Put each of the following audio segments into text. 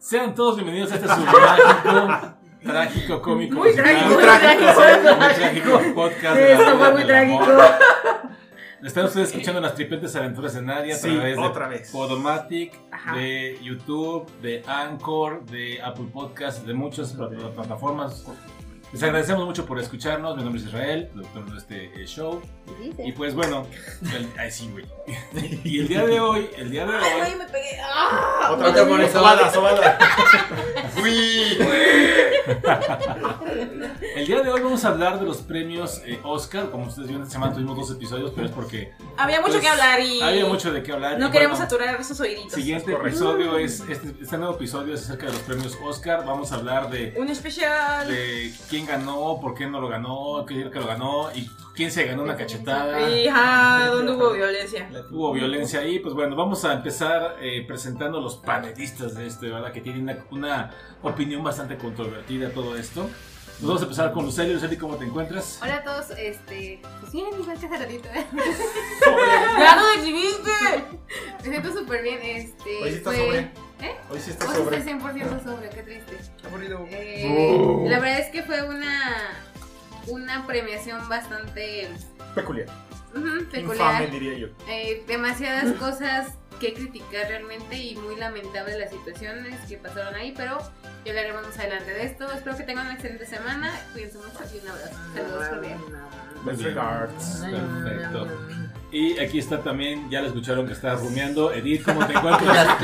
Sean todos bienvenidos a este su trágico, trágico, cómico. Muy trágico, muy trágico. muy trágico podcast. de la Esto vida fue muy trágico. Están ustedes escuchando las tripletes aventuras en área a Sí, través de otra vez. Podomatic, Ajá. de YouTube, de Anchor, de Apple Podcasts, de muchas plat- plataformas. Les agradecemos mucho por escucharnos. Mi nombre es Israel, productor de este eh, show. Y pues bueno, el, ay sí, güey. Y el día de hoy, el día de Ay, hoy, güey, me pegué. ¡Ah! Otra Otra vez. por eso. Sobada, sobada. Uy. el día de hoy vamos a hablar de los premios eh, Oscar. Como ustedes vieron, esta semana tuvimos dos episodios, pero es porque Había mucho Pues, que hablar y. había mucho de qué hablar. No Y queremos bueno, saturar esos oíditos. Siguiente episodio es este, este nuevo episodio es acerca de los premios Oscar. Vamos a hablar de, Un especial. de quién ganó, por qué no lo ganó, qué día que lo ganó y quién se ganó una cachetada. Y ja, ¿dónde hubo violencia? Hubo violencia ahí, pues bueno, vamos a empezar eh, presentando los panelistas de este, ¿verdad? Que tienen una, una opinión bastante controvertida a todo esto. Nos vamos a empezar con Luceli. Luceli, ¿cómo te encuentras? Hola a todos, este. Pues bien, igual que hace ratito. ¿eh? ¡Ya no exhibiste! Me siento súper bien. Este. Hoy sí está fue- sobre. ¿Eh? Hoy sí está Hoy sobre. estoy 100% sobre, qué triste. Aburrido. Eh, Oh. La verdad es que fue una. Una premiación bastante. Peculiar. Ujú, peculiar. Infame, diría yo. Eh, demasiadas cosas que criticar realmente y muy lamentable las situaciones que pasaron ahí, pero ya hablaremos más adelante de esto. Espero que tengan una excelente semana. Cuídense mucho y un abrazo. Saludos. Best regards. Perfecto. Y aquí está también, ya lo escucharon que está rumiando. Edith, ¿cómo te encuentras?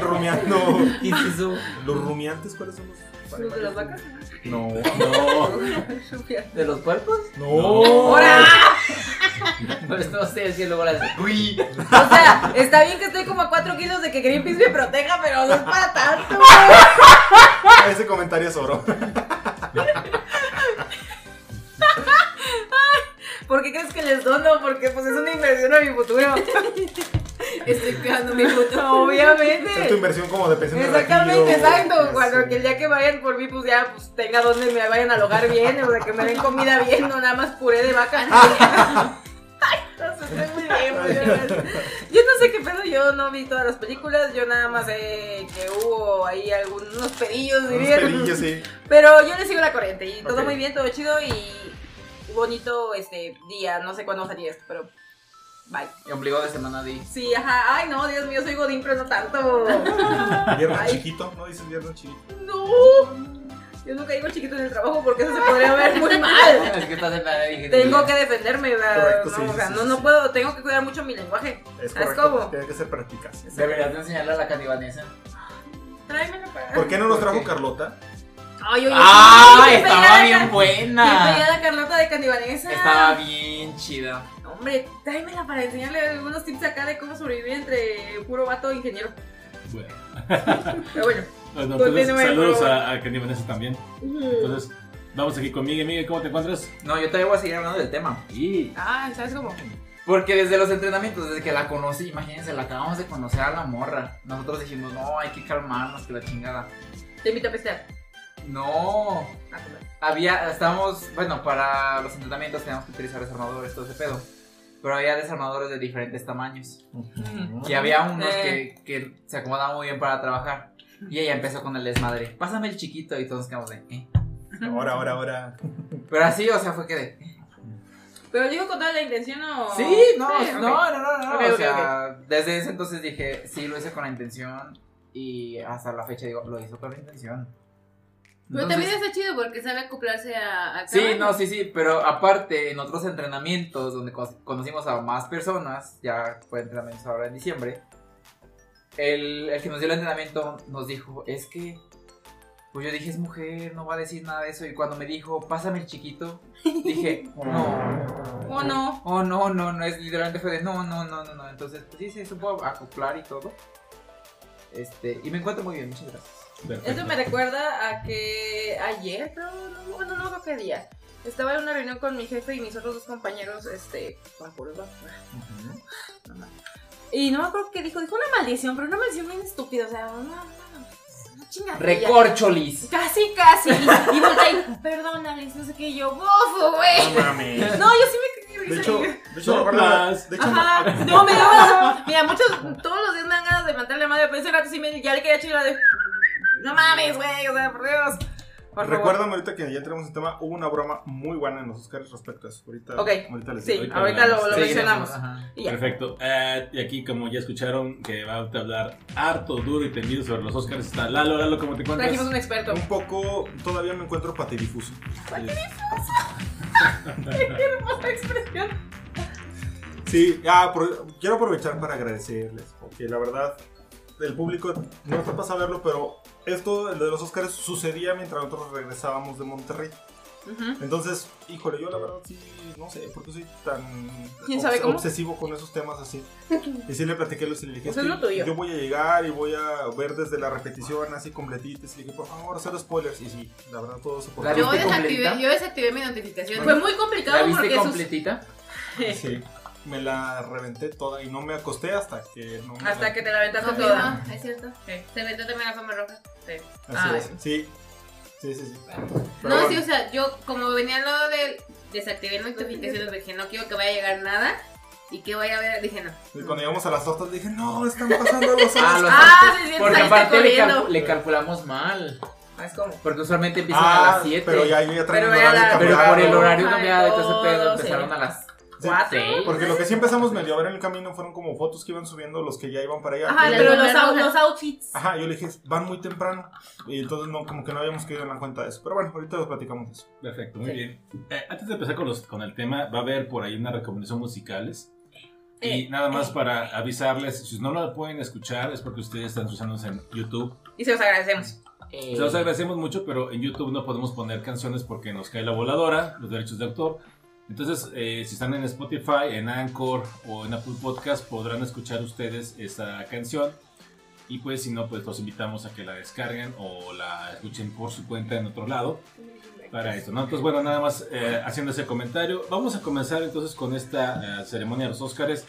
Rumiando. ¿Qué es eso? ¿Los rumiantes cuáles son los? ¿Los de las vacas? No. No. ¿De los cuerpos? No. ¡Hora! Pues no sé, es que luego las. Uy. O sea, está bien que estoy como a 4 kilos de que Greenpeace me proteja, pero no es para tanto. Ese comentario sobró. ¿Por qué crees que les dono? Porque pues es una inversión a mi futuro. Estoy cuidando mi futuro. Es tu Obviamente. inversión como de pensión Exactamente, exacto. Cuando que el día que vayan por mí, pues ya pues tenga donde me vayan a alojar bien, o sea, que me den comida bien, no nada más puré de vaca. Ay, no sé, estoy muy bien, pues, yo no- sé qué pedo, yo no vi todas las películas, yo nada más sé que hubo ahí algunos pedillos, Unos dirían. sí. Pero yo le sigo la corriente y todo muy bien, todo chido y bonito este día, no sé cuándo salía esto, pero bye. Y ombligo de semana di. Sí, ajá, ay no, Dios mío, soy godín, pero no tanto. Viernes chiquito, ¿no? Dices viernes chiquito. No, yo nunca digo chiquito en el trabajo porque eso se podría ver muy mal. Es que estás en la dije. Tengo que defenderme, ¿verdad? Correcto, sí, no, o sea, sí, no, sí, no sí. puedo, tengo que cuidar mucho mi lenguaje. Es ¿Sabes correcto. cómo? Tiene que ser perspicaz. Deberías de enseñarle a la canibanesa. Tráemelo para. ¿Por qué no nos ¿Por trajo qué? Carlota? Ay, oye, ¡Ah! sí, Estaba qué bien pedida buena. la Carlota de Candibanesa. Estaba bien chida. Hombre, tráemela para enseñarle algunos tips acá de cómo sobrevivir entre puro vato e ingeniero. Bueno, Pero bueno. entonces, saludos a, a también. Entonces, vamos aquí con Miguel. Miguel, ¿cómo te encuentras? No, yo todavía voy a seguir hablando del tema. Y Ah, ¿sabes cómo? Porque desde los entrenamientos, desde que la conocí, imagínense, la acabamos de conocer a la morra. Nosotros dijimos, no, hay que calmarnos, que la chingada. Te invito a pistear. No, A comer. había, estábamos, bueno, para los entrenamientos teníamos que utilizar desarmadores, todo ese pedo. Pero había desarmadores de diferentes tamaños. Y había unos Eh. que, que se acomodaban muy bien para trabajar. Y ella empezó con el desmadre. Pásame el chiquito y todos quedamos de, ¿eh? Ahora, ahora, ahora. Pero así, o sea, fue que de, ¿eh? Pero digo con toda la intención o. Sí, no, Sí, ok. no, no, no, no. Ok, o sea, desde ese entonces dije, sí, lo hice con la intención. Y hasta la fecha digo, lo hizo con la intención. Pero Entonces- también está chido porque sabe acoplarse a, a Sí, no, sí, sí, pero aparte en otros entrenamientos donde co- conocimos a más personas, ya fue entrenamientos ahora en diciembre, el, el que nos dio el entrenamiento nos dijo, es que, pues yo dije, es mujer, no va a decir nada de eso, y cuando me dijo, pásame el chiquito, dije, no, ¿O no? oh, no, no, no, es literalmente fue de, no, no, no, no, no, entonces, pues sí, se supo acoplar y todo, este, y me encuentro muy bien, muchas gracias. Perfecto. Eso me recuerda a que ayer, pero no, bueno, no creo que día. Estaba en una reunión con mi jefe y mis otros dos compañeros, este, con puros vatos. Y no me acuerdo qué dijo, dijo una maldición, pero una maldición bien estúpida, o sea, una, una, una chingadilla. Recorcholis. Casi, casi. Y, y voltea y, perdónales, no sé qué, y yo, bofo, güey. No mames. No, yo sí me de hecho, de hecho, Soplas. de hecho, Ajá, no, me dio Mira, muchos, todos los días me dan ganas de mandarle madre, pero ese rato sí me, ya le quería la de. No mames, güey, o sea, por Dios. Por. Recuérdame ahorita que ya entramos en tema, hubo una broma muy buena en los Oscars respecto a eso. Ahorita, Ok. ahorita les Sí, digo. ahorita lo, lo Sí, mencionamos. Y. Perfecto. Eh, y aquí, como ya escucharon, que va a hablar harto, duro y tendido sobre los Oscars, está Lalo. Lalo, ¿cómo te Trajimos encuentras? un experto. Un poco, todavía me encuentro patidifuso. Hermosa expresión. Sí, ah, por- quiero aprovechar para agradecerles, porque la verdad, el público no está para saberlo, pero esto, el de los Oscars, sucedía mientras nosotros regresábamos de Monterrey. Ujú. Entonces, híjole, yo la verdad sí, no sé por qué soy tan ¿Quién sabe cómo? obsesivo con esos temas así. Y sí le platiqué a Luis y le dije, Pues "Es es que lo tuyo". yo voy a llegar y voy a ver desde la repetición así completitas. Y le dije, por favor, hacer spoilers. Y sí, la verdad, todo se por La Yo desactivé, completita? yo desactivé mi notificación. Fue muy ¿La complicado viste porque sus... completita? Sí, me la reventé toda y no me acosté hasta que no me Hasta la- que te la aventaste No, toda. no, es cierto. Sí. Se metió también la fama roja. Sí. Así Ah, es. Sí, sí, sí. sí. Pero no, bueno, sí, o sea, yo como venía al lado de desactivé notificaciones, dije, no quiero que vaya a llegar nada y que vaya a ver, dije, no. y cuando llegamos a las tortas dije, no, están pasando los Ah, los Ah, sí, sí, Porque aparte le, cal- le calculamos mal. Ah, es como... Porque usualmente empiezan a Ah, las 7. pero ya yo ya Pero un era horario la- Pero por el horario cambiado todo ese pedo empezaron sí. a las ¿Cuatro? seis. Porque lo que sí empezamos medio a ver en el camino fueron como fotos que iban subiendo los que ya iban para allá. Ajá, pero los, out- los outfits. Ajá, yo le dije, van muy temprano. Y entonces no, como que no habíamos caído en la cuenta de eso. Pero bueno, ahorita los platicamos de eso. Perfecto, muy Sí. bien. Eh, antes de empezar con, los, con el tema, va a haber por ahí una recomendación musicales. Y Eh, nada más eh. para avisarles, si no lo pueden escuchar es porque ustedes están escuchándonos en YouTube. Y se los agradecemos. Eh, Se los agradecemos mucho, pero en YouTube no podemos poner canciones porque nos cae la voladora, los derechos de autor. Entonces, eh, si están en Spotify, en Anchor o en Apple Podcast, podrán escuchar ustedes esa canción. Y pues, si no, pues los invitamos a que la descarguen o la escuchen por su cuenta en otro lado para esto, ¿no? Entonces, bueno, nada más eh, haciendo ese comentario. Vamos a comenzar entonces con esta eh, ceremonia de los Óscares.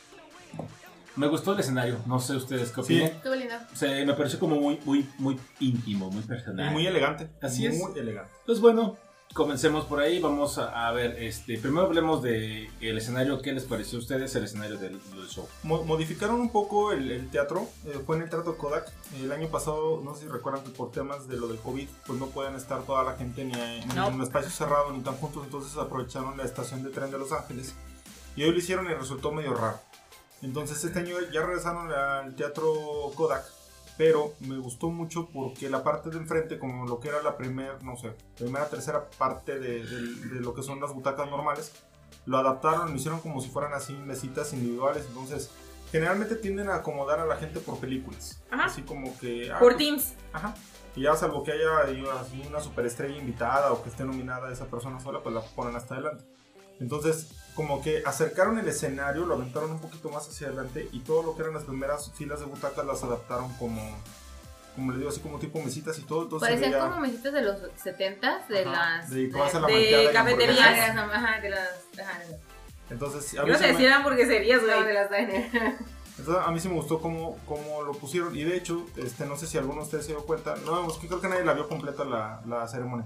Me gustó el escenario, no sé ustedes qué Sí. opinan. Estuvo lindo. Se me pareció como muy, muy, muy íntimo, muy Y personal. muy elegante. Así es. Muy elegante. Pues bueno, comencemos por ahí. Vamos a, a ver, este, primero hablemos del el escenario. ¿Qué les pareció a ustedes el escenario del, del show? Mo- modificaron un poco el, el teatro. eh, fue en el Teatro Kodak. El año pasado, no sé si recuerdan que por temas de lo del COVID, pues no pueden estar toda la gente ni, No. en un espacio cerrado ni tan juntos. Entonces aprovecharon la estación de tren de Los Ángeles. Y hoy lo hicieron y resultó medio raro. Entonces este año ya regresaron al Teatro Kodak. Pero me gustó mucho porque la parte de enfrente, como lo que era la primera, no sé, primera, tercera parte de, de- de lo que son las butacas normales, lo adaptaron, lo hicieron como si fueran así mesitas individuales. Entonces, generalmente tienden a acomodar a la gente por películas. Ajá. Así como que. ah, Por pues, Teams. Ajá. Y ya salvo que haya así una superestrella invitada o que esté nominada esa persona sola, pues la ponen hasta adelante. Entonces, como que acercaron el escenario, lo aventaron un poquito más hacia adelante y todo lo que eran las primeras filas de butacas las adaptaron como, como les digo, así como tipo mesitas y todo. Entonces, Parecían veía- como mesitas de los 70s, de Ajá, las. de la cafeterías. Ajá, de las. Ajá, de las. Entonces, a Yo mí no se me- hamburgueserías, No, de güey. las diner. Entonces, a mí sí me gustó cómo, cómo lo pusieron. Y de hecho, este, no sé si alguno de ustedes se dio cuenta. No, creo que nadie la vio completa la, la ceremonia.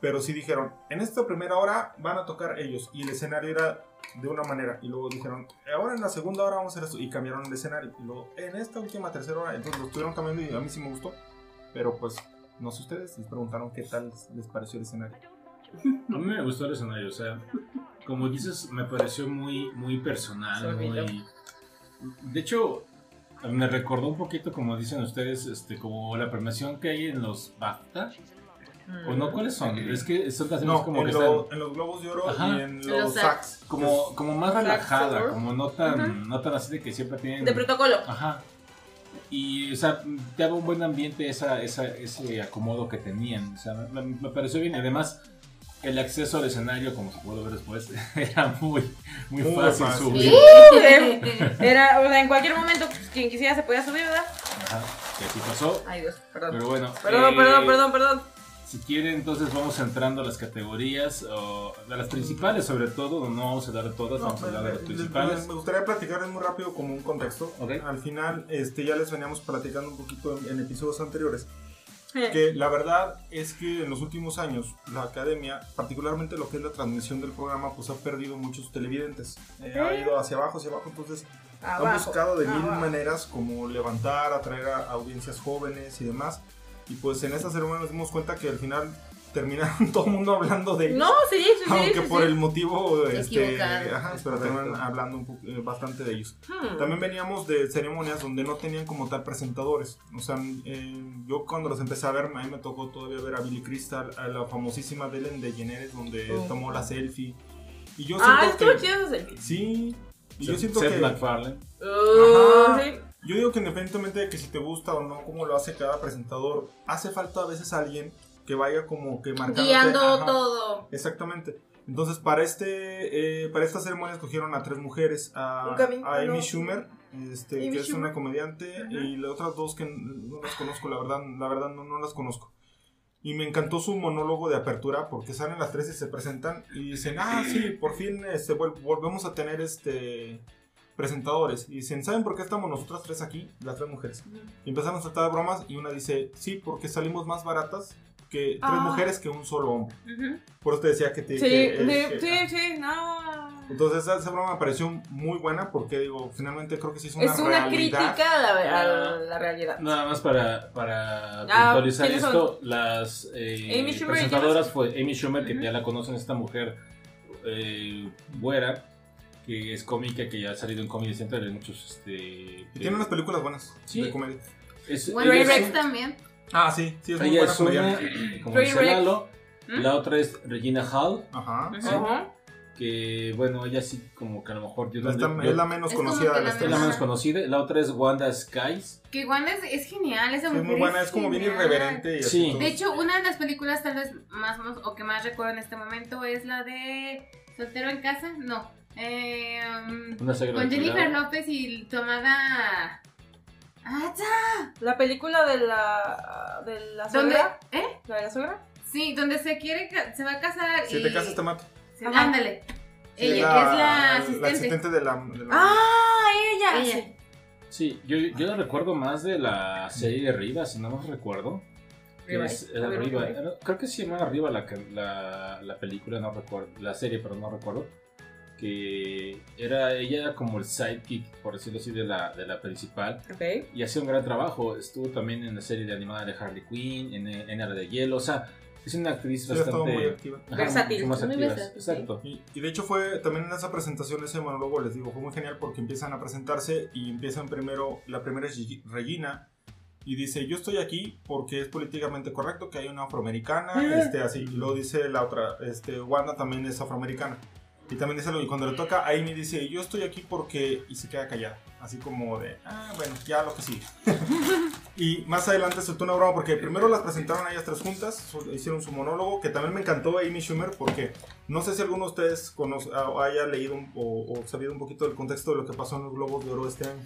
Pero sí dijeron, en esta primera hora van a tocar ellos. Y el escenario era de una manera. Y luego dijeron, ahora en la segunda hora vamos a hacer esto. Y cambiaron el escenario. Y luego, en esta última tercera hora, entonces lo estuvieron cambiando y a mí sí me gustó. Pero pues, no sé ustedes, les preguntaron qué tal les pareció el escenario. A mí me gustó el escenario, o sea, como dices, me pareció muy, muy personal, muy... De hecho, me recordó un poquito, como dicen ustedes, este, como la premiación que hay en los BAFTA. ¿O no? ¿Cuáles son? Es que son canciones No, como en, que lo- están en los globos de oro Ajá. y en los los sax. como, como más relajada, como no tan, no tan así de que siempre tienen... De protocolo. Ajá. Y, o sea, te daba un buen ambiente esa, esa, ese acomodo que tenían. O sea, me, me pareció bien. Además, el acceso al escenario, como se pudo ver después, era muy, muy, Muy fácil, fácil. subir. Era, o sea, en cualquier momento, pues, quien quisiera se podía subir, ¿verdad? Ajá, que así pasó. Ay, Dios, perdón. Pero bueno. Perdón, eh, perdón, perdón, perdón. Si quieren, entonces vamos entrando a las categorías, o de las principales sobre todo. No vamos a de todas, No, vamos a hablar de las me- principales. Me gustaría platicarles muy rápido como un contexto. Ok. Al final, este, ya les veníamos platicando un poquito en, en episodios anteriores. Eh, Que la verdad es que en los últimos años la academia, particularmente lo que es la transmisión del programa, pues ha perdido muchos televidentes. Eh, ha ido hacia abajo, hacia abajo. Entonces han abajo, buscado de mil abajo. maneras como levantar, atraer a audiencias jóvenes y demás. Y pues en esa ceremonia nos dimos cuenta que al final terminaron todo el mundo hablando de ellos. No, sí, sí, sí. Aunque sí, por sí. el motivo, este, ajá, pero terminan hablando un po- eh, bastante de ellos. Hmm. También veníamos de ceremonias donde no tenían como tal presentadores. O sea, eh, yo cuando los empecé a ver, a mí me tocó todavía ver a Billy Crystal, a la famosísima de Ellen DeGeneres, donde Oh. tomó la selfie. Y yo Ah, siento que... chido ese. Sí, y yo siento Seth que... MacFarlane. Uh, Ajá. sí. Yo digo que independientemente de que si te gusta o no, como lo hace cada presentador, hace falta a veces alguien que vaya como que marcando. Guiando todo. Exactamente. Entonces, para este eh, para esta ceremonia escogieron a tres mujeres, a, Amy. Schumer, este, Amy que es una comediante, Ajá. y las otras dos que no las conozco, la verdad, la verdad no, no las conozco. Y me encantó su monólogo de apertura porque salen las tres y se presentan y dicen, ah, sí, por fin este, vol- volvemos a tener este presentadores. Y dicen, ¿saben por qué estamos nosotras tres aquí? Las tres mujeres. Y empezaron a tratar bromas y una dice, sí, porque salimos más baratas que tres Ah. mujeres que un solo hombre. Ujú. Por eso te decía que te... Sí, que, sí, que- sí, sí, no. Entonces esa, esa broma me pareció muy buena porque digo, finalmente creo que sí es una, Es una realidad. crítica a la, a la realidad. Nada más para, para Ah, puntualizar ¿quiénes son? esto, las eh, Amy presentadoras fue Amy Schumer, que Ujú. ya la conocen, esta mujer eh, güera, que es cómica, que ya ha salido en Comedy Central en muchos... Este, Y tiene unas películas buenas Sí. de comedia. es, Bueno, Rex es, también. Ah, sí, sí, es muy ella buena es una, como dice. Lalo, ¿Mm? la otra es Regina Hall, Ajá. Sí. Ajá. que bueno, ella sí como que a lo mejor... Yo, La yo- es la menos Es conocida de la las es la tres. Ajá. menos conocida, la otra es Wanda Skies. Que Wanda es, es genial, esa Sí, mujer. es muy buena, es como bien irreverente. Y Sí. De hecho, una de las películas tal vez más o que más recuerdo en este momento es la de Soltero en casa, no. Eh, um, Una con Jennifer. López y tomada ya. La película de la de la ¿Dónde? suegra. ¿Eh? ¿La de la suegra? Sí, donde se quiere se va a casar Si y te casas te mato. Sí, ándale. Sí, Ella, que es la asistente. asistente de la... de la- ¡Ah! Ella. Ella. Sí. Sí, yo, yo la recuerdo más de la serie de Riva, si no me recuerdo. que Riva, es- ¿eh? era Riva, Riva, Riva. era- creo que se llama Riva la, la, la película, no recuerdo, la serie, pero no recuerdo. Que era ella era como el sidekick, por decirlo así, de la, de la principal. Ok. Y hacía un gran trabajo. Estuvo también en la serie de animada de Harley Quinn, en, en Era de Hielo. O sea, es una actriz muy bastante. activa. ajá, Versátil, mucho más muy activa, versátil, sí. Exacto. Y, y de hecho fue también en esa presentación, ese monólogo, les digo, fue muy genial porque empiezan a presentarse y empiezan primero, la primera es Regina y dice, yo estoy aquí porque es políticamente correcto que hay una afroamericana, Ah. este, así, y luego dice la otra, este, Wanda también es afroamericana. Y también dice, lo- y cuando le toca Amy dice, yo estoy aquí porque, y se queda callada, así como de, ah, bueno, ya lo que sigue. y más adelante soltó una broma porque primero las presentaron a ellas tres juntas, hicieron su monólogo, que también me encantó Amy Schumer porque no sé si alguno de ustedes conoce, o haya leído o, o sabido un poquito del contexto de lo que pasó en los Globos de Oro este año.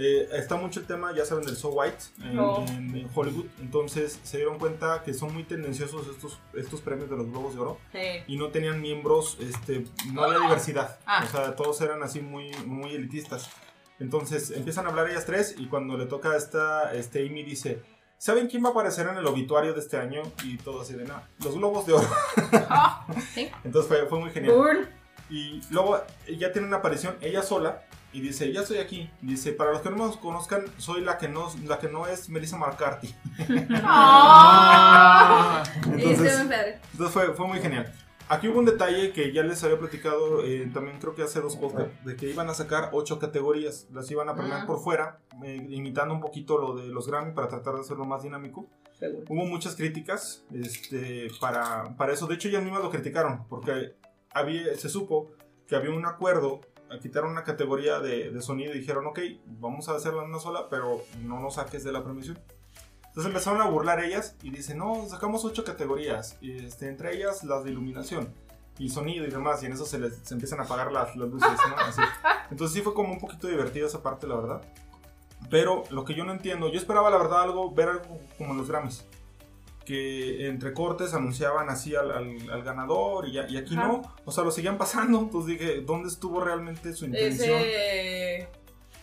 Eh, está mucho el tema, ya saben, del So White en, No. en- en Hollywood. Entonces se dieron cuenta que son muy tendenciosos estos, estos premios de los Globos de Oro Sí. y no tenían miembros, este, no había diversidad. Ah. O sea, todos eran así muy, muy elitistas. Entonces empiezan a hablar ellas tres y cuando le toca a esta, este Amy dice, ¿saben quién va a aparecer en el obituario de este año? Y todo así de nada. Los Globos de Oro. Sí. Entonces fue, fue muy genial. Burn. Y luego ya tiene una aparición ella sola y dice, ya estoy aquí. Dice, para los que no me conozcan, soy la que no, la que no es Melissa McCarthy. ¡Ah! Entonces, entonces fue, fue muy genial. Aquí hubo un detalle que ya les había platicado eh, también creo que hace dos podcasts, de que iban a sacar ocho categorías, las iban a premiar Ah. por fuera, eh, imitando un poquito lo de los Grammy para tratar de hacerlo más dinámico. Seguro. Hubo muchas críticas este, para, para eso, de hecho ellas mismas lo criticaron, porque había, se supo que había un acuerdo, a quitar una categoría de, de sonido y dijeron, ok, vamos a hacerla en una sola, pero no nos saques de la premiación. Entonces empezaron a burlar ellas y dicen, no, sacamos ocho categorías, este, entre ellas las de iluminación y sonido y demás, y en eso se les se empiezan a apagar las, las luces, ¿no? Así. Entonces sí fue como un poquito divertido esa parte, la verdad. Pero lo que yo no entiendo, yo esperaba la verdad algo, ver algo como los Grammys. Que entre cortes anunciaban así al, al- al ganador y, ya- y aquí Ajá. no. O sea, lo seguían pasando. Entonces dije, ¿dónde estuvo realmente su intención? Ese.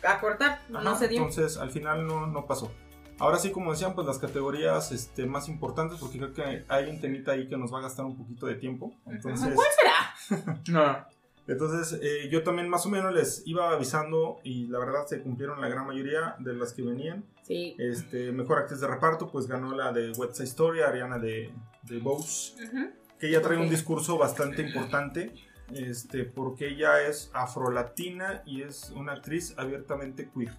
A cortar. Ajá, no se dio. Entonces al final no, no pasó. Ahora sí, como decían, pues las categorías este, más importantes, porque creo que hay un temita ahí que nos va a gastar un poquito de tiempo. Entonces, ¿Cuál será? No. Entonces, eh, yo también más o menos les iba avisando y la verdad se cumplieron la gran mayoría de las que venían. Sí. Este, mejor actriz de reparto, pues ganó la de West Side Story, Ariana de, de Bose, Ujú. que ella trae un discurso bastante importante, este, porque ella es afrolatina y es una actriz abiertamente queer.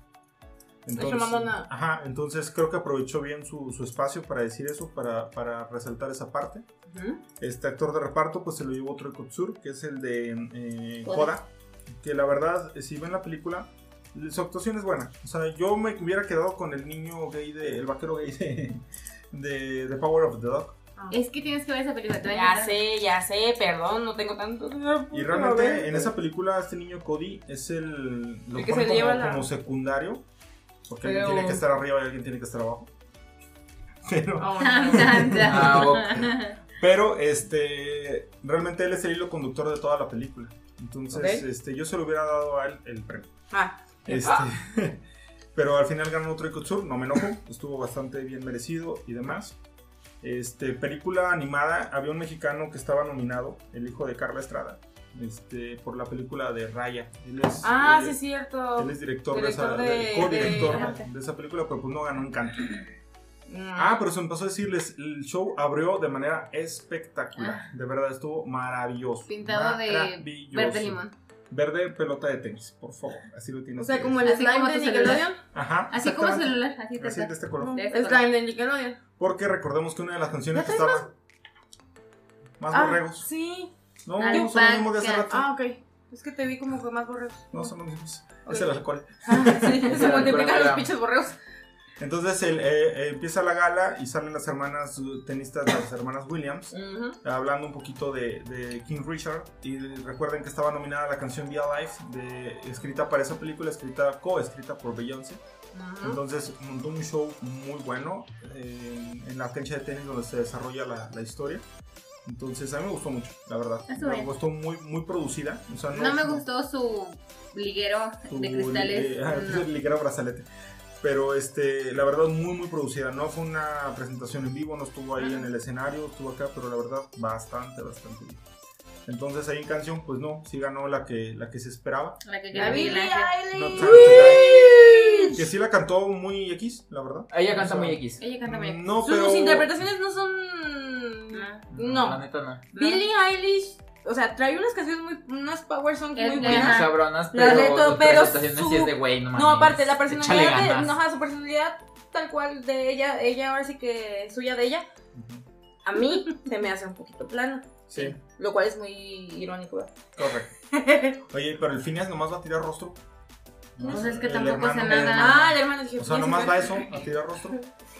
Mamona. ajá, entonces creo que aprovechó bien su, su espacio para decir eso, para, para resaltar esa parte. Este actor de reparto pues se lo llevó Troy Kotsur, que es el de eh. Coda, que la verdad, eh, si ven la película, su actuación es buena. O sea, yo me hubiera quedado con el niño gay, de, el vaquero gay de, de The Power of the Dog. Es que tienes que ver esa película. Ya sé, ya sé, perdón, no tengo tanto. Y realmente en esa película este niño Cody es el... Lo El que se lleva como, la- como secundario, porque Pero- alguien tiene que estar arriba y alguien tiene que estar abajo. Pero... Oh, no. tan. Ah, ok. Pero este realmente él es el hilo conductor de toda la película. Entonces, este, yo se lo hubiera dado a él el premio. Ah, Este, pero al final ganó Troy Kotsur, no me enojo, estuvo bastante bien merecido y demás. Este, película animada, había un mexicano que estaba nominado, el hijo de Carla Estrada, este, por la película de Raya. Él es, ah él sí, es- es cierto. Él es director, Director de esa, de- de- co-director de- de, esa película, pero pues no ganó Encanto. Mm. Ah, pero se me pasó a decirles, el show abrió de manera espectacular. De verdad, estuvo maravilloso. Ah. Pintado de. Verde limón. Verde pelota de tenis, por favor. Así lo tienes. O sea, que como el slime como de Nickelodeon. Ajá. Así como exactamente. celular, así te Así de este color. De este Slime de Nickelodeon. Porque recordemos que una de las canciones ¿Ya que estaba. Más Ah, borregos. sí. No, Alpaca. son los mismos de hace rato. Ah, ok. Es que te vi como que más borreos. No son los mismos. Era el alcohol. Ah, sí, se multiplican los pinches borreos. Entonces el, eh, eh, empieza la gala y salen las hermanas uh, tenistas, las hermanas Williams. Ujú. hablando un poquito de, de King Richard y de- recuerden que estaba nominada la canción Be Alive de, escrita para esa película escrita co-escrita por Beyoncé Ujú. entonces montó un show muy bueno eh, en, en la cancha de tenis donde se desarrolla la, la historia entonces a mí me gustó mucho la verdad me bien. gustó muy muy producida o sea, No me gustó su liguero su de cristales. li- ah, no. su ligero brazalete pero este la verdad muy muy producida no fue una presentación en vivo no estuvo ahí en el escenario estuvo acá pero la verdad bastante bastante bien entonces ahí en canción pues no sí ganó la que la que se esperaba La que La quería Billie. No Eilish. Que sí la cantó muy X la verdad Ella canta O sea, muy X. Ella canta muy bien. no Sus pero interpretaciones no son. La No. neta no. Billie Eilish, o sea, trae unas canciones muy. unas power songs Es muy buenas. Cabronas, La pero sus pero su- sí es de güey, no mames. No, aparte, la personalidad de. No, su personalidad tal cual de ella, ella ahora sí que suya de ella, a mí se me hace un poquito plana. sí Lo cual es muy irónico. ¿verdad? correcto oye pero el Phineas nomás va a tirar rostro Pues es que El tampoco hermano nada. Ah, el hermano dije. O sea, nomás va eso, a tirar rostro.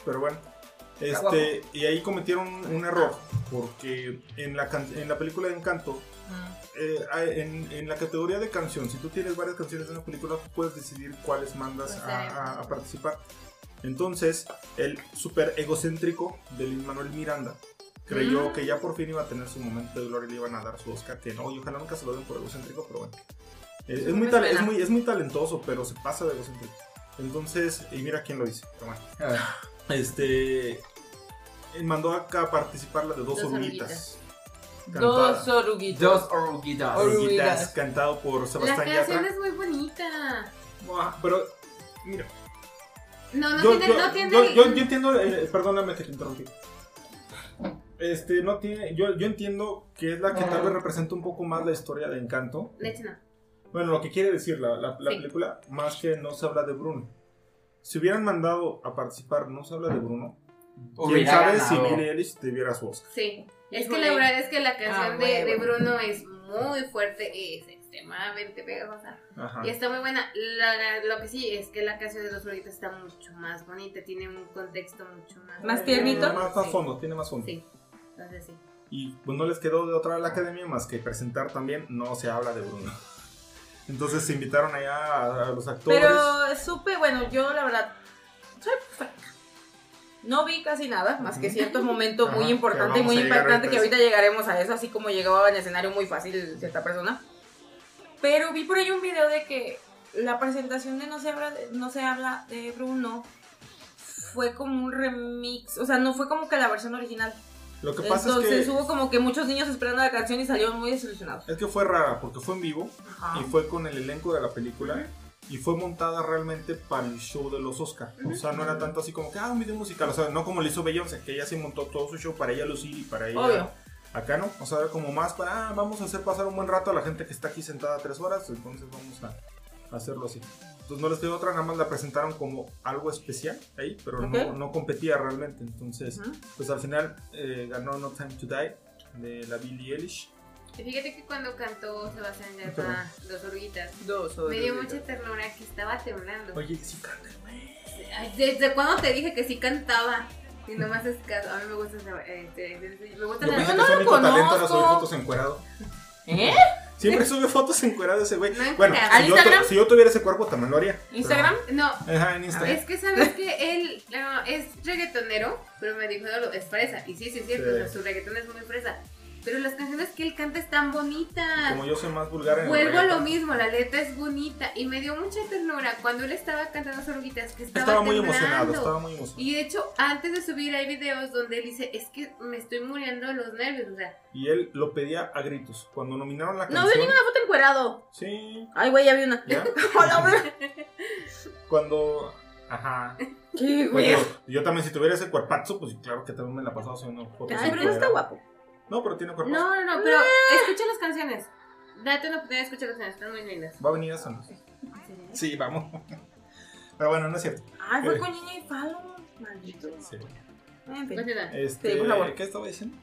Pero bueno. Este, y ahí cometieron un error. Porque en la, can- en la película de Encanto, eh, hay- en, en la categoría de canción, si tú tienes varias canciones de una película, puedes decidir cuáles mandas a, eh. a- a participar. Entonces, el súper egocéntrico de Lin Manuel Miranda creyó Mm. que ya por fin iba a tener su momento de gloria y le iban a dar su Oscar. Que no, y ojalá nunca se lo den por egocéntrico, pero bueno. Eh, es, No muy me tal- es, suena. muy, es muy talentoso, pero se pasa de egocéntrico. Entonces, y mira quién lo dice. Pero bueno. Este. Mandó acá a participar la de dos, Dos oruguitas. Dos Cantada- oruguitas. Dos oruguitas. Oruguitas. cantado por La Sebastián canción Yatra. es muy bonita. Buah, Pero, mira. No, no yo, tiene, yo- no tiene. yo- yo- yo entiendo. eh, perdóname que te interrumpí. Este, no tiene. Yo, yo entiendo que es la que tal vez representa un poco más la historia de Encanto. Leche no. Bueno, lo que quiere decir la, la- la Sí. película, más que no se habla de Bruno. Si hubieran mandado a participar, no se habla de Bruno. ¿Quién sabe si ganado. Billie Eilish tuviera su Oscar? Sí. Es que la verdad es que la canción Ah, de, de. Bruno es muy fuerte, es extremadamente pegajosa. Ajá. Y está muy buena. La- lo que sí es que la canción de los floritos está mucho más bonita, tiene un contexto mucho más. Más tiernito. Más, más Sí. fondo, tiene más fondo. Sí. Entonces sí. Y pues no les quedó de otra a la academia más que presentar también, no se habla de Bruno. Entonces se invitaron allá a, a los actores. Pero supe, bueno, yo la verdad soy perfecta. No vi casi nada, más que ciertos momentos muy importantes muy impactantes que ahorita llegaremos a eso, así como llegaba en escenario muy fácil cierta persona. Pero vi por ahí un video de que la presentación de No se habla de, no se habla de Bruno fue como un remix, o sea, no fue como que la versión original. Lo que pasa Entonces es que hubo como que muchos niños esperando la canción y salieron muy desilusionados. es que fue rara porque fue en vivo Ajá. y fue con el elenco de la película y fue montada realmente para el show de los Oscar. O sea, no era tanto así como que ah, un video musical, o sea, no como lo hizo Beyoncé, que ella sí montó todo su show para ella lucir y para ella Obvio. Acá no, o sea, era como más para, ah, vamos a hacer pasar un buen rato a la gente que está aquí sentada tres horas, entonces vamos a hacerlo así. Entonces no les quedó otra, nada más la presentaron como algo especial ahí, pero no, Ok. no competía realmente. Entonces, Ujú. pues al final eh, ganó No Time to Die de la Billie Eilish. Y fíjate que cuando cantó Sebastián. Yatra, Dos Oruguitas, Dos me dio mucha ternura que estaba temblando. Oye, sí, canta, ¿Desde cuándo te dije que sí cantaba? Y nomás es caso. A mí me gusta esa- este, me gusta Yo la pensé no que su lo talento conozco. subir fotos encuerado. ¿Eh? Siempre sube fotos encuerado ese güey. No Bueno, si ¿Al yo, si tuviera ese cuerpo también lo haría. ¿Instagram? No, Ajá, en Instagram. es que sabes que él no, es reggaetonero, pero me dijo, no, es fresa. Y sí, sí, es cierto, Sí. o sea, su reggaetón es muy fresa. Pero las canciones que él canta están bonitas. Como yo soy más vulgar en el Vuelvo a lo mismo, la letra es bonita y me dio mucha ternura cuando él estaba cantando sus oruguitas que estaba, Estaba muy emocionado, estaba muy emocionado. Y de hecho, antes de subir hay videos donde él dice, es que me estoy muriendo de los nervios, o sea, Y él lo pedía a gritos. Cuando nominaron la No canción. veo ninguna foto encuerado. Sí, Ay, güey, ya vi una. ya. Cuando. Ajá. Qué Pues güey. yo, yo también, si tuviera ese cuerpazo, pues claro que también me la pasaba haciendo fotos. Ay, pero no está guapo. No, pero tiene cuerpazo. no, no, no, pero escucha las canciones. Date una oportunidad de escuchar las canciones, están muy lindas. Va a venir a San Sí, vamos. Pero bueno, no es cierto. Ay, fue Eh. con Niña y Falo. Maldito. Sí. En fin. Este, Sí, por favor. ¿Qué estaba diciendo?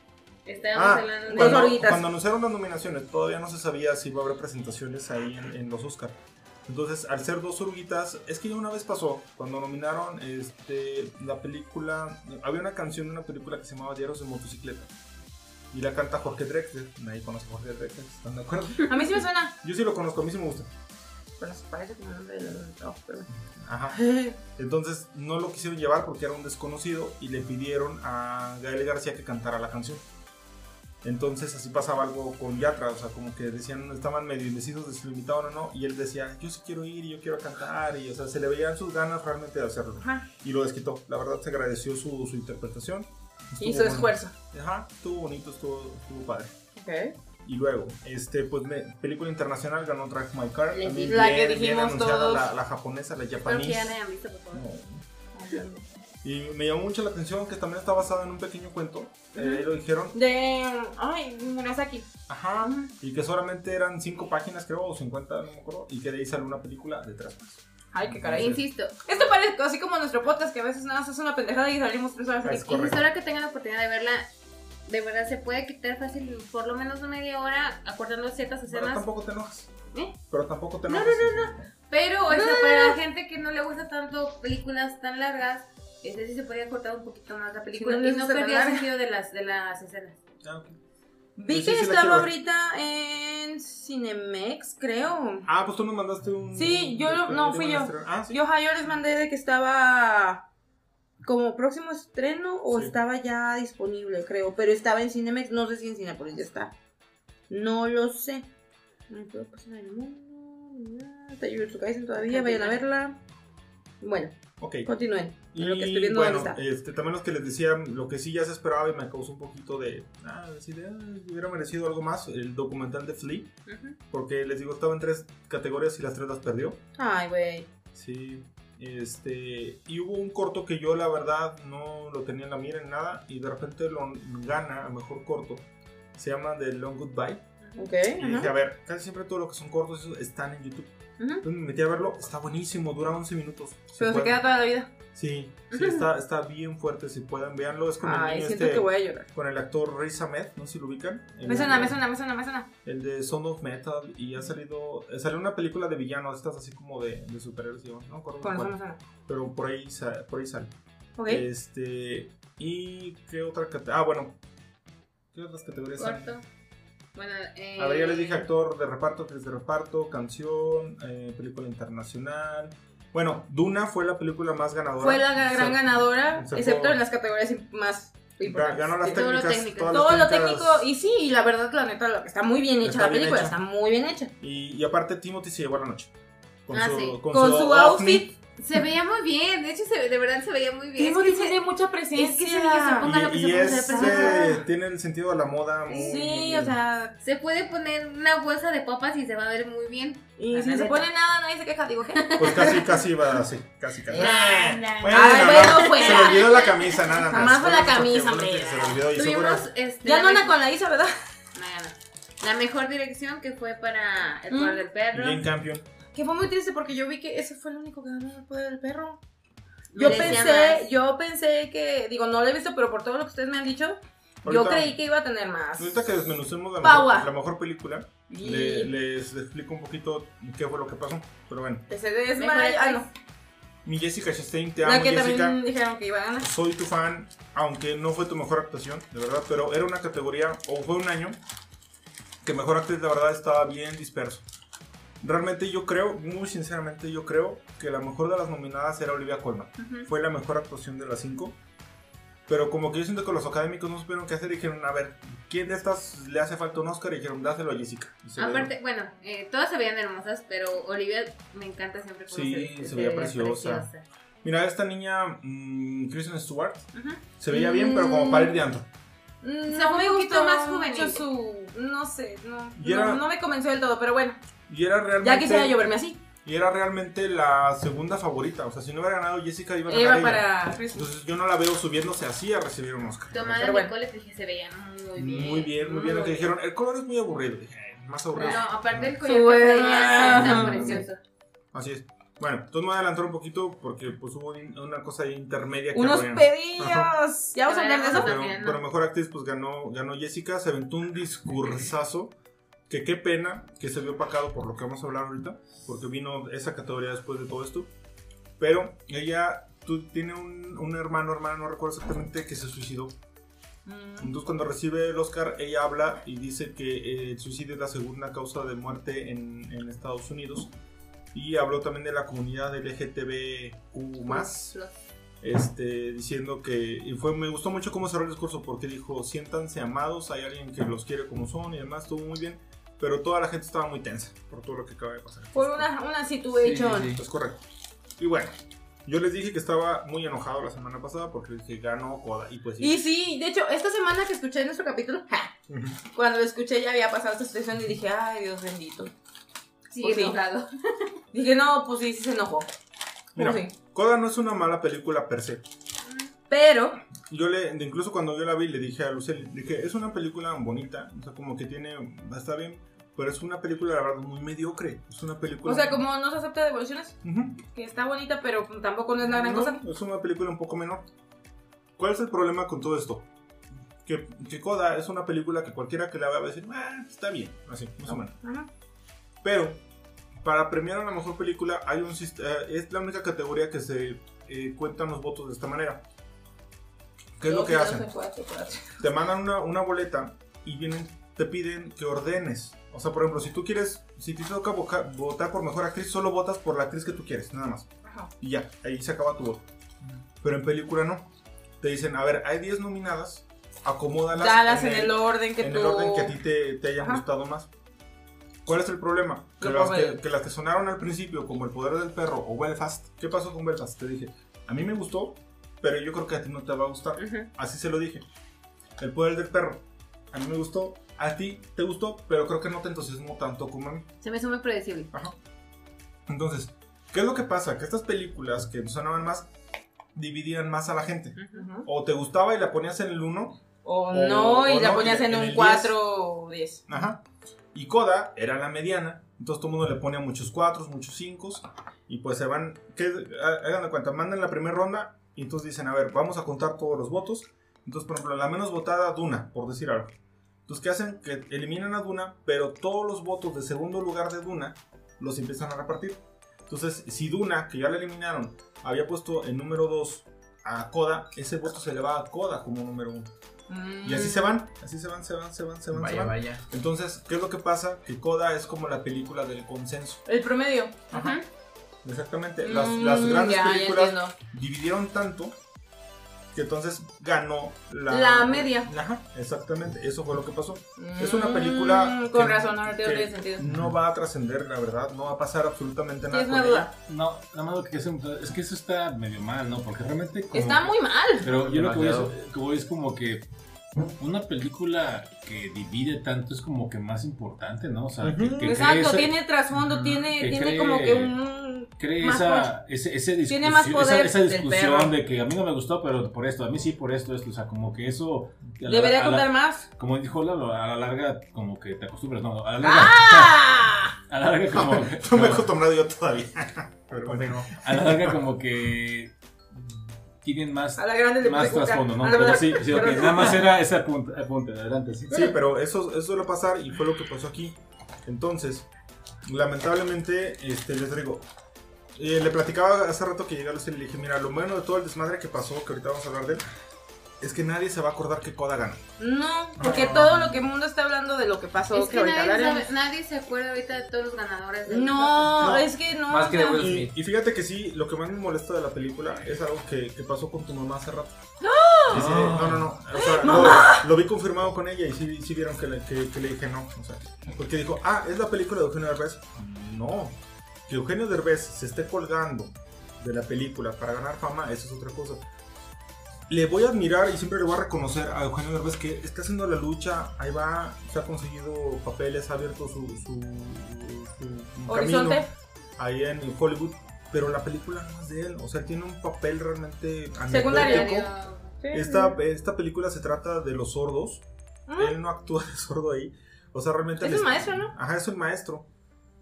Estábamos Ah, hablando de... Dos cuando, cuando anunciaron las nominaciones, todavía no se sabía si iba a haber presentaciones ahí en, en los Oscar. Entonces, al ser dos oruguitas, es que ya una vez pasó, cuando nominaron este, la película, había una canción de una película que se llamaba Diarios de Motocicleta. Y la canta Jorge Drexler. Nadie conoce a Jorge Drexler, ¿están de acuerdo? A mí sí me suena. Yo sí lo conozco, a mí sí me gusta. Pero se parece como el del trabajo, pero bueno. Ajá. Entonces no lo quisieron llevar porque era un desconocido y le pidieron a Gael García que cantara la canción. Entonces así pasaba algo con Yatra, o sea, como que decían, estaban medio indecisos de si lo invitaban o no, y él decía, yo sí quiero ir y yo quiero cantar, y o sea, se le veían sus ganas realmente de hacerlo. Ajá. Y lo desquitó, la verdad se agradeció su, su interpretación. Estuvo Hizo bueno. esfuerzo. Ajá, estuvo bonito, estuvo, estuvo padre. Ok. Y luego, este, pues me- película internacional ganó Drive My Car. La también que bien, bien dijimos todos. La, la japonesa, la japonesa. que la. Y me llamó mucho la atención que también está basada en un pequeño cuento. eh, lo dijeron. De. Ay, Murasaki. Ajá. Y que solamente eran 5 páginas, creo, o 50, no me acuerdo. Y que de ahí salió una película de 3 horas. Ay, qué caray. Insisto, Esto parece así como nuestro podcast, que a veces nada más es una pendejada y salimos tres horas Es correcto. ahora que tengan la oportunidad de verla, de verdad se puede quitar fácil por lo menos media hora acortando ciertas Pero escenas. tampoco te enojas. ¿Eh? Pero tampoco te No, enojas. no, Pero, o sea, para la gente que no le gusta tanto películas tan largas, este sí se podría cortar un poquito más la película Si no y no perdía larga. sentido de las, de las escenas. Ah, ok. Vi que estaba ahorita en Cinemex, creo. Ah, pues tú nos mandaste un. Sí, yo lo- no, fui yo. Ah, sí. Yo, les mandé de que estaba como próximo estreno o Sí. estaba ya disponible, creo. Pero estaba en Cinemex, no sé si en Cinepolis ya está. No lo sé. No puedo pasar el mundo. Está todavía, vayan a verla. Bueno, Ok. continúen. Y lo que estoy viendo bueno, está. este, también los que les decía, lo que sí ya se esperaba y me causó un poquito de. Ah, decir, ah, hubiera merecido algo más. El documental de Flea. Porque les digo, estaba en tres categorías y las tres las perdió. Ay, güey. Sí. Este. Y hubo un corto que yo, la verdad, no lo tenía en la mira en nada. Y de repente lo gana a mejor corto. Se llama The Long Goodbye. Ok. Y dije, a ver, casi siempre todo lo que son cortos están en YouTube. Entonces me metí a verlo. Está buenísimo, dura 11 minutos. Si Pero se pueden- queda toda la vida. Sí, sí, está, está bien fuerte. Si pueden, véanlo. Es con el Ay, niño siento este- que voy a llorar. Con el actor Riz Ahmed, no sé si lo ubican. Me suena, me suena, me suena, me suena. El de Sound of Metal. Y ha salido. eh, Salió una película de villanos, estas así como de, de superhéroes. No me acuerdo Con eso cuál, me suena. Pero por ahí, por ahí sale. Ok. Este. ¿Y qué otra categoría? Ah, bueno. ¿Qué otras categorías hay? Corto. Bueno, eh, A ver, ya les dije actor de reparto, actriz de reparto, canción, eh, película internacional. Bueno, Duna fue la película más ganadora. Fue la gran ganadora, excepto en las categorías más importantes. Ganó las Sí, todo lo técnicas. técnico. Todo lo técnico, y sí, y la verdad, la neta, está muy bien hecha Está la bien película, hecha. está muy bien hecha. Y, y aparte, Timothy se llevó la noche. Con Ah, su, sí. Con su outfit. Se veía muy bien, de hecho se, de verdad se veía muy bien. Es que tiene se- mucha presencia. es que niño se ponga lo que Y, se y puede es, eh, tiene el sentido de la moda muy Sí, bien. o sea, Se puede poner una bolsa de papas y se va a ver muy bien. y si se pone nada, nadie se queja, digo, ¿qué? Pues casi, casi va así, casi, casi. Nah, nah. Bueno, Ay, bueno, no, fuera. se le olvidó la camisa nada más. Nomás fue la camisa, hombre. Se le olvidó y este, Ya no anda con la Isa, ¿verdad? no. La mejor dirección que fue para El Mm. Poder del Perro. Jane Campion. Que fue muy triste porque yo vi que ese fue el único que ganó el poder del perro. Yo Merecía pensé, más. yo pensé que, digo, no lo he visto, pero por todo lo que ustedes me han dicho, yo creí que iba a tener más. Ahorita que desmenucemos la mejor, la mejor película, Y- le- les explico un poquito qué fue lo que pasó. Pero bueno, Que se Ah, no. mi Jessica Chastain, te amo La que Jessica. también dijeron que iba a ganar. Soy tu fan, aunque no fue tu mejor actuación, de verdad, pero era una categoría, o fue un año, que mejor actriz, la verdad, estaba bien disperso. Realmente yo creo, muy sinceramente, yo creo que la mejor de las nominadas era Olivia Colman. Fue la mejor actuación de las cinco. Pero como que yo siento que los académicos no supieron qué hacer y dijeron, a ver, ¿quién de estas le hace falta un Oscar? Y dijeron, dáselo a Jessica. Aparte, bueno, eh, todas se veían hermosas, pero Olivia me encanta siempre cómo Sí, se veía preciosa. Mira, esta niña, mm, Kristen Stewart, se veía bien, pero como para ir de antro. Mm, O sea, No fue me un poquito gustó más juvenil. su. No sé, no me convenció del todo, pero bueno. Y era realmente... Ya quisiera yo verme así. Y era realmente la segunda favorita. O sea, si no hubiera ganado Jessica, iba a ganar Iba para. Entonces yo no la veo subiéndose así a recibir un Oscar. Tomada bueno. Nicole, dije, se veían muy bien. Muy bien, muy bien. Lo que dijeron, el color es muy aburrido. Dije, "Eh, más aburrido. No, aparte el traía Ah. tan precioso. Así es. Bueno, entonces me voy a adelantar un poquito porque pues hubo una cosa ahí intermedia que Unos bueno. pedillos. Ya vamos a hablar de eso. Pero, pero mejor actriz pues ganó, ganó Jessica, se aventó un discursazo que qué pena que se vio opacado por lo que vamos a hablar ahorita, porque vino esa categoría después de todo esto. Pero ella tú, tiene un, un hermano, hermana, no recuerdo exactamente, que se suicidó. Mm. Entonces cuando recibe el Oscar, ella habla y dice que eh, el suicidio es la segunda causa de muerte en, en Estados Unidos. Y habló también de la comunidad LGTBQ+, Los- este, diciendo que, y fue, me gustó mucho cómo cerró el discurso porque dijo, siéntanse amados, hay alguien que los quiere como son y demás, estuvo muy bien, pero toda la gente estaba muy tensa por todo lo que acaba de pasar. Por una, una situation. Sí, sí, sí. Es correcto. Y bueno, yo les dije que estaba muy enojado la semana pasada porque dije, ganó Coda, y pues sí. Y sí, de hecho, esta semana que escuché nuestro capítulo, ja, cuando lo escuché ya había pasado esta situación y dije, ay, Dios bendito. Sigue Pues sí. enojado. Dije, no, pues sí, sí se enojó. Mira, Pues sí. Coda no es una mala película per se. Pero, Yo le, incluso cuando yo la vi, le dije a Lucely, dije, es una película bonita, o sea, como que tiene, está bien, pero es una película, la verdad, muy mediocre. Es una película... o sea, como no se acepta devoluciones, Ujú. que está bonita, pero tampoco no es la gran No, cosa. Es una película un poco menor. ¿Cuál es el problema con todo esto? Que, que Coda es una película que cualquiera que la vea va a decir, ah, está bien, así, más o menos. Ajá. Pero, para premiar a la mejor película, hay un eh, es la única categoría que se eh, cuentan los votos de esta manera. ¿Qué es lo que hacen? dos, cuatro, cuatro. Te mandan una, una boleta y vienen, te piden que ordenes. O sea, por ejemplo, si tú quieres, si te toca votar por mejor actriz, solo votas por la actriz que tú quieres, nada más. Ajá. Y ya, ahí se acaba tu voto. Pero en película no. Te dicen, a ver, hay 10 nominadas, acomódalas Dalas en el orden que en tú... el orden que a ti te, te hayan Ajá. gustado más. ¿Cuál es el problema? Que las que, que las que sonaron al principio, como El Poder del Perro o Belfast, ¿qué pasó con Belfast? Te dije, a mí me gustó, pero yo creo que a ti no te va a gustar. Ujú. Así se lo dije. El Poder del Perro, a mí me gustó, a ti te gustó, pero creo que no te entusiasmó tanto como a mí. Se me hizo muy predecible. Ajá. Entonces, ¿qué es lo que pasa? Que estas películas que sonaban más, dividían más a la gente. Ujú. Ujú. O te gustaba y la ponías en el 1, O, O- no, y o la no, ponías en en un 4 o 10. Ajá. Y Coda era la mediana. Entonces todo el mundo le ponía muchos 4, muchos 5. Y pues se van. ¿qué? Hagan de cuenta, mandan la primera ronda. Y entonces dicen, a ver, vamos a contar todos los votos. Entonces, por ejemplo, la menos votada, Duna, por decir algo. Entonces, ¿qué hacen? Que eliminan a Duna, pero todos los votos de segundo lugar de Duna los empiezan a repartir. Entonces, si Duna, que ya la eliminaron, había puesto en número 2 a Coda, ese voto se le va a Coda como número 1. Y así se van, así se van, se van, se van, se van, se Vaya, van. vaya. Entonces, ¿qué es lo que pasa? Que Coda es como la película del consenso. El promedio. Exactamente. Las, Mm, las grandes ya, ya películas dividieron tanto que entonces ganó la, La media. Ajá, exactamente, eso fue lo que pasó. Es una película Mm, Con que- razón, ahora tiene sentido. No va a trascender, la verdad, no va a pasar absolutamente Sí, nada es con ella. No, nada más lo que es, es que eso está medio mal, ¿no? Porque realmente. Como, Está muy mal. Pero yo lo que voy, es, que voy es como que una película que divide tanto es como que más importante, ¿no? O sea, que, Ujú. que Exacto, cree esa- tiene trasfondo, tiene, Que tiene cree- como que un... cree más esa, ese, ese discusión, Tiene más poder esa, discusión de que a mí no me gustó, pero por esto, a mí sí, por esto, esto. O sea, como que eso. la- Debería la- contar más. Como dijo Lalo, a la larga, como que te acostumbras, no, a la larga, ¡Ah! a la larga como, No me he acostumbrado yo todavía. Pero bueno. Confirmo. a la larga como que tienen más, A la grande le más trasfondo, ¿no? A la Pero sí, sí, ok, Perdón. nada más era ese apunte, apunte adelante, sí. Sí, pero eso, eso suele pasar y fue lo que pasó aquí. Entonces, lamentablemente, este, les digo, eh, le platicaba hace rato que llegué a los y le dije, mira, lo bueno de todo el desmadre que pasó, que ahorita vamos a hablar de él, es que nadie se va a acordar que Koda ganó. No, porque todo lo que el mundo está hablando de lo que pasó, Es que que ahorita nadie, hablaremos. sabe- nadie se acuerda ahorita de todos los ganadores. del No, No. es que no. Más que de Will Y, Smith. y fíjate que sí, lo que más me molesta de la película es algo que, que pasó con tu mamá hace rato. ¡No! Dice, no, no, no. O sea, lo, lo vi confirmado con ella y sí, sí vieron que le, que, que le dije no. O sea, porque dijo, ah, es la película de Eugenio Derbez. No. Que Eugenio Derbez se esté colgando de la película para ganar fama, eso es otra cosa. Le voy a admirar y siempre le voy a reconocer a Eugenio Derbez que está haciendo la lucha, ahí va, se ha conseguido papeles, ha abierto su, su, su Horizonte. camino ahí en Hollywood, pero la película no es de él, o sea, él tiene un papel realmente Secundario. Sí. Esta, esta película se trata de los sordos, Ujú. él no actúa de sordo ahí, o sea, realmente... Es un maestro, ¿no? Ajá, es un maestro.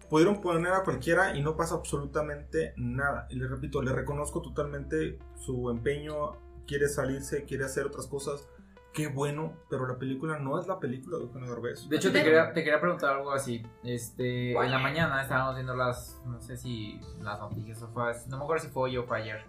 Pudieron poner a cualquiera y no pasa absolutamente nada. Y le repito, le reconozco totalmente su empeño, quiere salirse, quiere hacer otras cosas. Qué bueno, pero la película no es la película de Eugenio Derbez. De hecho, te quería, te quería preguntar algo así. Este, en la mañana estábamos viendo las, no sé si las noticias o fue, no me acuerdo si fue hoy o fue ayer.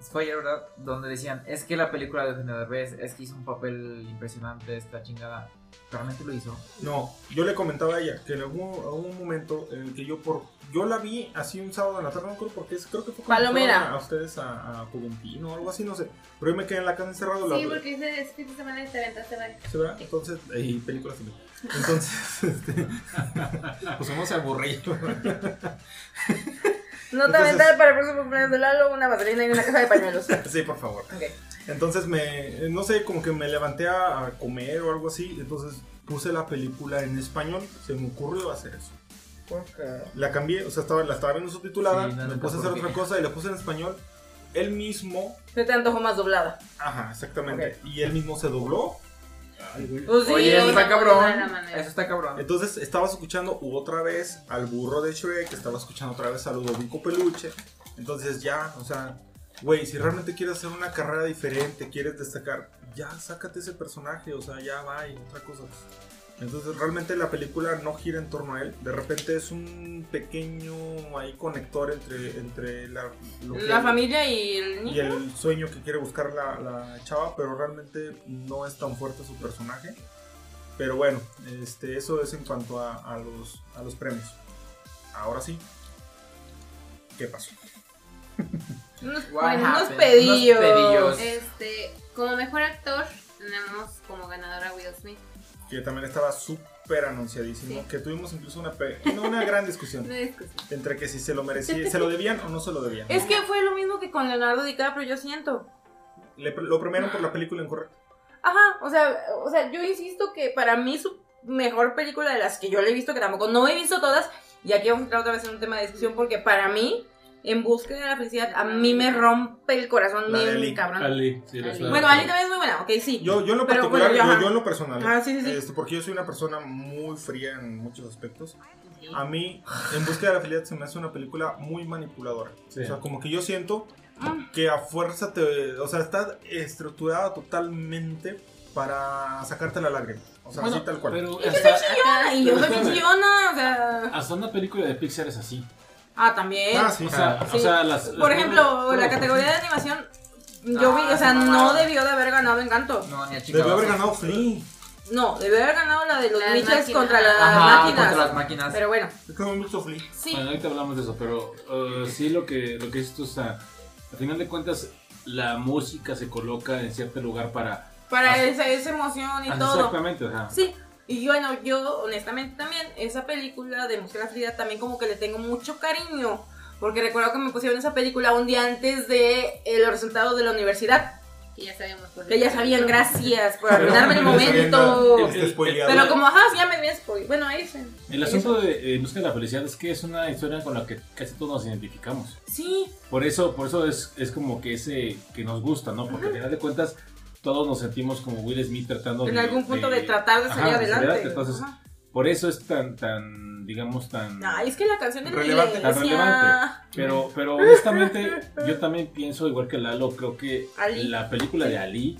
Fue ayer, ¿verdad? Donde decían, es que la película de Eugenio Derbez, es que hizo un papel impresionante esta chingada. ¿Realmente lo hizo? No, yo le comentaba a ella que en algún, algún momento en el que yo por yo la vi así un sábado en la tarde, no acuerdo porque es, creo que fue Palomera. a, a ustedes a, a Juventino o algo así, no sé. Pero yo me quedé en la casa encerrado. Sí, la, porque ese ese fin de semana te aventaste varios. ¿Sí, verdad? Entonces, y películas también. Entonces, este, pues uno se aburrió. No te aventar para el próximo cumpleaños de Lalo una madrina y una caja de pañuelos. sí, por favor. Entonces me, no sé, como que me levanté a, a comer o algo así. Entonces puse la película en español. Se me ocurrió hacer eso. La cambié, o sea, estaba, la estaba viendo subtitulada. Sí, no, me puse a hacer otra cosa y la puse en español. Él mismo, Se te antojó más doblada. ajá, exactamente. Y él mismo se dobló. Pues sí. Oye, eso está cabrón. Eso está cabrón. Entonces estabas escuchando otra vez al burro de Shrek, estaba escuchando otra vez a Ludovico Peluche. Entonces ya, o sea, güey, si realmente quieres hacer una carrera diferente, quieres destacar, ya sácate ese personaje, o sea, ya va y otra cosa. Entonces realmente la película no gira en torno a él. De repente es un pequeño ahí conector entre, entre la, lo que- La familia y el y niño. el sueño que quiere buscar la, la chava, pero realmente no es tan fuerte su personaje. Pero bueno, este, eso es en cuanto a, a los, a los premios. Ahora sí, ¿qué pasó? Unos, pedillos. Unos pedillos. Este, como mejor actor, tenemos como ganador a Will Smith. Que también estaba súper anunciadísimo. Sí. Que tuvimos incluso una, una gran discusión hay discusión. entre que si se lo merecía, se lo debían o no se lo debían. Es que fue lo mismo que con Leonardo DiCaprio, yo siento. Le- lo premiaron por la película incorrecta. Ajá, o sea, o sea, yo insisto que para mí su mejor película de las que yo le he visto, que tampoco no he visto todas, y aquí vamos a entrar otra vez en un tema de discusión, porque para mí, en búsqueda de la felicidad, a mí me rompe el corazón La de Ali. cabrón. Ali, sí, la Ali. Bueno, Ali también es muy buena, ok, sí. Yo, yo en lo Pero, particular, bueno, yo, yo, en lo personal, Ah, sí, sí, sí. este, porque yo soy una persona muy fría en muchos aspectos. A mí, En Búsqueda de la Felicidad se me hace una película muy manipuladora. Sí. O sea, como que yo siento Mm. que a fuerza te... O sea, está estructurada totalmente para sacarte la lágrima. O sea, Bueno, así tal cual. Pero Y yo hasta, soy chillona, y yo soy chillona, o sea... hasta una película de Pixar es así. Ah, también. Ah, sí. O sea, Sí. o sea las, Por las- ejemplo, la categoría de animación, yo vi, Ah, o sea, no debió de haber ganado Encanto. No, ni a Debió haber ganado Free. No, debió haber ganado la de los Las Mitchells máquinas. contra las Ajá, máquinas. contra las máquinas. Pero bueno, Es que gustó Flea. sí. Bueno, ahorita hablamos de eso, pero uh, sí lo que, lo que es esto, o sea, al final de cuentas, la música se coloca en cierto lugar para... Para esa, esa emoción y todo. Exactamente, o sea, Sí, y bueno, yo honestamente también, esa película de Música de la Felicidad también como que le tengo mucho cariño. Porque recuerdo que me pusieron esa película un día antes de eh, los resultados de la universidad. Que ya sabíamos por Que ya sabían, gracias por arruinarme el momento. Pero como, ajá, ya me habían spoil- Bueno, ahí se- El asunto de eh, Busca de la Felicidad es que es una historia con la que casi todos nos identificamos. Sí, Por eso, por eso es, es como que ese que nos gusta, ¿no? Porque al final de cuentas todos nos sentimos como Will Smith tratando en de... algún punto de, tratar de salir Ajá, adelante. entonces, Ajá. Por eso es tan, tan, digamos, tan... Ay, es que la canción la Relevante. Tan iglesia. relevante. Pero, pero honestamente, yo también pienso, igual que Lalo, creo que Ali. la película de Ali,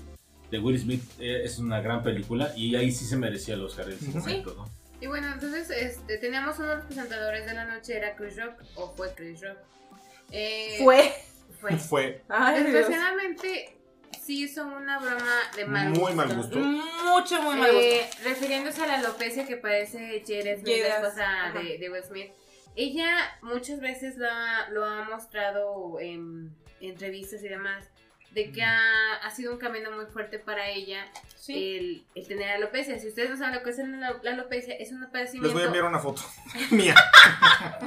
de Will Smith, eh, es una gran película y ahí sí se merecía el Oscar en Ujú. momento, ¿no? Y bueno, entonces este, teníamos uno de los presentadores de la noche, era Chris Rock, o fue Chris Rock. Eh, Fue. Fue. Fue Ay, Dios. Desgraciadamente, sí hizo una broma de mal muy mal gusto. Mucho, muy mal gusto. Eh, refiriéndose a la alopecia que parece Jada Smith, la esposa de, de Will Smith. Ella muchas veces lo ha, lo ha mostrado en entrevistas y demás, de que ha, ha sido un camino muy fuerte para ella Sí. el, el tener alopecia. Si ustedes no saben lo que es la, la alopecia, es un Les padecimiento voy a enviar una foto mía.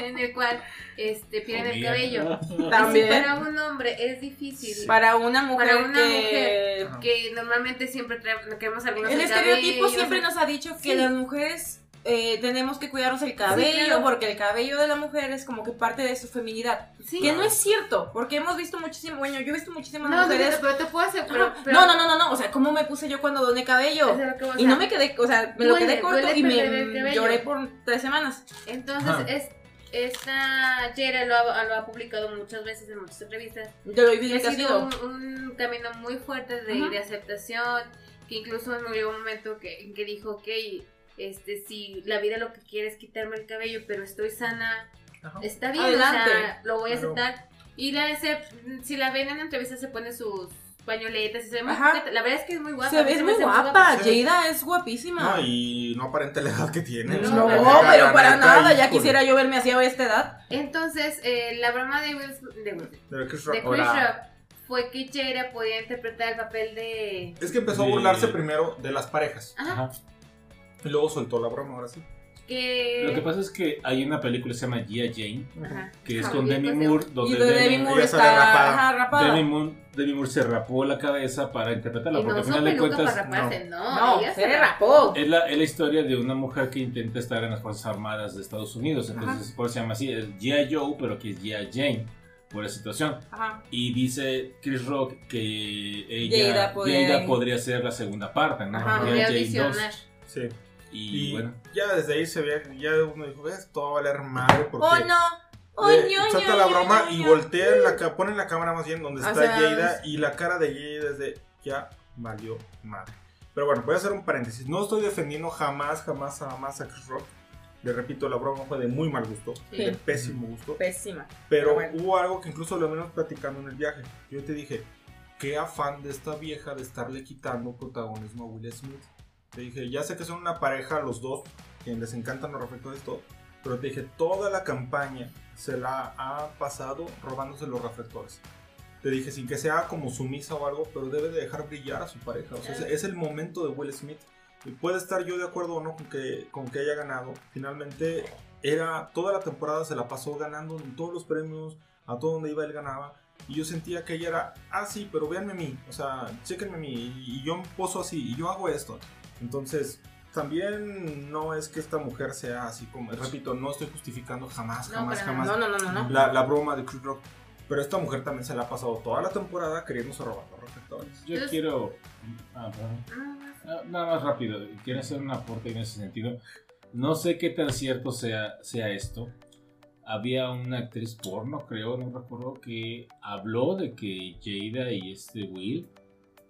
en el cual este, pierden el Comida. cabello. También. si para un hombre es difícil, Para una mujer Para una que... Ajá. que normalmente siempre trae- queremos algunos El el estereotipo cabello, siempre nos ha dicho que Sí. las mujeres eh, tenemos que cuidarnos el cabello claro. porque el cabello de la mujer es como que parte de su feminidad. Sí. Que no es cierto, porque hemos visto muchísimo, bueno, yo he visto muchísimas No, mujeres... pero te puedo hacer, pero, pero- no, no, no, no, no, o sea, ¿cómo me puse yo cuando doné cabello? es de lo que voy a Y no me quedé, o sea, me lo Duele, quedé corto y me lloré por tres semanas. Entonces, Ajá. es, esta Jera lo ha, lo ha publicado muchas veces en muchas entrevistas. Yo lo Que vi ha sido un, un camino muy fuerte de, Ajá. de aceptación, que incluso me llegó un momento que, en que dijo, ok, este, si la vida lo que quiere es quitarme el cabello, pero estoy sana, Ajá. está bien, o Adelante. sea, lo voy a Claro. aceptar. Y la, se- si la ven en la entrevista se pone sus pañoletas y se ve muy. La verdad es que es muy guapa. Se a ve muy guapa, Sí. Jada es guapísima. No, y no aparenta la edad que tiene. No, o No, pero- pero para nada, ya quisiera yo verme así a esta edad. Entonces, eh, la broma de Will de, Will Smith, De Chris de Rock. Chris Rock fue que Jada podía interpretar el papel de... Es que empezó a De- burlarse primero de las parejas. Ajá, Ajá. Y luego soltó la broma, ahora sí. que... Lo que pasa es que hay una película que se llama Gia Jane, Ajá. que es con Demi Moore, donde de Demi Demi, Moore está rapada. ajá, rapada. Demi Moore, Demi Moore se rapó la cabeza para interpretarla, Y porque no al final de cuentas para raparse, no. No, ella se rapó. es la, es la historia de una mujer que intenta estar en las Fuerzas Armadas de Estados Unidos, entonces por eso se llama así, es G.I. Joe, pero que es G.I. Jane, por la situación. Ajá. Y dice Chris Rock que ella, Jada podría- Jada podría ser la segunda parte, ¿no? Ajá. Jane audicionar. 2. Sí. Y, Y bueno, ya desde ahí se veía, ya uno dijo, "Ves, esto va a valer madre porque Oh no. Oh, ño, salta ño, la broma ño, y voltea la ponen la cámara más bien donde O está sea, Jada y la cara de Jada es de ya valió madre. Pero bueno, voy a hacer un paréntesis. No estoy defendiendo jamás, jamás, jamás a Chris Rock. Le repito, la broma fue de muy mal gusto, Sí. de pésimo gusto. Pésima. Pero Pero bueno. hubo algo que incluso lo venimos platicando en el viaje. Yo te dije, qué afán de esta vieja de estarle quitando protagonismo a Will Smith. Te dije, ya sé que son una pareja los dos, que les encantan los reflectores todo, pero te dije, toda la campaña se la ha pasado robándose los reflectores. Te dije, sin que sea como sumisa o algo, pero debe de dejar brillar a su pareja. O sea, es, es el momento de Will Smith. Y puede estar yo de acuerdo o no con que, con que haya ganado. Finalmente, era toda la temporada se la pasó ganando en todos los premios, a todo donde iba él ganaba. Y yo sentía que ella era, ah, sí, pero véanme a mí, o sea, chéquenme a mí, y, y yo me poso así, y yo hago esto. Entonces, también no es que esta mujer sea así como, repito, no estoy justificando jamás, No, jamás, jamás No, no, no, no, no. la, la broma de Chris Rock. Pero esta mujer también se la ha pasado toda la temporada queriéndose robar los reflectores. yo quiero... ah, perdón. Ah, Ah, Nada más rápido, quiero hacer un aporte en ese sentido. No sé qué tan cierto sea, sea esto. Había una actriz porno, creo, no recuerdo, que habló de que Jada y este Will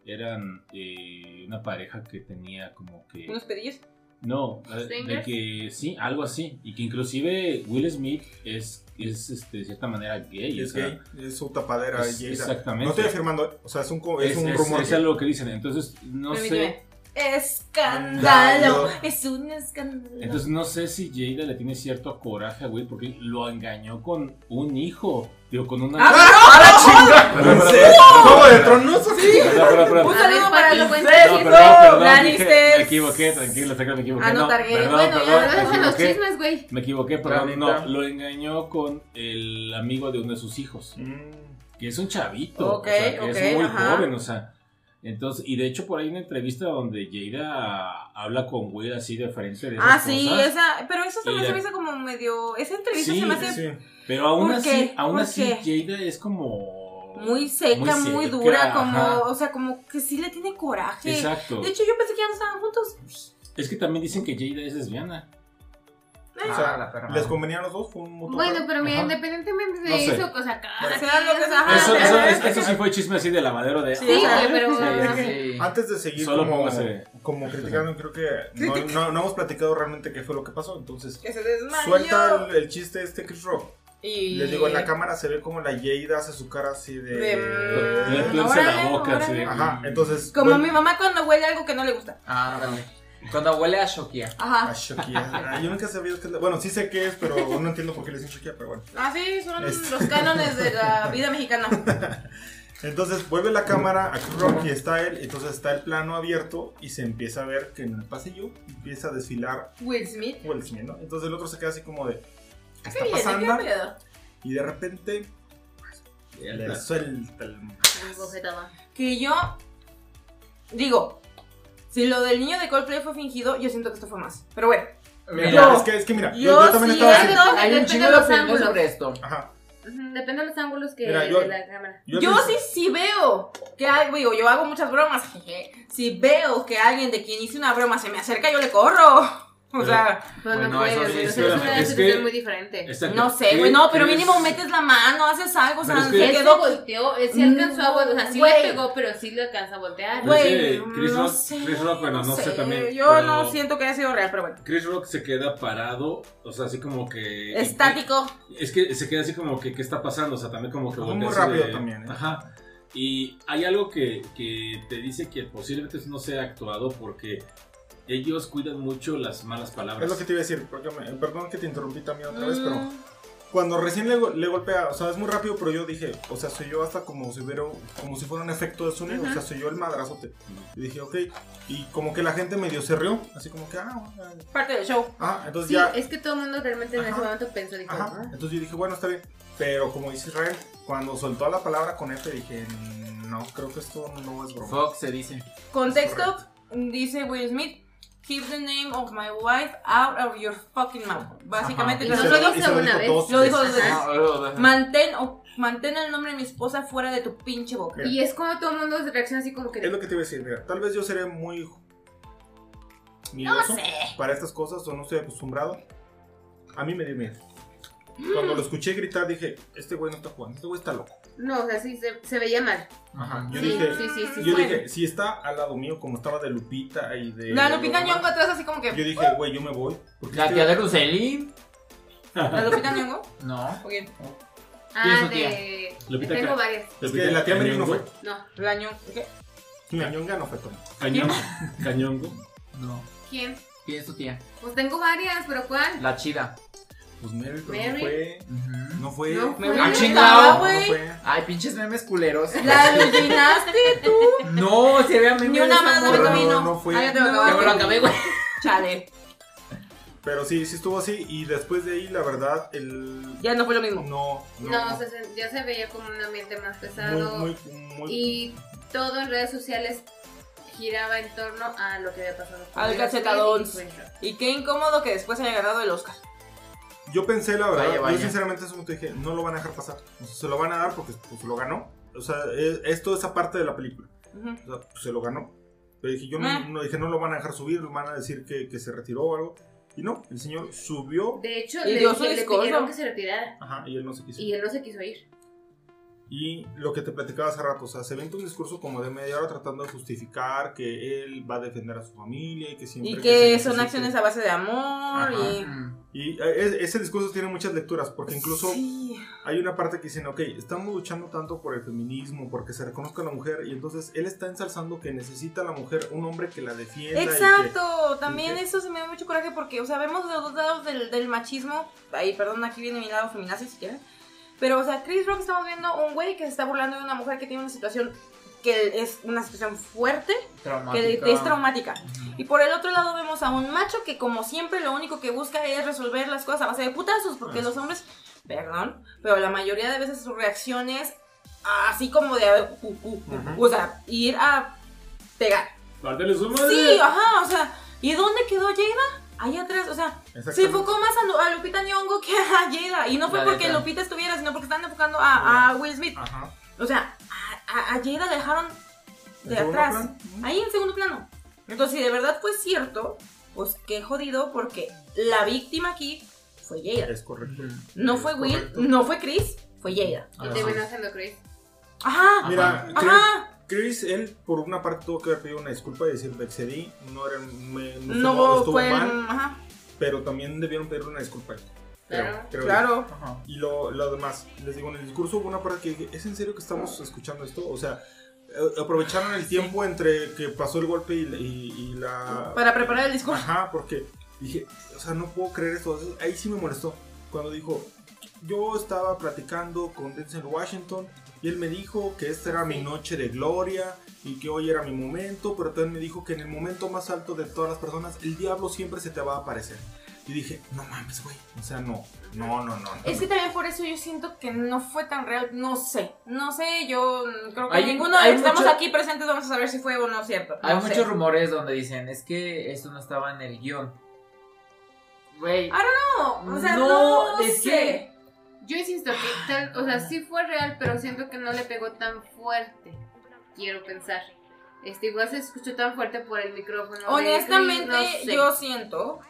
eran eh, una pareja que tenía como que... Unos pedillos. No, eh, de que sí, algo así. Y que inclusive Will Smith es, es este, de cierta manera gay. Y o es sea, gay, es su tapadera. es- exactamente. No estoy afirmando, o sea, es un, es es, un es- rumor. es algo que dicen. Entonces, no sé. Escándalo. Es un escándalo. Entonces no sé si Jada le tiene cierto coraje a Will porque lo engañó con un hijo. Digo, con una. ¡Ah, ¿Cómo de tronos? Perdón, perdón, perdón. Un A ver, saludo para los No, perdón, perdón, dije, me equivoqué, tranquilo, tranquilo, me equivoqué. Ah, no, no, Targaryen. perdón, Bueno, perdón, ya, me Deja los equivoqué. chismes, güey. Me equivoqué, perdón, no, lo engañó con el amigo de uno de sus hijos, Mm, que es un chavito, Ok, o sea, que ok, es muy joven, o sea, entonces, y de hecho por ahí una entrevista donde Jada habla con Will así de frente de esas Ah, sí, cosas, esa, pero eso se me hace como medio. Esa entrevista Sí, se me hace sí. pero aún ¿Por así, qué? aún ¿Por así? Jada es como... muy seca, muy, seca, dura, como, o sea, como que sí le tiene coraje. Exacto. De hecho, yo pensé que ya no estaban juntos. Es que también dicen que Jada es lesbiana. O sea, Ah, la perra ¿Les convenía a los dos? Fue un mutuo Bueno, pero mira, Ajá. independientemente de No sé. eso, o sea, cada Bueno. Sea lo que sea, ajá, Eso, eso, es- eso sí fue chisme así de lavadero de... Sí, güey, pero. Sí. Antes de seguir Solo como, póngase- como criticando, creo que no, no- no hemos platicado realmente qué fue lo que pasó. Entonces, Que se desmayó. suelta el, el chiste este Chris Rock. Y... Les digo, en la cámara se ve como la Jada hace su cara así de... De- Le Mm, plancha la órale, boca así de... Ajá, entonces... Como vuelve- mi mamá cuando huele algo que no le gusta. Ah, dale. Cuando huele a Shokia. Ajá. Shokia. Ah, Yo nunca sabía que es la- Bueno, sí sé qué es, pero no entiendo por qué le dicen Shokia, pero bueno. Ah, sí, son Este. los cánones de la vida mexicana. Entonces vuelve la cámara a Chris Rock y está él, entonces está el plano abierto y se empieza a ver que en el pasillo empieza a desfilar Will Smith. Will Smith, ¿no? Entonces el otro se queda así como de... ¿Qué está Qué bien, pasando? qué pedo. Y de repente le suelta el... Que yo digo, si lo del niño de Coldplay fue fingido, yo siento que esto fue más. Pero bueno, Mira, Yo- es que, es que mira, yo, yo yo también sí estaba. Hay un chingo de opiniones sobre esto. Ajá. Depende de los ángulos que Mira, yo- de la cámara. Yo, sí, sí veo que hay, digo, yo hago muchas bromas, jeje. Si veo que alguien de quien hice una broma se me acerca, yo le corro. O Pero- sea, Pero Bueno, no puedes, eso sí, es una es situación que- muy diferente. No sé, ¿Qué- güey, no, pero mínimo es? metes la mano, haces algo, o sea, es se que- quedó volteó, sí alcanzó a voltear, o sea, sí le pegó, pero sí le alcanza a voltear. Güey, Chris no Rock- sé, Chris Rock, bueno, no sé también, Yo pero- no siento que haya sido real, pero bueno. Chris Rock se queda parado, o sea, así como que... Estático. Es que se queda así como que, ¿qué está pasando? O sea, también como que Muy rápido de- también, ¿eh? Ajá. Y hay algo que, que te dice que posiblemente no sea actuado porque ellos cuidan mucho las malas palabras. Es lo que te iba a decir, porque me- perdón que te interrumpí también otra vez, pero Mm, cuando recién le, le golpea, o sea, es muy rápido, pero yo dije, o sea, soy yo hasta como si hubiera, como si fuera un efecto de sonido, o sea, soy yo el madrazote. Y dije, ok, y como que la gente medio se rió, así como que, ah, bueno, parte del show. ah, entonces Sí, ya, es que todo el mundo realmente en ese Ajá. momento pensó, dijo, ajá, "Ah". entonces yo dije, bueno, está bien, pero como dice Israel, cuando soltó la palabra con F, dije, no, creo que esto no es broma. Fox se dice. Contexto, dice Will Smith. Keep the name of my wife out of your fucking mouth. Básicamente, no no lo lo una vez. Lo dijo dos veces. Mantén, o, mantén el nombre de mi esposa fuera de tu pinche boca. Mira. Y es como todo el mundo reacciona así como que... Es lo que te iba a decir, mira, tal vez yo seré muy miedoso para estas cosas o no estoy acostumbrado. A mí me dio miedo. Cuando lo escuché gritar dije, este güey no está jugando, este güey está loco. No, o sea, sí, se, se veía mal. Ajá. Yo Sí, dije, sí, sí, sí. yo fue. dije, si está al lado mío como estaba de Lupita y de La Lupita demás, atrás así como Yo que... dije, güey, yo me voy. Porque La tía de Lucelli. ¿La Lupita Nyong'o? No. Ok. Ah, su tía? de... Lupita Tengo varias. es que la tía Mary no fue. No. La Nyong'o. ¿Qué? La ñonga no fue Tom. Cañón, cañongo. No. ¿Quién? ¿Quién es tu tía? Pues tengo varias, pero ¿cuál? La chida. Pues Mary, pero Mary. no fue. No fue. No Me fue. Ah, chingado. No, güey. no fue. Ay, pinches memes culeros. La adivinaste tú. No, se había memes Ni una más. No, camino. no fue. Ah, ya te lo No, acabaste. Ya me lo acabé, güey. Chale. Pero sí, sí estuvo así. Y después de ahí, la verdad, el. Ya no fue lo mismo. No, no. Se- ya se veía como un ambiente más pesado. muy, muy, muy. Y todo en redes sociales giraba en torno a lo que había pasado. Al Rock. Y qué incómodo que después haya ganado el Oscar. Yo pensé, la verdad, Vaya, vaya. yo sinceramente eso te dije, no lo van a dejar pasar. O sea, se lo van a dar porque pues, lo ganó. O sea, es, es toda esa parte de la película. Ujú. O sea, pues, se lo ganó. Pero dije, yo no, Eh. no dije, no lo van a dejar subir, van a decir que, que se retiró o algo. Y no, el señor subió. De hecho, Y le, dio su dije- le discurso. pidieron que se retirara. Ajá, y él no se quiso. Y él no se quiso ir. Y lo que te platicaba hace rato, o sea, se vende un discurso como de media hora tratando de justificar que él va a defender a su familia y que siempre... Y que son necesite- acciones a base de amor Ajá. y... Y eh, ese discurso tiene muchas lecturas, porque incluso Sí. hay una parte que dicen, ok, estamos luchando tanto por el feminismo, porque se reconozca a la mujer, y entonces él está ensalzando que necesita a la mujer un hombre que la defienda. y que- Exacto, también y que- eso se me da mucho coraje porque, o sea, vemos los dos lados del, del machismo. Ahí, perdón, aquí viene mi lado feminazi si quieren. Pero, o sea, Chris Rock estamos viendo un güey que se está burlando de una mujer que tiene una situación que es una situación fuerte, que Traumática. es traumática. Y por el otro lado vemos a un macho que como siempre lo único que busca es resolver las cosas a base de putazos, porque los hombres, perdón, pero la mayoría de veces sus reacciones así como de, uh, uh, uh, Ujú. o sea, ir a pegar. Su madre. Sí, ajá, o sea, ¿y dónde quedó Jada? Ahí atrás, o sea, se enfocó más a, Lu- a Lupita Nyong'o que a Jada. Y no fue La porque. Lupita estuviera, sino porque están enfocando a, a Will Smith. Ajá. O sea, a, a- a Jada la dejaron de ¿En segundo atrás. Ahí en segundo plano. Entonces, si de verdad fue cierto, pues qué jodido, porque la víctima aquí fue Jada. Es correcto. No Es fue Will, no fue Chris, fue Jada. Y terminó siendo Chris. Ajá, Mira, Chris, ajá. Chris, él por una parte tuvo que haber pedido una disculpa y decir, me excedí, no era, me, no, No estuvo fue. mal, Ajá, pero también debieron pedirle una disculpa. Creo, Claro. creo claro. Ajá. Y lo, lo demás, les digo, en el discurso hubo una parte que dije, ¿es en serio que estamos escuchando esto? O sea, eh, aprovecharon el tiempo entre que pasó el golpe y, y- y la... Para preparar el discurso. Ajá, porque dije, o sea, no puedo creer esto. Ahí sí me molestó. Cuando dijo, yo estaba platicando con Denzel Washington y él me dijo que esta era mi noche de gloria y que hoy era mi momento, pero también me dijo que en el momento más alto de todas las personas, el diablo siempre se te va a aparecer. Y dije, no mames, güey. O sea, no, no, no, no. Es que también por eso yo siento que no fue tan real. No sé, no sé. Yo creo que Hay- ninguno de hay los que estamos mucho- aquí presentes vamos a saber si fue o no cierto. Hay No sé. muchos rumores donde dicen, es que esto no estaba en el guion. Güey. Ah, No, o sea, No, no, es sé. que- Yo insisto que tal, o sea, sí fue real, pero siento que no le pegó tan fuerte. Quiero pensar. Este, igual se escuchó tan fuerte por el micrófono. de Honestamente, Chris, no sé. yo siento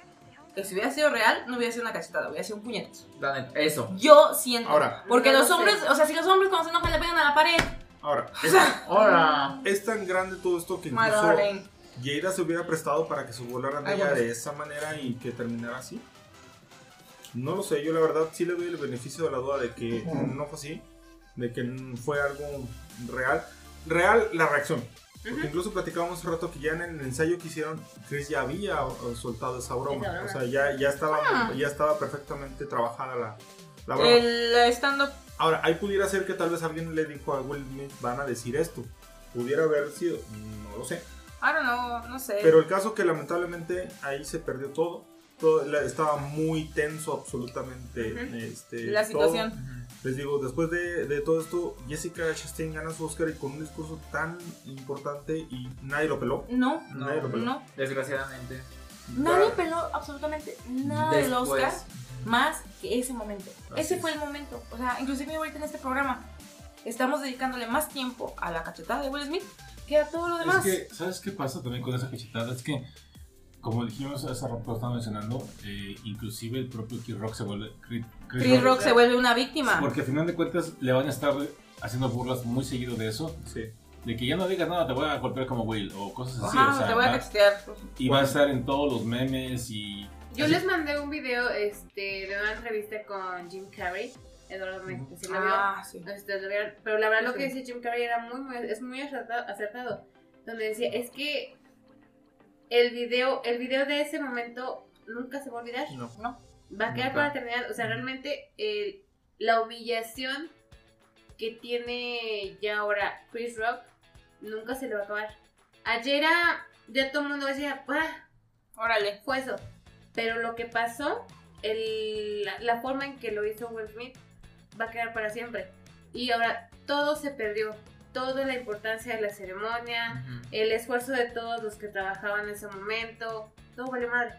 que si hubiera sido real, no hubiera sido una cachetada, hubiera sido un puñetazo. Neta, Eso. Yo siento. Ahora, Porque No los sé. hombres, o sea, si los hombres cuando se enojan le pegan a la pared, ahora, es, Ahora. es tan grande todo esto que incluso. Jada se hubiera prestado para que ella bueno. de esa manera y que terminara así. No lo sé, yo la verdad sí le doy el beneficio de la duda de que no fue así, de que fue algo real. Real la reacción. Porque incluso platicábamos hace rato que ya en el ensayo que hicieron, Chris ya había soltado esa broma. Esa broma. O sea, ya, ya, estaba, Ah. ya estaba perfectamente trabajada la, la broma. El stand-up. Ahora, ahí pudiera ser que tal vez alguien le dijo a Will Smith, van a decir esto. Pudiera haber sido, no lo sé. I don't know, no sé. Pero el caso que lamentablemente ahí se perdió todo. Todo la- estaba muy tenso absolutamente este, La todo. situación. Les digo, después de, de todo esto, Jessica Chastain gana su Oscar y con un discurso tan importante y nadie lo peló. No, No, Nadie lo peló. no. Desgraciadamente. Nadie peló absolutamente nada del. Oscar más que ese momento. Así ese es. fue el momento. O sea, inclusive ahorita en este programa estamos dedicándole más tiempo a la cachetada de Will Smith que a todo lo Es demás. que, ¿sabes qué pasa también con esa cachetada? Es que, como dijimos hace rato, estaba mencionando, eh, inclusive el propio Chris Rock se vuelve... Chris, Chris Chris Rock- Rock se vuelve una víctima. Porque al final de cuentas le van a estar haciendo burlas muy seguido de eso. Sí. De que ya no digas nada, te voy a golpear como Will o cosas así. Ajá, o sea, te voy a cachetear. y va a estar en todos los memes y... Yo así. les mandé un video este, de una entrevista con Jim Carrey. Eduardo sí lo vio. Ah, sí. Este, lo vieron, pero la verdad lo que Sí. decía Jim Carrey era muy, muy, es muy acertado, acertado, donde decía, es que el video, el video de ese momento nunca se va a olvidar, No. No. va a quedar Nunca. para la eternidad, o sea, realmente el- la humillación que tiene ya ahora Chris Rock nunca se le va a acabar. Ayer era- ya todo el mundo decía, "Ah, Órale. fue eso. Pero lo que pasó, el- la, la forma en que lo hizo Will Smith, va a quedar para siempre. Y ahora todo se perdió. Toda la importancia de la ceremonia, Ujú. el esfuerzo de todos los que trabajaban en ese momento, todo vale madre.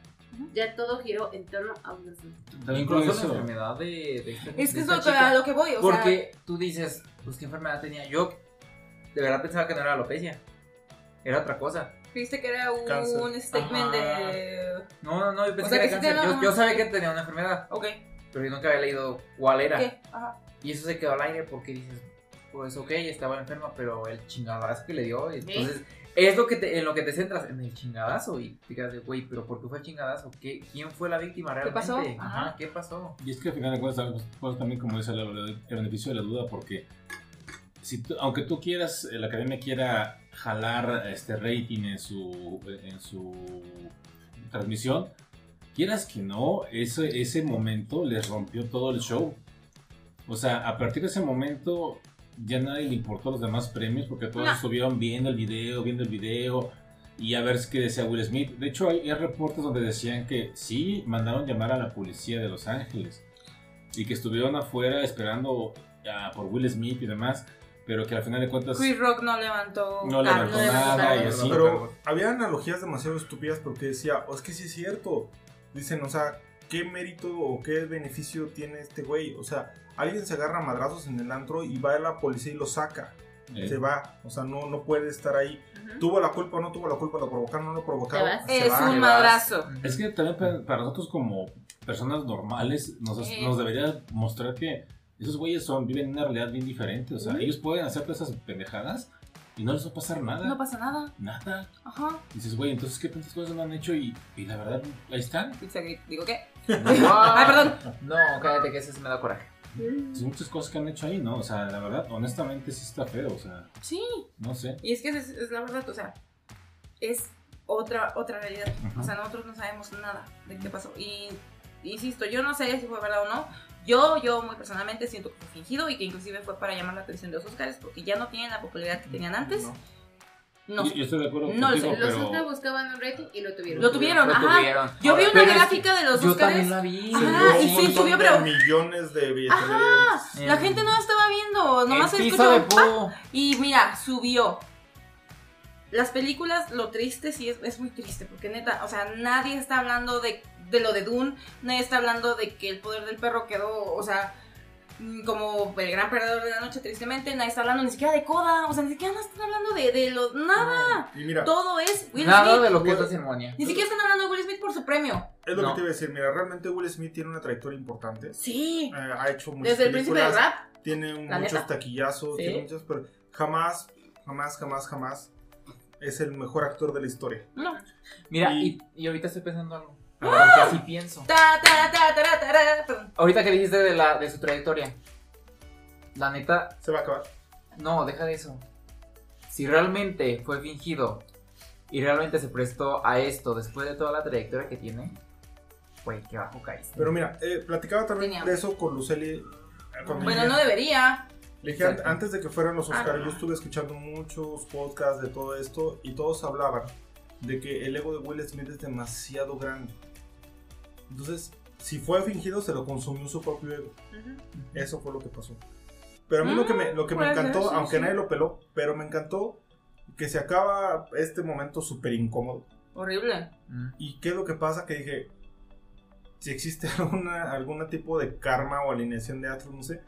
Ya todo giró en torno a Smith. También con Incluso la eso... enfermedad de, de, este- Es de que es lo que, lo que voy. O sea, Porque tú dices, pues qué enfermedad tenía. Yo de verdad pensaba que no era alopecia. Era otra cosa. viste que era un Cáncer. statement Ajá. de. No, no, no, yo pensé sea, que que era sí cáncer. Yo, yo sabía que tenía una enfermedad, Ok. pero yo nunca había leído cuál era. ¿Qué? Ajá. Y eso se quedó al aire porque dices, pues ok, estaba enferma, pero el chingadazo que le dio, entonces es lo que te, en lo que te centras, en el chingadazo. Y fíjate, güey, pero ¿por qué fue el chingadazo? ¿Qué, ¿Quién fue la víctima realmente? ¿Qué pasó? Ajá, ¿qué pasó? Y es que al final de cuentas, pues, también como dice el, beneficio de la duda, porque si aunque tú quieras, la academia quiera jalar este rating en su, en su transmisión, quieras que no, ese, ese momento les rompió todo el show. O sea, a partir de ese momento ya nadie le importó los demás premios porque todos estuvieron viendo el video, viendo el video y a ver qué decía Will Smith. De hecho, hay, reportes donde decían que sí mandaron llamar a la policía de Los Ángeles y que estuvieron afuera esperando por Will Smith y demás. Pero que al final de cuentas. Chris Rock no levantó, no levantó nada y así. Pero había analogías demasiado estúpidas porque decía, oh, es que sí es cierto. Dicen, o sea, ¿qué mérito o qué beneficio tiene este güey? O sea, alguien se agarra madrazos en el antro y va a la policía y lo saca. Se va, o sea, no, no puede estar ahí. ¿Tuvo la culpa o no tuvo la culpa? ¿Lo provocaron o no lo provocaron? Es un madrazo. Es que también para nosotros como personas normales nos, nos debería mostrar que esos güeyes son, viven una realidad bien diferente. O sea, ellos pueden hacer esas pendejadas y no les va a pasar nada. No pasa nada. Nada. Ajá. dices, güey, entonces, ¿qué tantas cosas no han hecho? Y, y la verdad, ahí están. Digo, ¿qué? Ay, perdón. No, cállate que ese se me da coraje. Hay muchas cosas que han hecho ahí, ¿no? O sea, la verdad, honestamente sí está feo, o sea. Sí. No sé. Y es que es, la verdad, o sea, es otra, otra realidad. O sea, nosotros no sabemos nada de qué pasó. Y insisto, yo no sé si fue verdad o no. Yo, yo muy personalmente siento que fue fingido y que inclusive fue para llamar la atención de los Oscars porque ya no tienen la popularidad que tenían antes. No. Yo, estoy de acuerdo no contigo, Los Oscars buscaban un rating y lo tuvieron. Lo tuvieron, ajá. Yo vi una gráfica de los yo también la vi. Ajá, y sí subió, pero. millones de billetes. Ajá. La gente no estaba viendo. Nomás se escuchó. Y mira, subió. Las películas, lo triste sí es, es muy triste. Porque neta, o sea, nadie está hablando de, de lo de Dune. Nadie está hablando de que el poder del perro quedó. O sea como el gran perdedor de la noche, tristemente, nadie está hablando ni siquiera de Coda, o sea, ni siquiera están hablando de, de lo, nada. y mira, todo es Will nada de lo que es la ceremonia. Ni siquiera están hablando de Will Smith por su premio. Es lo que te iba a decir, mira, realmente Will Smith tiene una trayectoria importante. Sí. Eh, ha hecho muchas Desde el príncipe del rap. Tiene muchos taquillazos, tiene muchas, pero jamás, jamás, jamás, jamás es el mejor actor de la historia. No. Mira, y, y ahorita estoy pensando algo. Así pienso. Ahorita que dijiste de, la, de su trayectoria, la neta. Se va a acabar. No, deja de eso. Si realmente fue fingido y realmente se prestó a esto después de toda la trayectoria que tiene, güey, qué bajo caíste. Pero mira, eh, platicaba también de eso con Luceli. Bueno, no debería. Le dije, antes de que fueran los Oscars, yo estuve escuchando muchos podcasts de todo esto y todos hablaban de que el ego de Will Smith es demasiado grande. Entonces, si fue fingido, se lo consumió su propio ego. Eso fue lo que pasó. Pero a mí lo que me, lo que me encantó, aunque nadie lo peló, pero me encantó que se acaba este momento súper incómodo. Horrible. ¿Y qué es lo que pasa? Que dije, si existe alguna, algún tipo de karma o alineación de astros, no sé.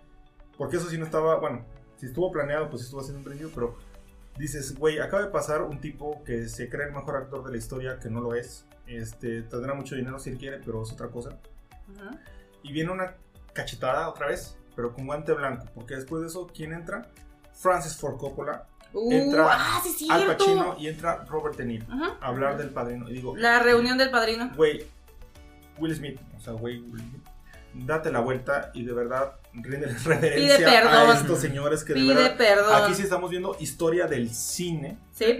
Porque eso sí no estaba, bueno, si estuvo planeado, pues estuvo haciendo un brillo, pero dices, güey, acaba de pasar un tipo que se cree el mejor actor de la historia, que no lo es. Este, tendrá mucho dinero si él quiere, pero es otra cosa. Y viene una cachetada otra vez, pero con guante blanco, porque después de eso, ¿quién entra? Francis Ford Coppola. Uh, entra ah, Al Pacino y entra Robert De Niro a hablar del padrino. Y digo, la reunión del padrino. Güey, Will Smith, o sea, güey, date la vuelta y de verdad rinde reverencia a estos señores que Pide de verdad perdón. aquí sí estamos viendo historia del cine sí.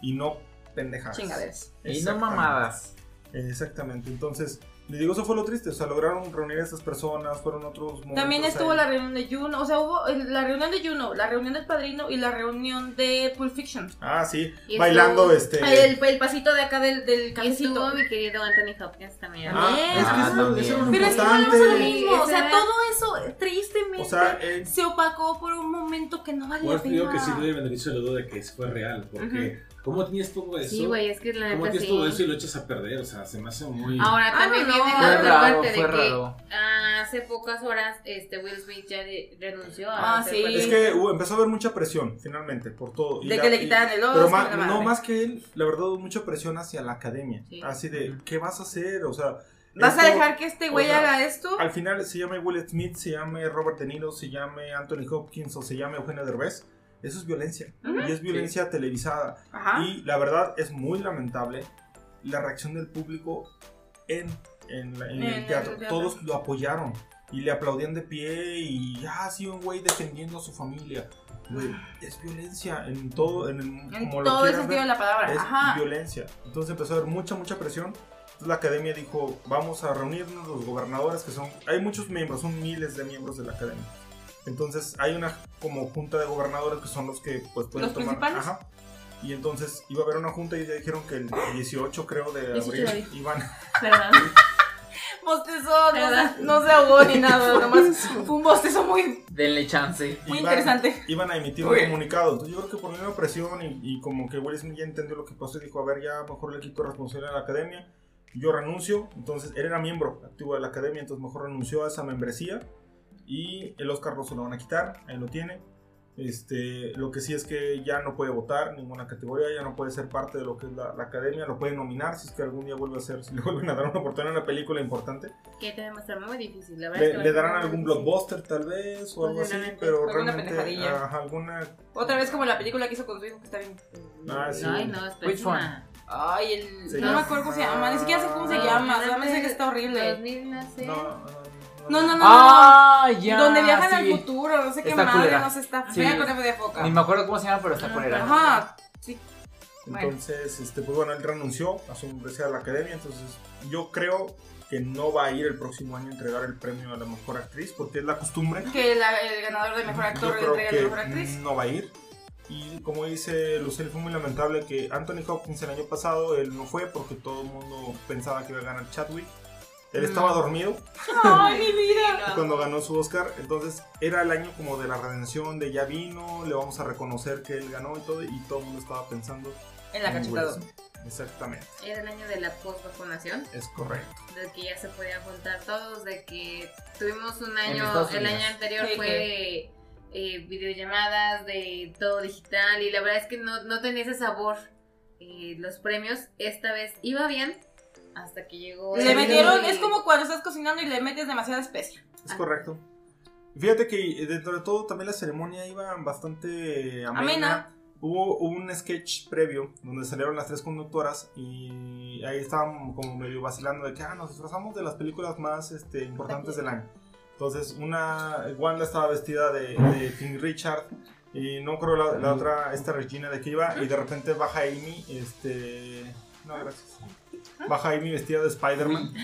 y no pendejadas. Chingaderas. Y no mamadas. Exactamente. Entonces, le digo, eso fue lo triste. O sea, lograron reunir a estas personas, fueron otros momentos. También estuvo la reunión de Juno. O sea, hubo la reunión de Juno, la reunión del padrino y la reunión de Pulp Fiction. Ah, sí. Bailando este. El, el, pasito de acá del, del estuvo mi querido Anthony Hopkins también. Ah, es que eso, es lo Pero importante. es lo mismo. O sea, todo eso, tristemente, o sea, eh, se opacó por un momento que no valía pues, pena. digo que sí doy beneficio de la duda de que fue real. Porque. ¿Cómo tienes todo eso? Sí, güey, es que la ¿Cómo tienes todo eso y lo echas a perder? O sea, se me hace muy. Ahora Ah, también no, viene no. la otra parte de fue que raro. ah, hace pocas horas este Will Smith ya de- renunció a Ah, sí. parte Es que uh, empezó a haber mucha presión, finalmente, por todo. Y De la- que le quitaran el Pero Oscar. más, la no más que él, la verdad, hubo mucha presión hacia la academia. Sí. Así de, ¿qué vas a hacer? O sea, ¿Vas a dejar que este güey o sea, haga esto? Al final se llame Will Smith, se llame Robert De Niro, se llame Anthony Hopkins o se llame Eugenio Derbez. Eso es violencia. Y es violencia televisada. Ajá. Y la verdad es muy lamentable la reacción del público en, en, la- en En el el teatro. Todos lo apoyaron y le aplaudían de pie y ah, sí, un güey defendiendo a su familia. Güey, es violencia en todo, en, el- En como todo el sentido ver, de la palabra. es Ajá. violencia. Entonces empezó a haber mucha, mucha presión. Entonces la academia dijo, vamos a reunirnos los gobernadores que son, hay muchos miembros, son miles de miembros de la academia. Entonces hay una como junta de gobernadores que son los que pues pueden ¿Los tomar. principales? Ajá. Y entonces iba a haber una junta y ya dijeron que el 18 creo de 18 de abril iban. Perdón. Bostezó, no, ¿Verdad? se- no se ahogó ni nada, nomás fue un bostezo muy, Denle chance. muy iban- interesante. Iban a emitir un comunicado. Entonces yo creo que por una presión y, y como que Will Smith ya entendió lo que pasó y dijo, a ver, ya mejor le quito responsabilidad a la academia. Yo renuncio. Entonces él era miembro activo de la academia, entonces mejor renunció a esa membresía. Y el Oscar no se lo van a quitar, ahí lo tiene. Este, lo que sí es que ya no puede votar ninguna categoría, ya no puede ser parte de lo que es la, la academia, lo puede nominar si es que algún día vuelve a ser, si le vuelven a dar una oportunidad en una película importante. Que te va a estar muy difícil, la verdad. es Le, que darán algún difícil. blockbuster tal vez o algo así, Posiblemente. pero Alguna realmente pendejadilla. ajá, alguna Otra vez como la película que hizo con su hijo, que está bien. Ah, sí. Ay, no, es Which one? pésima. Ay, el. No me acuerdo cómo se llama, ni siquiera sé cómo se No, llama, no, solamente sé que está horrible. 2000, no sé. No, no, No, no, no. Ah, ya. Donde viajan sí. al futuro, no sé qué Está madre, culera. no sé, está Sí. con F de foca. Ni me acuerdo cómo se llama, pero está No, culera. Ajá, sí. Bueno. Entonces, este, pues bueno, él renunció a su membresía de la academia, entonces yo creo que no va a ir el próximo año a entregar el premio a la mejor actriz, porque es la costumbre. Que la- el ganador de mejor actor le entrega la que mejor actriz. no va a ir. Y como dice Lucille, fue muy lamentable que Anthony Hopkins el año pasado, él no fue porque todo el mundo pensaba que iba a ganar Chadwick. Él Mm. estaba dormido Ay, mi vida. cuando ganó su Oscar, entonces era el año como de la redención, de ya vino, le vamos a reconocer que él ganó y todo, y todo el mundo estaba pensando En la cachetada. Exactamente, Era el año de la post-vacunación, es correcto. de que ya se podían juntar todos, de que tuvimos un año, el año anterior Sí, fue de eh, videollamadas, de todo digital, y la verdad es que no, no tenía ese sabor. eh, los premios esta vez iba bien hasta que llegó. Le el metieron, y- es como cuando estás cocinando y le metes demasiada especia. Es Ah. correcto. Fíjate que eh, dentro de todo también la ceremonia iba bastante amena. Amena. Hubo un sketch previo donde salieron las tres conductoras y ahí estaban como medio vacilando de que ah, nos disfrazamos de las películas más este, importantes del año. Entonces, una Wanda estaba vestida de, de King Richard y no creo la, la otra, esta Regina de que iba y de repente baja Amy, este... No, gracias. Baja Amy vestida de Spider-Man.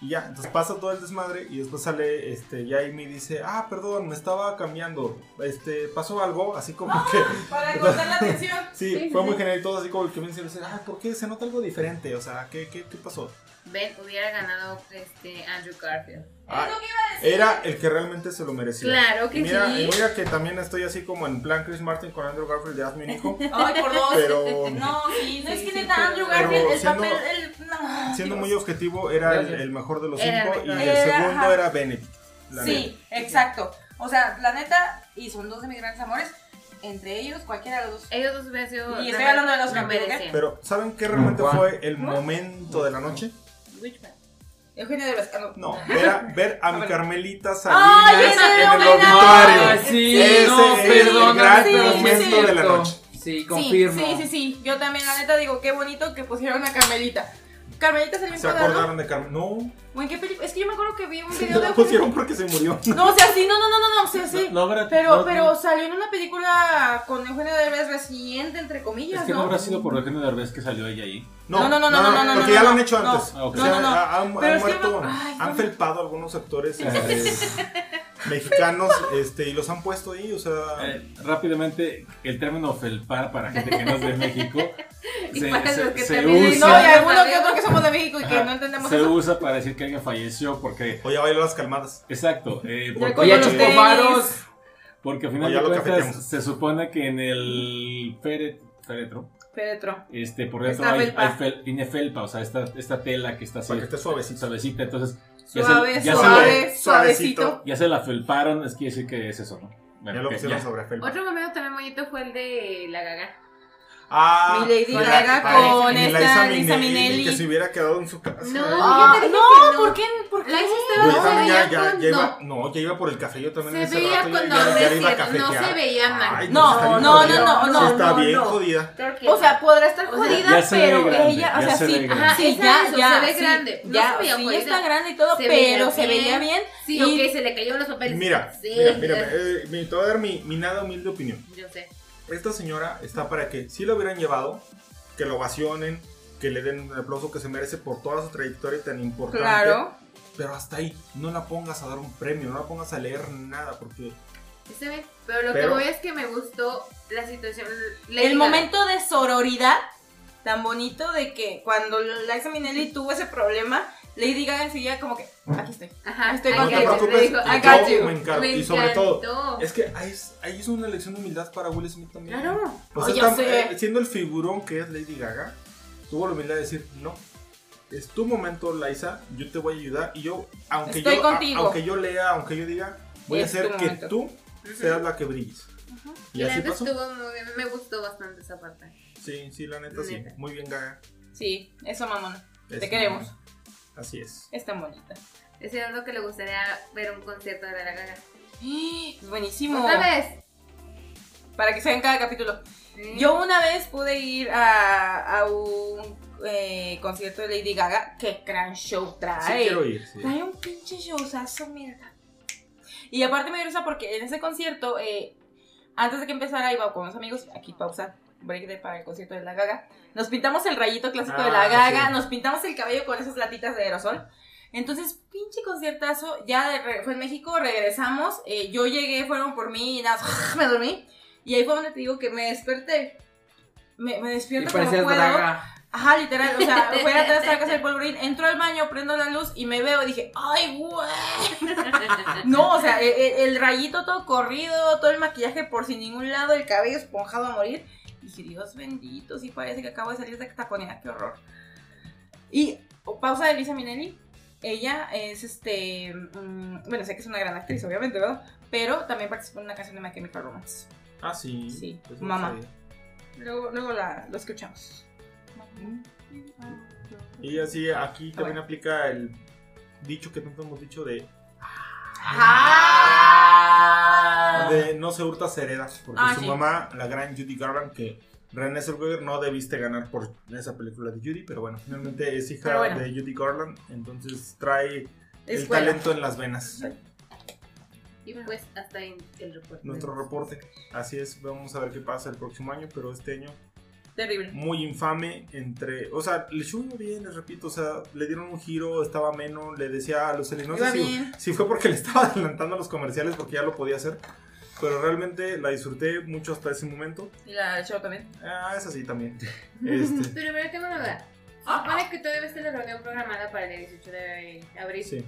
Y ya, entonces pasa todo el desmadre y después sale, este, ya Amy dice, ah, perdón, me estaba cambiando, este, pasó algo, así como que... Para cortar la atención. Sí, Sí, fue muy genial y todo así como el que me dice, ah, ¿por qué? Se nota algo diferente, o sea, ¿qué, qué, qué pasó? Ben hubiera ganado este Andrew Garfield. Ah, era el que realmente se lo merecía. Claro que Y mira, sí. y mira que también estoy así como en plan Chris Martin con Andrew Garfield de Hazme un hijo, Ay, por dos. pero No, sí, no es Sí, que sí, neta Andrew Garfield, el siendo- papel, el. Siendo muy objetivo, era el, el mejor de los Era el cinco y el Era, segundo ajá. era Benedict. la neta. Sí, exacto. O sea, la neta, y son dos de mis grandes amores. Entre ellos, cualquiera de los dos. Ellos dos hubieran sido. Y estoy hablando de los lo campeones. Pero, ¿saben qué realmente fue el momento de la noche? Which one? Eugenio de Vescano. No, ver a, ver a mi Carmelita ¡Ay, Salinas ese en el. Ah, sí, Ese no, es el gran sí, momento sí, de la noche. Sí, confirmo. Sí, sí, sí, sí. Yo también, la neta, digo, qué bonito que pusieron a Carmelita. Carmelita salió en ¿Se ¿no? acordaron de Carmen? No, ¿O en qué película? Es que yo me acuerdo que vi un video de la pusieron porque se murió. No, o sea, sí, no, no, no, no, no, o sea, sí. No, no Pero, no- pero salió en una película con Eugenio Derbez reciente, entre comillas, Es que no ¿no? habrá sido por Eugenio Derbez que salió ella ahí. No, no, no, no, no, no, no, porque no, ya lo no, han hecho no. antes. Ah, No, no, no. ha- han, muerto, me- ay, han no. felpado algunos actores este, mexicanos este, y los han puesto ahí, o sea... Eh, rápidamente, el término felpar para gente que no es de México Y se, para se- los que se usa, no, y alguno que otro que somos de México y que no entendemos se eso. usa para decir que alguien falleció porque... O ya bailó las calmadas. Exacto, eh, porque, Oye, chupó faros. porque al final de cuentas se supone que en el féret- féretro, Petro. este, por dentro hay, felpa. hay fel- tiene felpa, o sea, esta, esta tela que está así Para que esté suavecito. suavecita, entonces ya Suave, se, ya se suave, la- suavecito. ya se la felparon, es que decir que es eso, ¿no? Ya Bueno, lo que pusieron ya. sobre felpa. Otro momento también bonito fue el de la gaga. Ah, Mi Lady la- Gaga con esta Lisa Minnelli. Que se hubiera quedado en su casa. No, Ah, yo te dije no, que ¿por qué? ¿Por qué? Yo también ya, ya, con, ya iba, no, no, ya iba por el café, yo también en se ese veía rato con, ya, no, ya no iba a cierto, no se veía mal. Ay, No, no, no, no, Sí, no, está no, bien no. jodida. O no. sea, podrá estar O sea, jodida, pero grande, ella, o ya sea, se sí, sí, ya, ya, se ve grande, no ya, se veía sí, está grande y todo, pero se veía bien. Sí, ok, se le cayeron los papeles. Mira, sí, mira, mira, eh, me- te voy a dar mi nada humilde opinión. Yo sé. Esta señora está para que si lo hubieran llevado, que lo ovacionen, que le den el aplauso que se merece por toda su trayectoria tan importante. Claro. Pero hasta ahí, no la pongas a dar un premio, no la pongas a leer nada, porque Está bien. Pero lo Pero- que voy es que me gustó la situación. El momento de sororidad tan bonito de que cuando Liza Minnelli tuvo ese problema, Lady Gaga enseguida como que, aquí estoy. Ajá, Estoy I no te you. preocupes, dijo, yo you. me encargo. Me y sobre todo, encantó. es que ahí es, ahí es una lección de humildad para Will Smith también. Claro. O sea, Oh, eh, siendo el figurón que es Lady Gaga, tuvo la humildad de decir, no, es tu momento, Liza, yo te voy a ayudar y yo, aunque, Estoy yo, contigo. aunque yo lea, aunque yo diga, voy a Es hacer tu que momento. tú seas la que brilles. Y Y la así neta pasó. estuvo muy bien. Me gustó bastante esa parte. Sí, sí, la neta sí. Neta. Muy bien, Gaga. Sí, eso mamona. Te queremos. Así es. Es tan bonita. Es cierto que le gustaría ver un concierto de la Gaga. Es buenísimo. ¿Otra vez? Para que sea en cada capítulo. Sí. Yo una vez pude ir a, a un eh, concierto de Lady Gaga. Qué gran show Sí trae. quiero ir, sí. Trae un pinche showzazo, mierda. Y aparte me dio risa porque en ese concierto, eh, antes de que empezara, iba con unos amigos, aquí pausa, break de para el concierto de la Gaga. Nos pintamos el rayito clásico de la Ah, Gaga, sí. nos pintamos el cabello con esas latitas de aerosol. Entonces, pinche conciertazo, ya fue en México, regresamos, eh, yo llegué, fueron por mí y nada, me dormí. Y ahí fue donde te digo que me desperté. Me, me Y despierto como parecías puedo. draga. Ajá, literal, o sea, fue atrás de la casa del polvorín, entro al baño, prendo la luz y me veo y dije, ¡ay, güey! No, o sea, el, el- el rayito todo corrido, todo el maquillaje por sin ningún lado, el cabello esponjado a morir. Y dije, Dios bendito, sí parece que acabo de salir de taconera, qué horror. Y oh, pausa de Lisa Minnelli. Ella es este. mm, bueno, sé que es una gran actriz, obviamente, ¿verdad? Pero también participó en una canción de My Chemical Romance. Ah, sí. Sí, no mamá. Luego, luego la, lo escuchamos. Y así aquí también aplica el dicho que tanto hemos dicho de, ¡Ah! de no se hurta se hereda. Porque Ah, su sí. mamá, la gran Judy Garland, que René Zellweger no debiste ganar por esa película de Judy, pero bueno, finalmente es hija bueno. de Judy Garland, entonces trae el talento en las venas. Y pues hasta ahí el reporte. Nuestro reporte. Así es, vamos a ver qué pasa el próximo año, pero este año Terrible. muy infame entre, o sea, le show iba bien, les repito, o sea, le dieron un giro, estaba ameno, le decía a Lucely, no Iba sé si, si fue porque le estaba adelantando a los comerciales porque ya lo podía hacer, pero realmente la disfruté mucho hasta ese momento. Y la show también. Ah, es así también. Este, Pero, pero tengo una duda. Supone que todavía está la reunión programada para el 18 de abril. sí.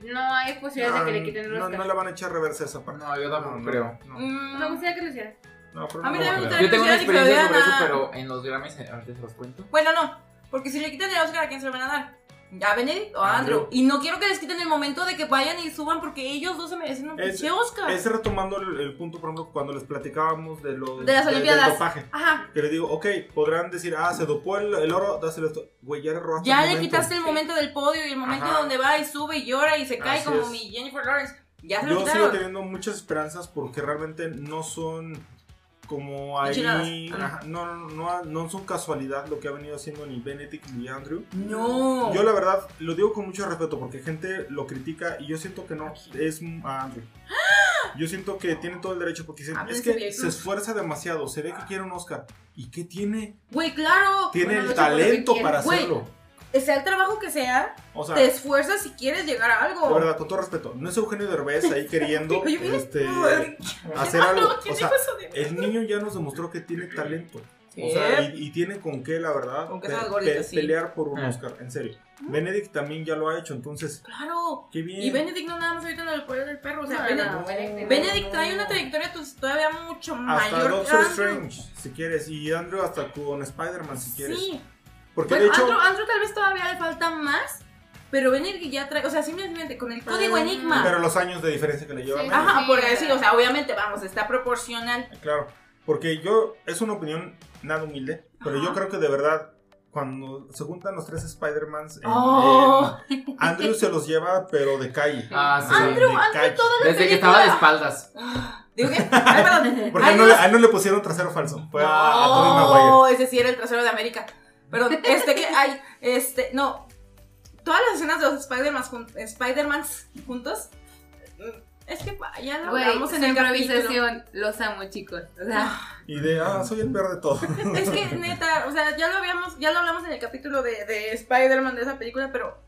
No hay posibilidades de que le quiten el no, no le van a echar reversa a esa parte. No, yo tampoco creo. No, Me gustaría que lo hicieran. No, pero A mí también me gustaría. Yo tengo una experiencia sobre eso, pero en los Grammys, eh, ahorita se los cuento. Bueno, no. Porque si le quitan el Oscar, ¿a quién se lo van a dar? ¿A Benedict o a Andrew. Andrew? Y no quiero que les quiten el momento de que vayan y suban porque ellos dos se merecen un Es- pinche Oscar. Es retomando el, el punto, por ejemplo, cuando les platicábamos de los De las del Olimpiadas. dopaje. Ajá. Que les digo, ok, podrán decir, ah, se dopó el, el oro, dáselo esto. Güey, ya le robaste Ya el le momento. quitaste el momento del podio y el momento Ajá. donde va y sube y llora y se cae Así como es. mi Jennifer Lawrence. Ya se lo Yo sigo quitaron. teniendo muchas esperanzas porque realmente no son como ahí. Ajá, no, no, no, no son casualidad lo que ha venido haciendo ni Benedict ni Andrew. No. Yo la verdad lo digo con mucho respeto porque gente lo critica y yo siento que no es a Andrew. Yo siento que tiene todo el derecho porque Ah, es que viejo. se esfuerza demasiado, se ve que quiere un Oscar. ¿Y qué tiene? Güey, claro. Tiene Bueno, el talento para hacerlo. Sea el trabajo que sea, O sea, te esfuerzas si quieres llegar a algo. de verdad, con todo respeto, no es Eugenio Derbez ahí queriendo este, hacer algo. ¿qué O sea, el niño ya nos demostró que tiene talento. O sea, y, y tiene con qué, la verdad, pe- pe- sí. pelear por un Ah. Oscar, en serio. Benedict también ya lo ha hecho, entonces, Claro. qué bien. Y Benedict no nada más ahorita en el poder del perro. O sea, No, Benedict, no, Benedict- Benedict trae una trayectoria pues, todavía mucho hasta mayor que Doctor Andrew. Strange, si quieres, y Andrew hasta con Spider-Man, si quieres. Sí. Porque Bueno, de hecho, Andrew, Andrew tal vez todavía le falta más, pero Benedict ya trae, o sea, simplemente con el código. Enigma. pero los años de diferencia que le lleva Sí. Ajá, Sí, por decir, o sea, obviamente, vamos, está proporcional. claro. Porque yo, es una opinión nada humilde, pero yo creo que de verdad, cuando se juntan los tres Spider-Mans, Oh. Andrew se los lleva, pero de calle. Ah, sí. Andrew, de Andrew, calle. toda la Desde que estaba de espaldas. Digo que, ay, perdón. Porque a, él no, le- Dios. a él no le pusieron trasero falso, fue a, a Tobey Maguire. No, ese sí era el trasero de América. Pero este que hay, este, no. Todas las escenas de los Spider-Mans jun- Spider-Mans juntos. mm, Es que ya lo hablamos en el capítulo. improvisación, los amo, chicos. O sea, Y de, ah, soy el peor de todo. Es que neta, o sea, ya lo habíamos, ya lo hablamos en el capítulo de, de Spider-Man de esa película, pero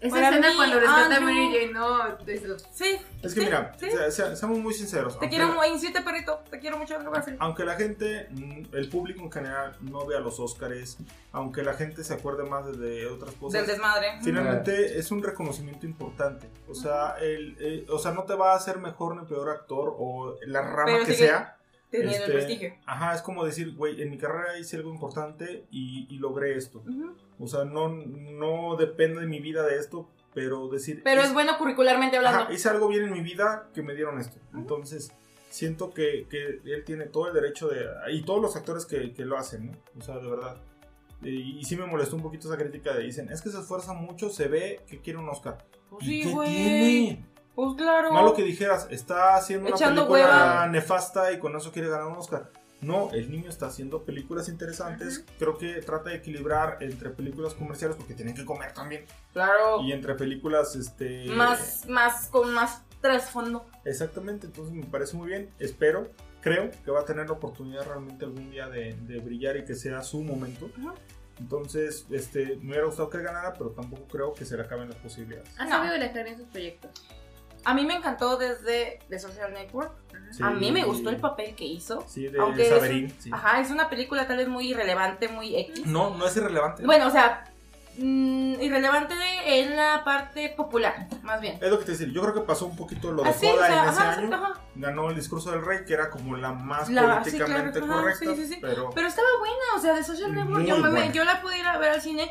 esa Para escena mí, cuando rescata a Mary Jane, no, eso. sí. Es que sí, mira, sí. se- se- seamos muy sinceros. Te quiero la- muy, siete perrito, te quiero mucho. Aunque la gente, mm, el público en general, no vea los Óscares, aunque la gente se acuerde más de, de otras cosas, Del desmadre. finalmente es un reconocimiento importante. O sea, el, eh, o sea, no te va a hacer mejor ni peor actor o la rama Pero que sea. Teniendo Este, el prestigio. Ajá, es como decir, güey, en mi carrera hice algo importante y, y logré esto. Ujú. O sea, no, no depende de mi vida de esto, pero decir... Pero es bueno curricularmente hablando. ajá, hice algo bien en mi vida que me dieron esto. Entonces, siento que, que él tiene todo el derecho de... Y todos los actores que, que lo hacen, ¿no? O sea, de verdad. Y, y sí me molestó un poquito esa crítica de dicen, es que se esfuerza mucho, se ve que quiere un Oscar. Pues ¿Y sí, qué güey. tiene? Pues claro. Malo que dijeras, está haciendo una película hueva. nefasta y con eso quiere ganar un Oscar. No, el niño está haciendo películas interesantes. Creo que trata de equilibrar entre películas comerciales porque tienen que comer también. Claro. Y entre películas, este... Más, más, con más trasfondo. Exactamente, entonces me parece muy bien. Espero, creo que va a tener la oportunidad realmente algún día de, de brillar y que sea su momento. Entonces, este, me hubiera gustado que él ganara, pero tampoco creo que se le acaben las posibilidades. Ha No. sabido elegir en sus proyectos. A mí me encantó desde The Social Network. Sí. A mí me gustó el papel que hizo. Sí, de Aunque es Saberín. sí. Ajá, es una película tal vez muy irrelevante, muy X. No, no es irrelevante. Bueno, o sea, mm, irrelevante en la parte popular, más bien. Es lo que te decía, yo creo que pasó un poquito lo de Así, o sea, en ese año. ajá. Ganó el discurso del rey, que era como la más La- sí, políticamente claro, correcta. sí, sí, sí. Pero Pero estaba buena, o sea, de Social Network. Yo, me- yo la pude ir a ver al cine.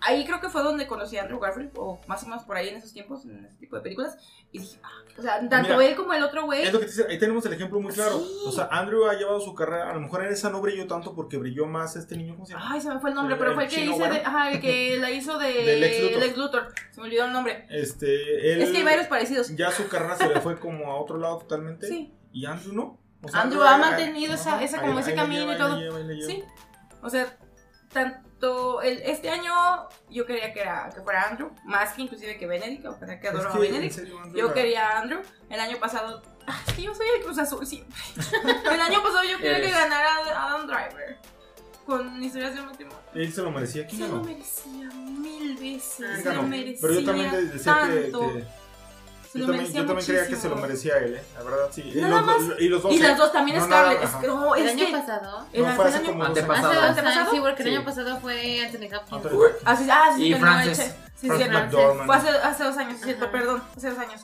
Ahí creo que fue donde conocí a Andrew Garfield, o más o menos por ahí en esos tiempos, en ese tipo de películas. Y dije, ah, o sea, tanto Mira, él como el otro güey. es lo que te decía, ahí tenemos el ejemplo muy claro. Sí. O sea, Andrew ha llevado su carrera, a lo mejor en esa no brilló tanto porque brilló más este niño, ¿cómo se llama? Ay, se me fue el nombre, El- pero el fue el que chino hice de, ajá, el que la hizo de, De Lex Luthor. Lex Luthor. Se me olvidó el nombre. Este, él, Es que hay varios parecidos. ya su carrera se le fue como a otro lado totalmente. Sí. Y Andrew no. O sea, Andrew ha ahí- mantenido esa- ajá, esa- como ahí- ese ahí camino lleva, y ahí todo. lleva, ahí la lleva. Sí. O sea, tanto el, este año yo quería que, era, que fuera Andrew, más que inclusive que Benedict, o sea, que adoro a que, en Benedict. serio, Andrew Yo quería a Andrew. El año pasado. Ah, es que yo soy el Cruz Azul siempre. El año pasado yo quería que ganara Adam Driver. Con historias de último. Él se lo merecía. ¿Quién Se lo merecía mil veces. Se lo merecía. Pero yo también de- decía que, tanto. que- Se yo lo también, merecía yo también creía que se lo merecía él, ¿eh? La verdad, sí. Y Nada los, más. y los dos. Y ¿eh? las dos también No, Scarlett. nada, es no, ¿El es año que- pasado? el- No, el fue hace sí, porque Sí. el año pasado fue Anthony Hopkins. Ah, sí, ah, sí, Y pero no, Frances. Sí, Frances sí. Fue hace, hace dos años, cierto, Ajá. perdón. Hace dos años.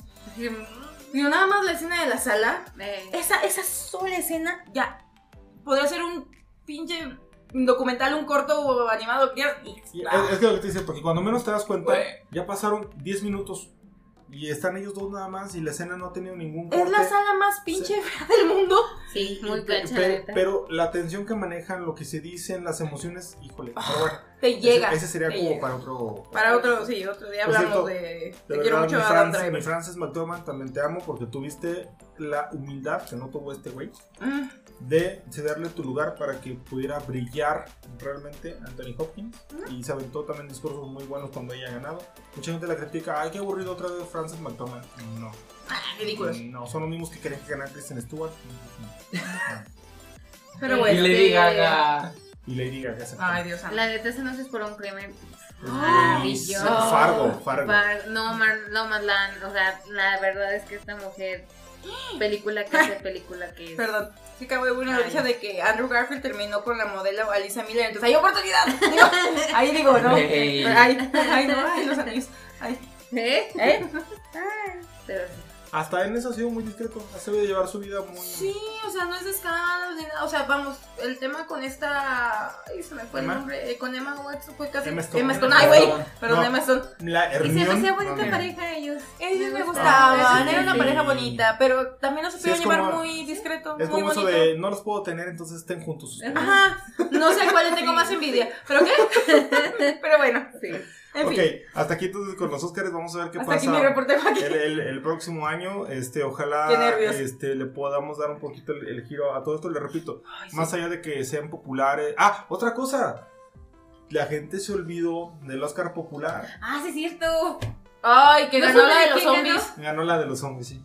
Digo, nada más la escena de la sala. eh, Esa, esa sola escena ya podría ser un pinche documental, un corto o animado. que- y- Y es, es que lo que te dice, porque cuando menos te das cuenta, ya pasaron 10 minutos y están ellos dos nada más y la escena no ha tenido ningún es la sala más pinche fea del mundo. sí, muy Pe- pe- pero la tensión que manejan, lo que se dicen, las emociones, híjole. Pero bueno, Te ese- llega. ese, sería como llega. para otro. Para otro, sí, otro día hablamos cierto, de. De Te quiero verdad, mucho mi, a mi. Frances McDormand, también te amo porque tuviste la humildad que no tuvo este güey Mm, de cederle tu lugar para que pudiera brillar realmente Anthony Hopkins y se aventó también discursos muy buenos cuando haya ganado. Mucha gente la critica, ay, qué aburrido otra vez Frances McDormand. No, ah, ridículos. no, son los mismos que querían que ganara Kristen Stewart. Pero Y Y bueno. Lady este- Gaga. Y Lady Gaga se Ay, Dios. La de Tessa no es por un crimen. Maravilloso. buenísimo. Fargo, Fargo. Far- no, Mar- no, Marlan. O sea, la verdad es que esta mujer, película que hace, película que es. Perdón, sí que hubo una Ay. noticia de que Andrew Garfield terminó con la modelo Alisa Miller, entonces hay oportunidad. Digo, ahí digo, ¿no? Ey. Ay, ay, no, ay, los anillos. Ay, ¿Eh? ¿eh? Pero sí. Hasta en eso ha sido muy discreto. Ha sabido llevar su vida muy. Sí, o sea, no es de escándalo ni nada. O sea, vamos, el tema con esta. Ay, se me fue ¿Emma? el nombre. eh, con Emma Watson fue casi. Emma Stone. Emma Stone. Emma Ay, güey. Perdón, No. Emma Stone. La Y se me hacía bonita no, pareja ellos. Ellos me gustaban, era una sí. pareja bonita, pero también Sí, supieron es llevar como- muy discreto, Es muy como eso bonito. de no los puedo tener, entonces estén juntos. Ajá, no sé cuál le tengo más envidia, ¿pero qué? pero bueno, Sí. En ok, fin, hasta aquí entonces con los Oscars vamos a ver qué hasta aquí pasa. mi reporte aquí. el, el- el próximo año, este, ojalá este, le podamos dar un poquito el, el giro a todo esto. Le repito, Ay, sí. más allá de que sean populares. Ah, otra cosa. La gente se olvidó del Oscar popular. Ah, sí, es cierto. Ay, que ¿No ganó la de los zombies. Ganó la de los zombies, sí.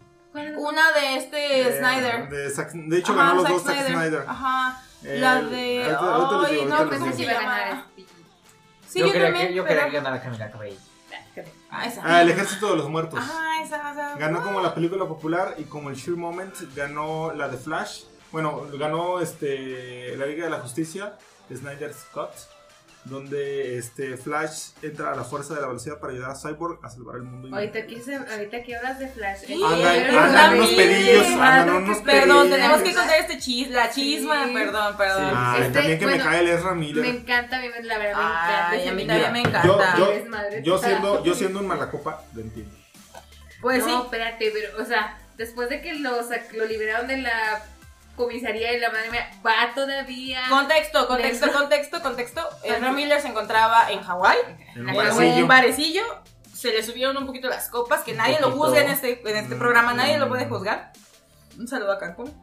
Una de este Snyder. De, Zack- de hecho, Ajá, ganó los Zack dos Zack Snyder. Ajá. Eh, la de. ahorita- ahorita les Ay, digo, no, pensé que iba a ganar. Sí, yo, yo, quería también. que, yo pero- quería que ganara Camila Cabello. Ah, esa. Ah, el ejército de los muertos. Ajá, esa, esa. Ganó como la película popular y como el Sheer Moment ganó la de Flash. Bueno, ganó este la Liga de la Justicia, Snyder Scott, donde este Flash entra a la fuerza de la velocidad para ayudar a Cyborg a salvar el mundo. Ahorita que, se- ahorita que hablas de Flash. Sí, Andan- unos pedillos, andan unos Perdón, pedillos. tenemos que contar este chis, la chisma, Sí. perdón, perdón. Ay, Este, también que bueno, me cae el Ezra Me Miller. encanta, a mí la verdad me encanta. A mí también me Yo, encanta. yo, siendo, yo siendo un malacopa, lo entiendo. Pues no, sí. espérate, pero, o sea, después de que lo, sac- lo liberaron de la comisaría y la madre mía, va todavía. Contexto, contexto, Dentro. contexto, contexto. Ezra Miller se encontraba en Hawái, En un barecillo. Se le subieron un poquito las copas, que nadie lo juzga en este, en este Mm. programa, nadie lo puede juzgar. Un saludo a Cancún.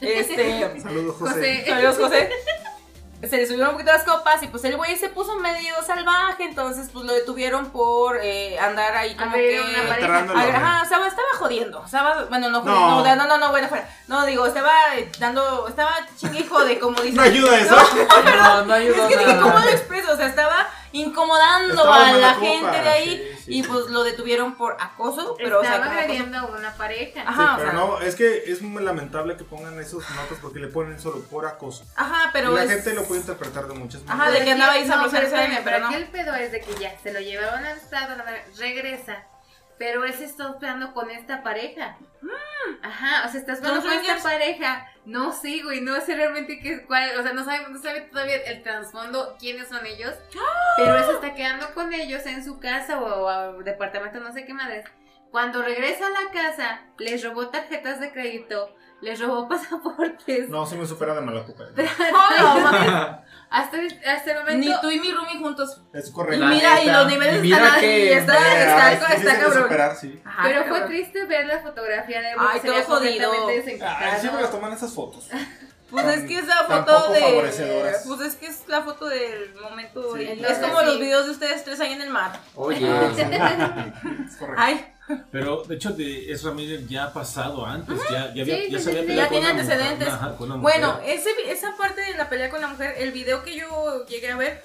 Este, Saludos, José. José. Saludos, José. Se le subieron un poquito las copas y pues el güey se puso medio salvaje, entonces pues lo detuvieron por eh, andar ahí como A ver, que... una pareja. Alterándolo. Ay, Ajá, estaba, estaba jodiendo, estaba, bueno, no, No. no, no, no, no, bueno, fuera, no, digo, estaba eh, dando, estaba chingue y jode, como dice. No ayuda eso. No, no ayudó Es que dije. ¿cómo lo expreso? O sea, estaba incomodando Estaba a la gente copa, de ahí sí, sí, y pues lo detuvieron por acoso, pero o sea, Estaba como acoso- agrediendo a una pareja. Ajá. Sí, o pero sea- no, es que es muy lamentable que pongan esos notas porque le ponen solo por acoso. Ajá, pero y la es... gente lo puede interpretar de muchas Ajá, maneras. de que andaba ahí no, sabrosero pero, pero pero no. aquí el pedo es de que ya se lo llevaron al estado, regresa. Pero él se está hospedando con esta pareja. Ajá, o sea, estás hablando ¿Son con esta pareja. No sé, güey, no sé realmente qué cuál, o sea, no sabe, no sabe todavía el trasfondo, quiénes son ellos. Pero se está quedando con ellos en su casa o, o departamento, no sé qué madres. Cuando regresa a la casa, les robó tarjetas de crédito, les robó pasaportes. No, sí me supera de. Hola, mamá. Hasta, hasta el momento. Ni tú y mi roomie juntos. Es Y correcto. La mira, y los niveles Y mira están ahí, que- está, Eh, está, ay, está, se me cabrón. superar, sí. Ajá, Pero cabrón. fue triste ver la fotografía de. Ay, todo jodido. Ay, siempre les toman esas fotos. Pues es que es la foto de. Pues es que es la foto del momento. Sí, es como Sí. los videos de ustedes tres ahí en el mar. Oye. Ah. Es correcto. Ay, Pero de hecho, de Ezra Miller ya ha pasado antes. Ya, ya, había, Sí, ya sí, se había peleado Ya tiene mujer, antecedentes. ajá, con una mujer. bueno, ese, vi- esa parte de la pelea con la mujer, el video que yo llegué a ver,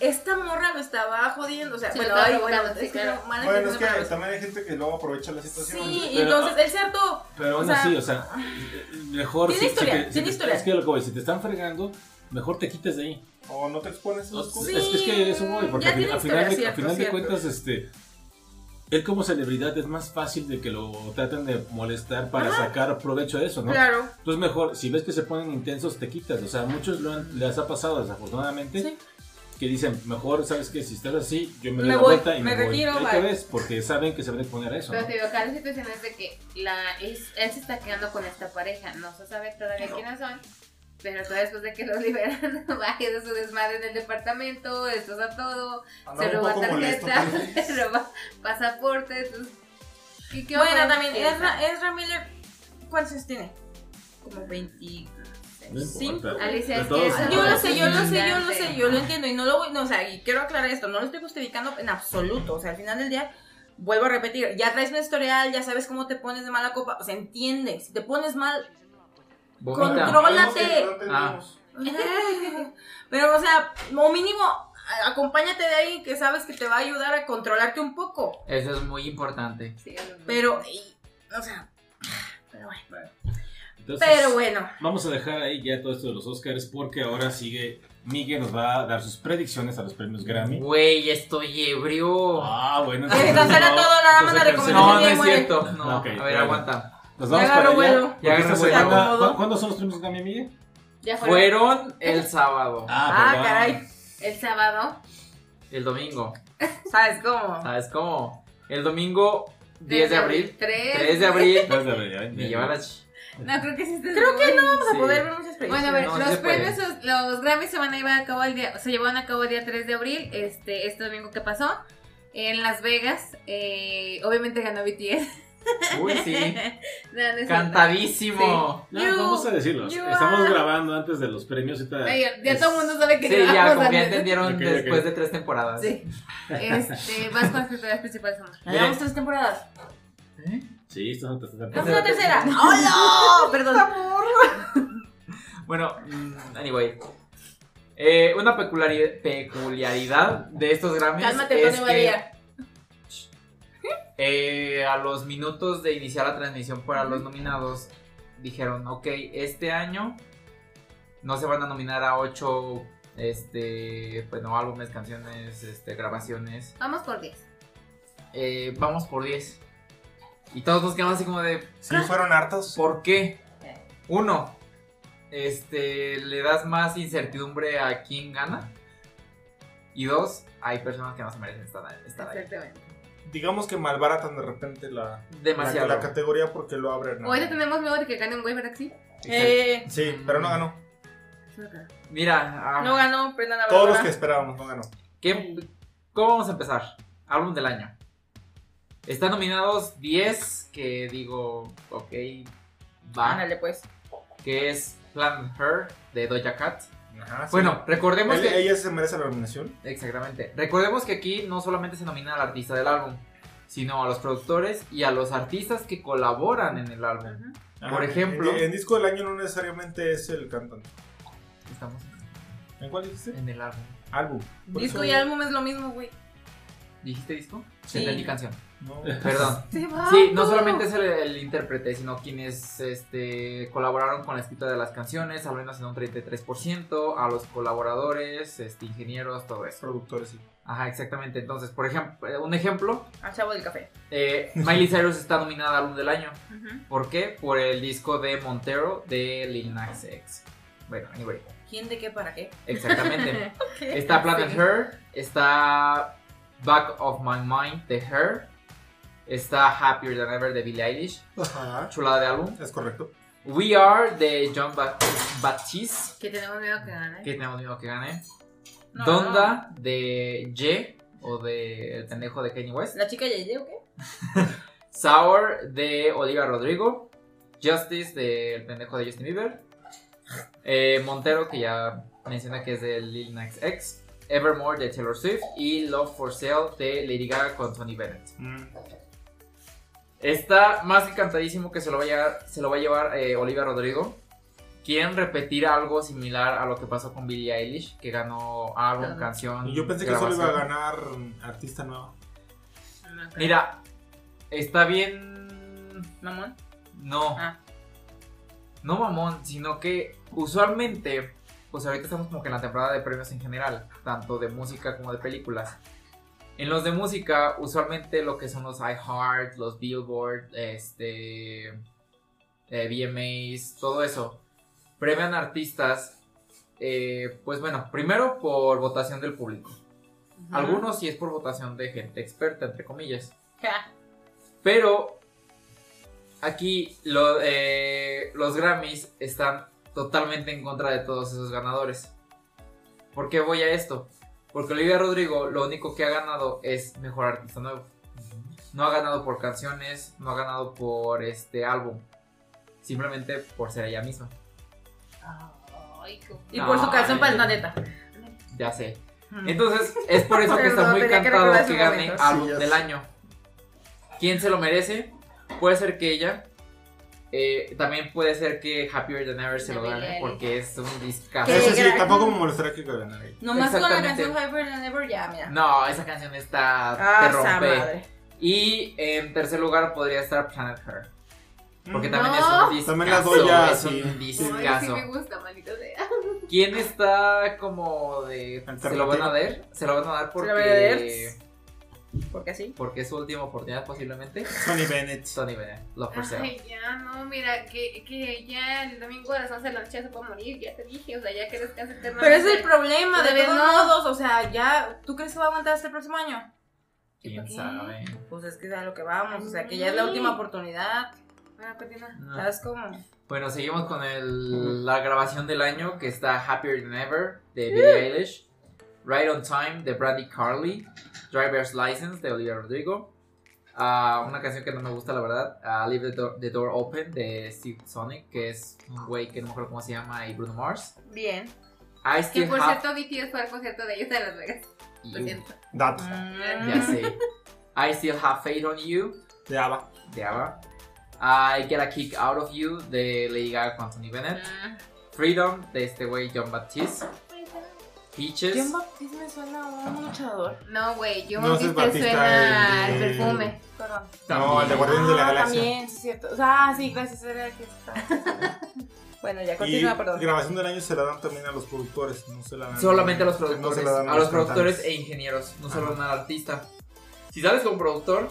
esta morra lo estaba jodiendo. O sea, Sí, bueno, ay, bueno, sí, es que claro. no, mala Bueno, es que también hay gente que luego aprovecha la situación. Sí, y entonces él se hartó. Pero aún así, o sea, mejor tiene si, historia, si te, si tiene te- historia. Es que lo que voy, si te están fregando, mejor te quites de ahí. O no te expones a. Sí, es, es que eso voy, porque al, final, de, cierto, al final de cuentas, este, él como celebridad es más fácil de que lo traten de molestar para sacar provecho de eso, ¿no? Claro. Entonces mejor, si ves que se ponen intensos, te quitas. O sea, a muchos lo han- les ha pasado desafortunadamente. Sí. Que dicen, mejor, ¿sabes qué? Si estás así, yo me doy Me la voy, vuelta y me, me voy. retiro, bye. te ves, porque saben que se van a exponer a eso. Pero ¿no? te digo, acá la situación es de que la, él, él se está quedando con esta pareja. No se sabe todavía quiénes son. Pero todavía después de que los liberan, baje de su desmadre en el departamento, destroza todo, Andaba se roba tarjetas, se roba pasaportes. entonces, ¿qué- qué va a Bueno, también? Ezra, Ezra Miller, ¿cuántos años tiene? Como 20. No importa. Alicia, es que eso- Yo lo sé, yo lo sé, yo lo sé, yo lo entiendo y no lo voy, no, o sea, y quiero aclarar esto, no lo estoy justificando en absoluto, o sea, al final del día, vuelvo a repetir, ya traes un historial, ya sabes cómo te pones de mala copa, o sea, entiendes, si te pones mal, Vomita. Control. Algo que Rólate. no entendimos. pero o sea, o mínimo, acompáñate de ahí que sabes que te va a ayudar a controlarte un poco, Eso es muy importante. Sí, es pero, y- o sea, pero bueno, Entonces, pero bueno. Vamos a dejar ahí ya todo esto de los Oscars porque ahora sigue Miguel nos va a dar sus predicciones a los premios Grammy. Güey, estoy ebrio. Ah, bueno. Se cancela todo, nada más la entonces recomendación. No, no es cierto. No, a ver, aguanta. Nos Ya vamos agarró para allá. Ya esta semana- vuelo. ¿Se acomodó? ¿Cuándo son los premios Grammy, Miguel? Ya fueron. Fueron el sábado, Ah, perdón. caray. El sábado. el domingo. ¿Sabes cómo? ¿Sabes cómo? El domingo 10 de abril. 3. 3 de abril. Tres de abril, ya, Me No, creo que sí está Creo que no vamos Sí. a poder ver muchas películas. Bueno, a ver, No, los premios, los, los Grammys se van a llevar a cabo el día, se llevaron a cabo el día 3 de abril, este, este domingo que pasó, en Las Vegas. Eh, obviamente ganó BTS. Uy, sí. No. Cantadísimo. No, You- vamos a decirlos. you Estamos are- grabando antes de los premios. ahorita Ay, ya es- todo el mundo sabe que Sí, ya, como que ya entendieron después de tres temporadas. Sí. Este, vas con las actividades principales, Llevamos tres temporadas. ¿Eh? Sí, esta es la tercera Esta es tercera. ¡Hola! Perdón. Bueno, mm, anyway. Eh, una peculiari- peculiaridad de estos Grammys Cálmate, es que eh, a los minutos de iniciar la transmisión para los nominados dijeron, ok, este año no se van a nominar a ocho este, bueno, álbumes, canciones, este, grabaciones. Vamos por 10. Eh, vamos por 10. Y todos nos quedamos así como de, Sí, fueron hartos. ¿Por qué? Uno, este, le das más incertidumbre a quién gana. Y dos, hay personas que no se merecen estar, estar ahí. Exactamente. Digamos que malbaratan de repente la, Demasiado. la, la categoría porque lo abren. a- Ahorita tenemos miedo de que gane un güey, ¿verdad sí? Eh, Sí, pero no ganó. Mira, ah, no ganó, prendan la Todos los que esperábamos no ganó. ¿qué- ¿cómo vamos a empezar? Álbum del año. Están nominados 10, que digo, ok, va. Ándale, pues. Que es Planet Her de Doja Cat. Ajá, sí. Bueno, recordemos que... ella se merece la nominación. Exactamente. Recordemos que aquí no solamente se nomina al artista del álbum, sino a los productores y a los artistas que colaboran en el álbum. Ajá, Por ejemplo- En, en disco del año no necesariamente es el cantante. Estamos ¿En cuál dijiste? en el álbum. Álbum. Disco eso- y álbum es lo mismo, güey. ¿Dijiste disco? Sí. Entendí canción. No. Perdón. Sí, no solamente es el, el intérprete, sino quienes este, colaboraron con la escrita de las canciones, al menos en un 33%, a los colaboradores, este, ingenieros, todo eso. Productores, sí. Ajá, exactamente. Entonces, por ejemplo, eh, un ejemplo, Al chavo del café. eh, Miley Cyrus está nominada al álbum del año. ¿Por qué? Por el disco de Montero de Lil Nas X. Bueno, anyway, ¿Quién de qué para qué? exactamente. Está Planet Sí. Her, está Back of My Mind de Her, está Happier Than Ever de Billie Eilish, Ajá. chulada de álbum. Es correcto. We Are de John Ba- Baptiste, Que tenemos miedo que gane. que tenemos miedo que gane. No, Donda de Ye, o de El pendejo de Kanye West. ¿La chica Yeye o qué? Sour de Olivia Rodrigo. Justice de El pendejo de Justin Bieber. Eh, Montero, que ya menciona que es de Lil Nas X. Evermore de Taylor Swift. Y Love for Sale de Lady Gaga con Tony Bennett. Mm. Está más que cantadísimo que se lo va a llevar, se lo va a llevar eh, Olivia Rodrigo. Quieren repetir algo similar a lo que pasó con Billie Eilish, que ganó álbum, canción. Y yo pensé que solo iba a ganar artista nuevo. Mira, está bien. Mamón. No. Ah. No mamón, sino que usualmente, pues ahorita estamos como que en la temporada de premios en general, tanto de música como de películas. En los de música, usualmente lo que son los iHeart, los Billboard, este, eh, VMAs, todo eso, premian artistas, eh, pues bueno, primero por votación del público. Algunos sí es por votación de gente experta, entre comillas. Ja. Pero aquí lo- eh, los Grammys están totalmente en contra de todos esos ganadores. ¿Por qué voy a esto? Porque Olivia Rodrigo lo único que ha ganado es mejor artista nuevo. No ha ganado por canciones, no ha ganado por este álbum. Simplemente por ser ella misma. Ay, qué- Y por su canción para el planeta. Ya sé. Entonces, es por eso que está muy que cantado que gane momento. álbum Sí, del año. ¿Quién se lo merece? Puede ser que ella. Eh, también puede ser que Happier Than Ever se lo gane porque es un discazo. Eso sí, tampoco me molestaría que ganara ahí. Nomás con la canción Hyper and Ever ya, mira. No, esa canción está. Ah, te rompe. madre. Y en tercer lugar podría estar Planet Her. Porque Mm. también No. es un discazo. También la doy ya, es sí. un Ay, sí discazo. me gusta, maldita sea. ¿Quién está como de. Se lo van a dar? Se lo van a dar porque. Porque así. Porque es su última oportunidad posiblemente. Tony Bennett. Tony Bennett, for Sale. Ay, ya, no, mira, que, que ya el domingo a las 11 de la noche se puede morir, ya te dije, o sea, ya que descanse. Pero es el problema, de todos no. modos. O sea, ya. ¿Tú crees que va a aguantar hasta el próximo año? ¿Quién sabe? Pues es que es a lo que vamos, o sea, que ya es la última oportunidad. Bueno, continúa. No. ¿Sabes cómo? Bueno, seguimos con el- la grabación del año que está Happier Than Ever de Billie Eilish, Right on Time de Brandy Carly, Driver's License de Olivia Rodrigo, ah, una canción que no me gusta la verdad, ah, Leave the Door, the Door Open de Steve Sonic, que es un güey que no me acuerdo cómo se llama, y Bruno Mars. Bien. I Que Still por Have... cierto, BTS fue al concierto de ellos de Las Vegas. Lo You. siento. Dato. Mm. Ya sé. I Still Have Faith on You De ABBA. de ABBA. I Get a Kick Out of You de Lady Gaga con Anthony Bennett. Ah. Freedom de este güey John Baptiste. Peaches. John Baptiste me suena a un luchador. No, güey, yo No, Batista, suena el al perfume. Perdón. No, el de Guardianes de la Ah, Galaxia. También, sí es cierto. O sea, ah, sí, gracias. Era el que está. bueno, ya continúa, perdón. grabación del año se la dan también a los productores, no se la dan. Solamente a los no se productores. la dan a los productores cantantes. e ingenieros, no solo Ajá. al artista. Si sales como productor,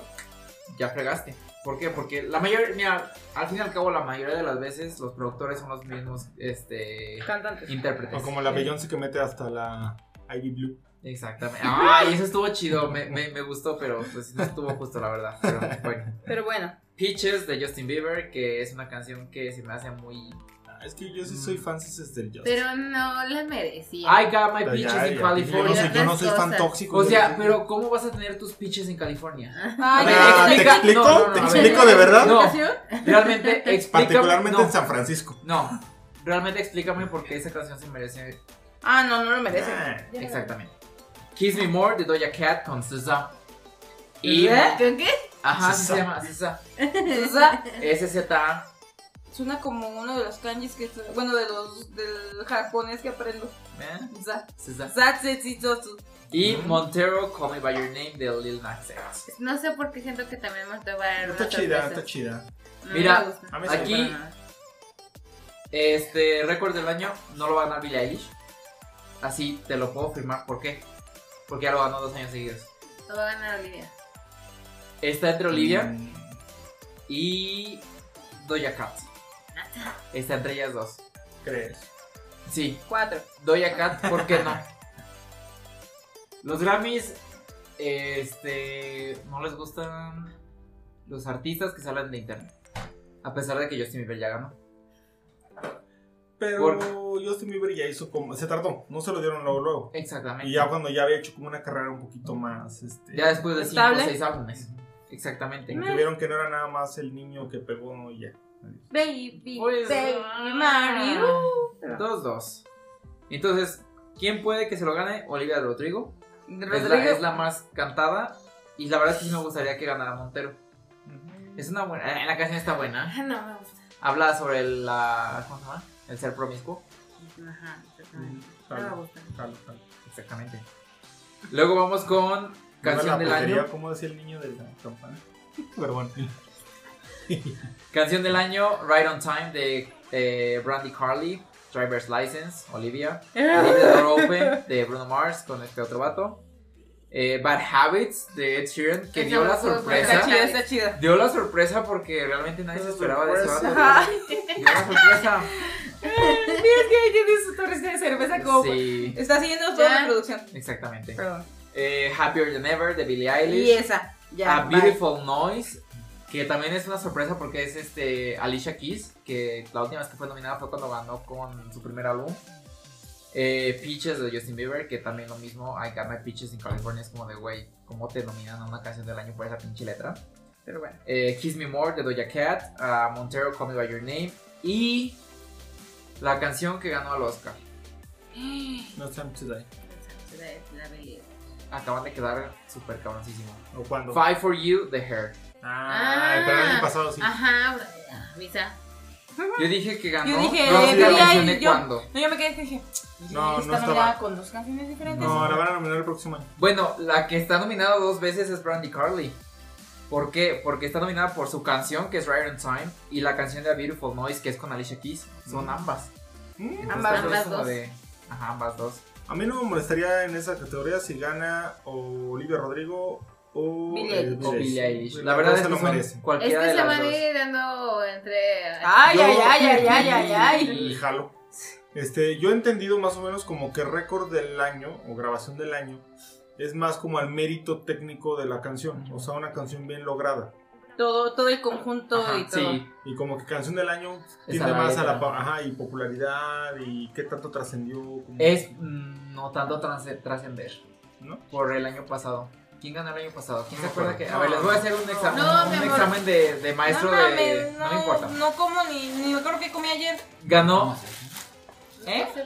ya fregaste. ¿Por qué? Porque la mayoría, mira, al fin y al cabo, la mayoría de las veces los productores son los mismos este, Cantantes. intérpretes. O como la Beyoncé que mete hasta la Ivy Blue. Exactamente. Ay, eso estuvo chido. Me, me, me gustó, pero pues no estuvo justo, la verdad. Pero bueno. Pero bueno. Peaches de Justin Bieber, que es una canción que se me hace muy. Es que yo sí soy fan es del Justin. Pero no la merecía. I got my peaches ya, in ya. Yo no California. soy, yo no soy fan tóxico. O sea, pero ¿cómo vas a tener tus peaches en California? Ay, Ah, ¿Te explico? no, no, no, ¿Te explico de verdad? No. ¿Canción? Realmente explícame. Particularmente en San Francisco. No, realmente explícame por qué esa canción se merece. Ah, no, no lo merece. Exactamente. Kiss Me More de Doja Cat con SZA. Y. ¿Eh? ¿Con qué? Ajá, SZA. se llama, SZA. O sea, SZA. Suena como uno de los kanjis que. Bueno, de los. del japonés que aprendo. ¿eh? Y Montero, Call Me By Your Name de Lil Nas X. No sé por qué siento que también me va a dar Está chida, está chida. Mira, Aquí-. Este récord del año no lo va a ganar Billie Eilish. Así te lo puedo firmar. ¿Por qué? Porque ya lo ganó dos años seguidos. Lo va a ganar Olivia. Está entre Olivia Mm, y Doja Cat. Está entre ellas dos. ¿Crees? Sí, Cuatro. Doja Cat, ¿por qué no? Los Grammys, este, no les gustan los artistas que salen de internet. A pesar de que Justin Bieber ya ganó. Pero Por- Justin Bieber ya hizo como. Se tardó, no se lo dieron luego, luego. Exactamente. Y ya cuando ya había hecho como una carrera un poquito más. Este, Ya después de 5 o ¿Estable? 6 álbumes. Exactamente. que vieron que no era nada más el niño que pegó y ya. Baby, Pues, baby, ah. Mario. Dos, dos. Entonces, ¿quién puede que se lo gane? Olivia Rodrigo. Es la, Rodrigo. es la más cantada. Y la verdad es que sí me gustaría que ganara Montero. Es una buena. eh, La canción está buena. Ah, no me gusta. Habla sobre el, la. ¿Cómo se llama? El ser promiscuo. Ajá, exactamente. Mm, No me gusta. jalo, jalo. Exactamente. Luego vamos con canción la del año. ¿Cómo decía el niño de la campana? Pero bueno. Canción del año, Right on Time de eh, Brandy Carly, Driver's License, Olivia. Leave the Door Open de Bruno Mars con este otro vato. Eh, Bad Habits de Ed Sheeran, que Esa dio la sorpresa. Está chida, está chida. Dio la sorpresa porque realmente nadie se esperaba de ese vato. Ajá. Dio la sorpresa. Mira, es que ahí tiene su torrecita de cerveza como. Sí, Está siguiendo toda la producción. exactamente. Perdón. Eh, Happier Than Ever de Billie Y Eilish. esa. Ya. A bye. Beautiful Noise, que también es una sorpresa porque es este Alicia Keys, que la última vez que fue nominada fue cuando ganó con su primer álbum. Eh, Peaches de Justin Bieber, que también lo mismo, I Got My Peaches in California, es como de, güey, ¿cómo te nominan a una canción del año por esa pinche letra? Pero bueno. Eh, Kiss Me More de Doja Cat, a Montero Call Me By Your Name, y la canción que ganó al Oscar. No time to die. La belleza. Acaban de quedar súper cabroncísimo. ¿O cuándo? Five for You, The Hair. Ah, pero el año pasado sí. Ajá, avisa. Yo dije que ganó. Yo dije, no, sí, la mencioné Eilish, yo- cuando. No, yo me quedé que dije. No, no está estaba. nominada con dos canciones diferentes. No, la van a nominar el próximo año. Bueno, la que está nominada dos veces es Brandy Carly. ¿Por qué? Porque está nominada por su canción, que es Right on Time, y la canción de A Beautiful Noise, que es con Alicia Keys. Son Mm. ambas. Mm, Entonces, Ambas, por eso ambas es como dos. de- Ajá, ambas dos. A mí no me molestaría en esa categoría si gana Olivia Rodrigo o Billie eh, Eilish. O Billie Eilish. La verdad es se que lo. Es cualquiera que de se van a ir dando entre. Ay, ay, ay, ay, ay, ay, ay. El jalo. Este, yo he entendido más o menos como que récord del año o grabación del año es más como al mérito técnico de la canción, o sea, una canción bien lograda. Todo, todo el conjunto Ajá, y todo. sí, Y como que canción del año Es tiende más a la ajá, y popularidad y qué tanto trascendió. como- es mm, no tanto trascender ¿no? por el año pasado. ¿Quién ganó el año pasado? ¿Quién se acuerda que.? A ver, les voy a hacer un examen, No, un amor. examen de, de maestro no de. No, no, me importa. no como ni, ni me acuerdo que comí ayer. Ganó, ¿Eh?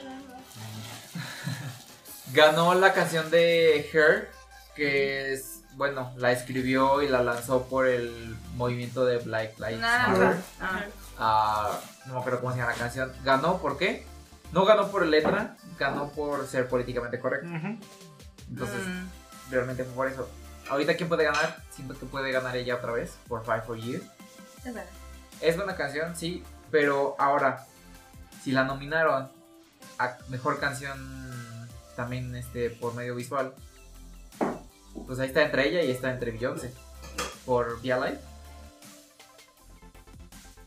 ganó la canción de Her, que es. Bueno, la escribió y la lanzó por el movimiento de Black Lives Nada. Matter. Ah. No me acuerdo cómo se llama la canción. ¿Ganó por qué? No ganó por letra, ganó por ser políticamente correcto. Entonces, Mm. Realmente fue por eso. Ahorita, ¿quién puede ganar? Siento que puede ganar ella otra vez por Fight for You. Es. Es buena canción, sí, pero ahora, si la nominaron a mejor canción también este, por medio visual, pues ahí está entre ella y está entre Beyoncé por Via Live.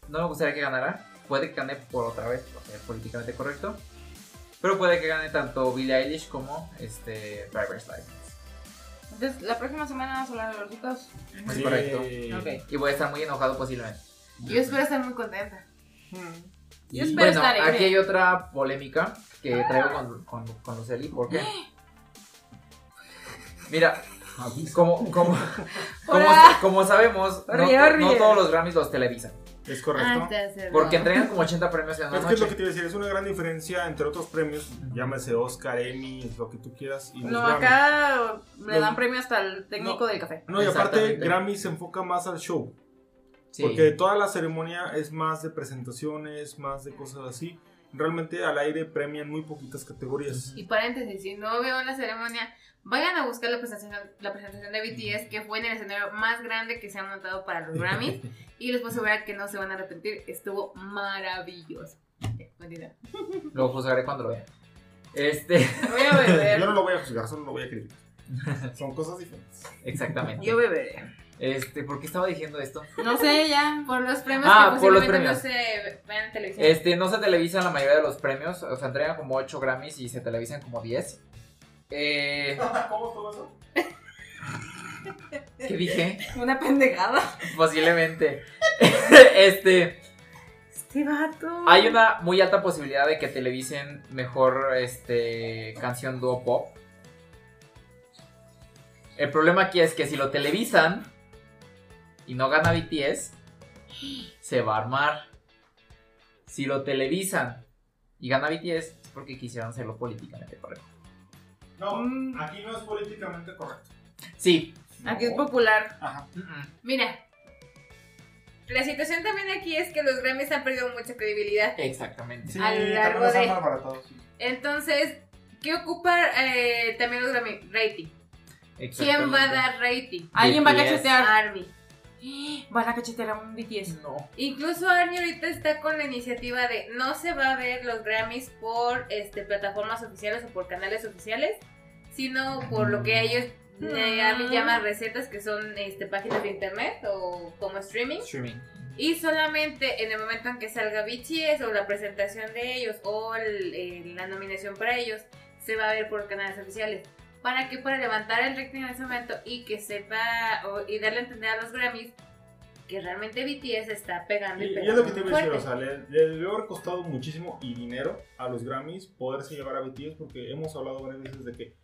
No me gustaría que ganara. Puede que gane por otra vez, por ser políticamente correcto. Pero puede que gane tanto Billie Eilish como este, Driver's License. Entonces, la próxima semana vamos a hablar de los chicos. Es Sí. correcto. Ok. Y voy a estar muy enojado posiblemente. Yo espero estar muy contenta. Yo espero Bueno, estar aquí hay otra polémica que traigo con, con, con Luceli. ¿Por qué? Mira, como, como, como, como sabemos, no todos los Grammys los televisan. Es Ah, correcto. hace Porque entregan como 80 premios en una Es que es lo que te iba a decir, es una gran diferencia entre otros premios, llámese Oscar, Emmy, lo que tú quieras. Y No, Grammy. acá le dan premio hasta el técnico No. del café. No, y aparte. Grammy se enfoca más al show. Sí. Porque toda la ceremonia es más de presentaciones, más de cosas así. Realmente al aire premian muy poquitas categorías. Y paréntesis, si no veo la ceremonia, vayan a buscar la presentación, la presentación de BTS, que fue en el escenario más grande que se ha montado para los Grammys. y les puedo asegurar que no se van a arrepentir. Estuvo maravilloso. Ya. Lo juzgaré cuando lo vea. Este, Voy a beber. Yo no lo voy a juzgar, solo lo voy a criticar. Son cosas diferentes. exactamente. Yo beberé. Este, ¿por qué estaba diciendo esto? No sé, ya. Por los premios Ah, que por los posiblemente no premios. se vean en televisión. Este, no se televisan la mayoría de los premios. O sea, entregan como 8 Grammys y se televisan como 10. Eh, ¿Cómo todo eso? ¿Qué dije? Una pendejada. Posiblemente. este. Este vato. Hay una muy alta posibilidad de que televisen mejor este canción dúo pop. El problema aquí es que si lo televisan y no gana BTS, se va a armar. Si lo televisan y gana BTS, es porque quisieron hacerlo políticamente correcto. No, Mm. aquí no es políticamente correcto. Sí. Aquí es popular. Ajá. Mira, la situación también aquí es que los Grammys han perdido mucha credibilidad. Exactamente. Sí, A lo largo de- sí. Entonces, ¿qué ocupa eh, también los Grammy? Rating. ¿Quién va a dar rating? Alguien va a cachetear. Army. Van a cachetear a un BTS. No. Incluso Army ahorita está con la iniciativa de no se va a ver los Grammys por este, plataformas oficiales o por canales oficiales, sino por lo que ellos eh, Mm. llama recetas, que son este, páginas de internet o como streaming. Streaming. Y solamente en el momento en que salga BTS o la presentación de ellos o el- el- la nominación para ellos, se va a ver por canales oficiales. ¿Para que Para levantar el rating en ese momento y que sepa o- y darle a entender a los Grammys que realmente BTS está pegando y, Y, y es pegando lo que te iba a decir, o sea, le, le debió haber costado muchísimo y dinero a los Grammys poderse llevar a BTS porque hemos hablado varias veces de que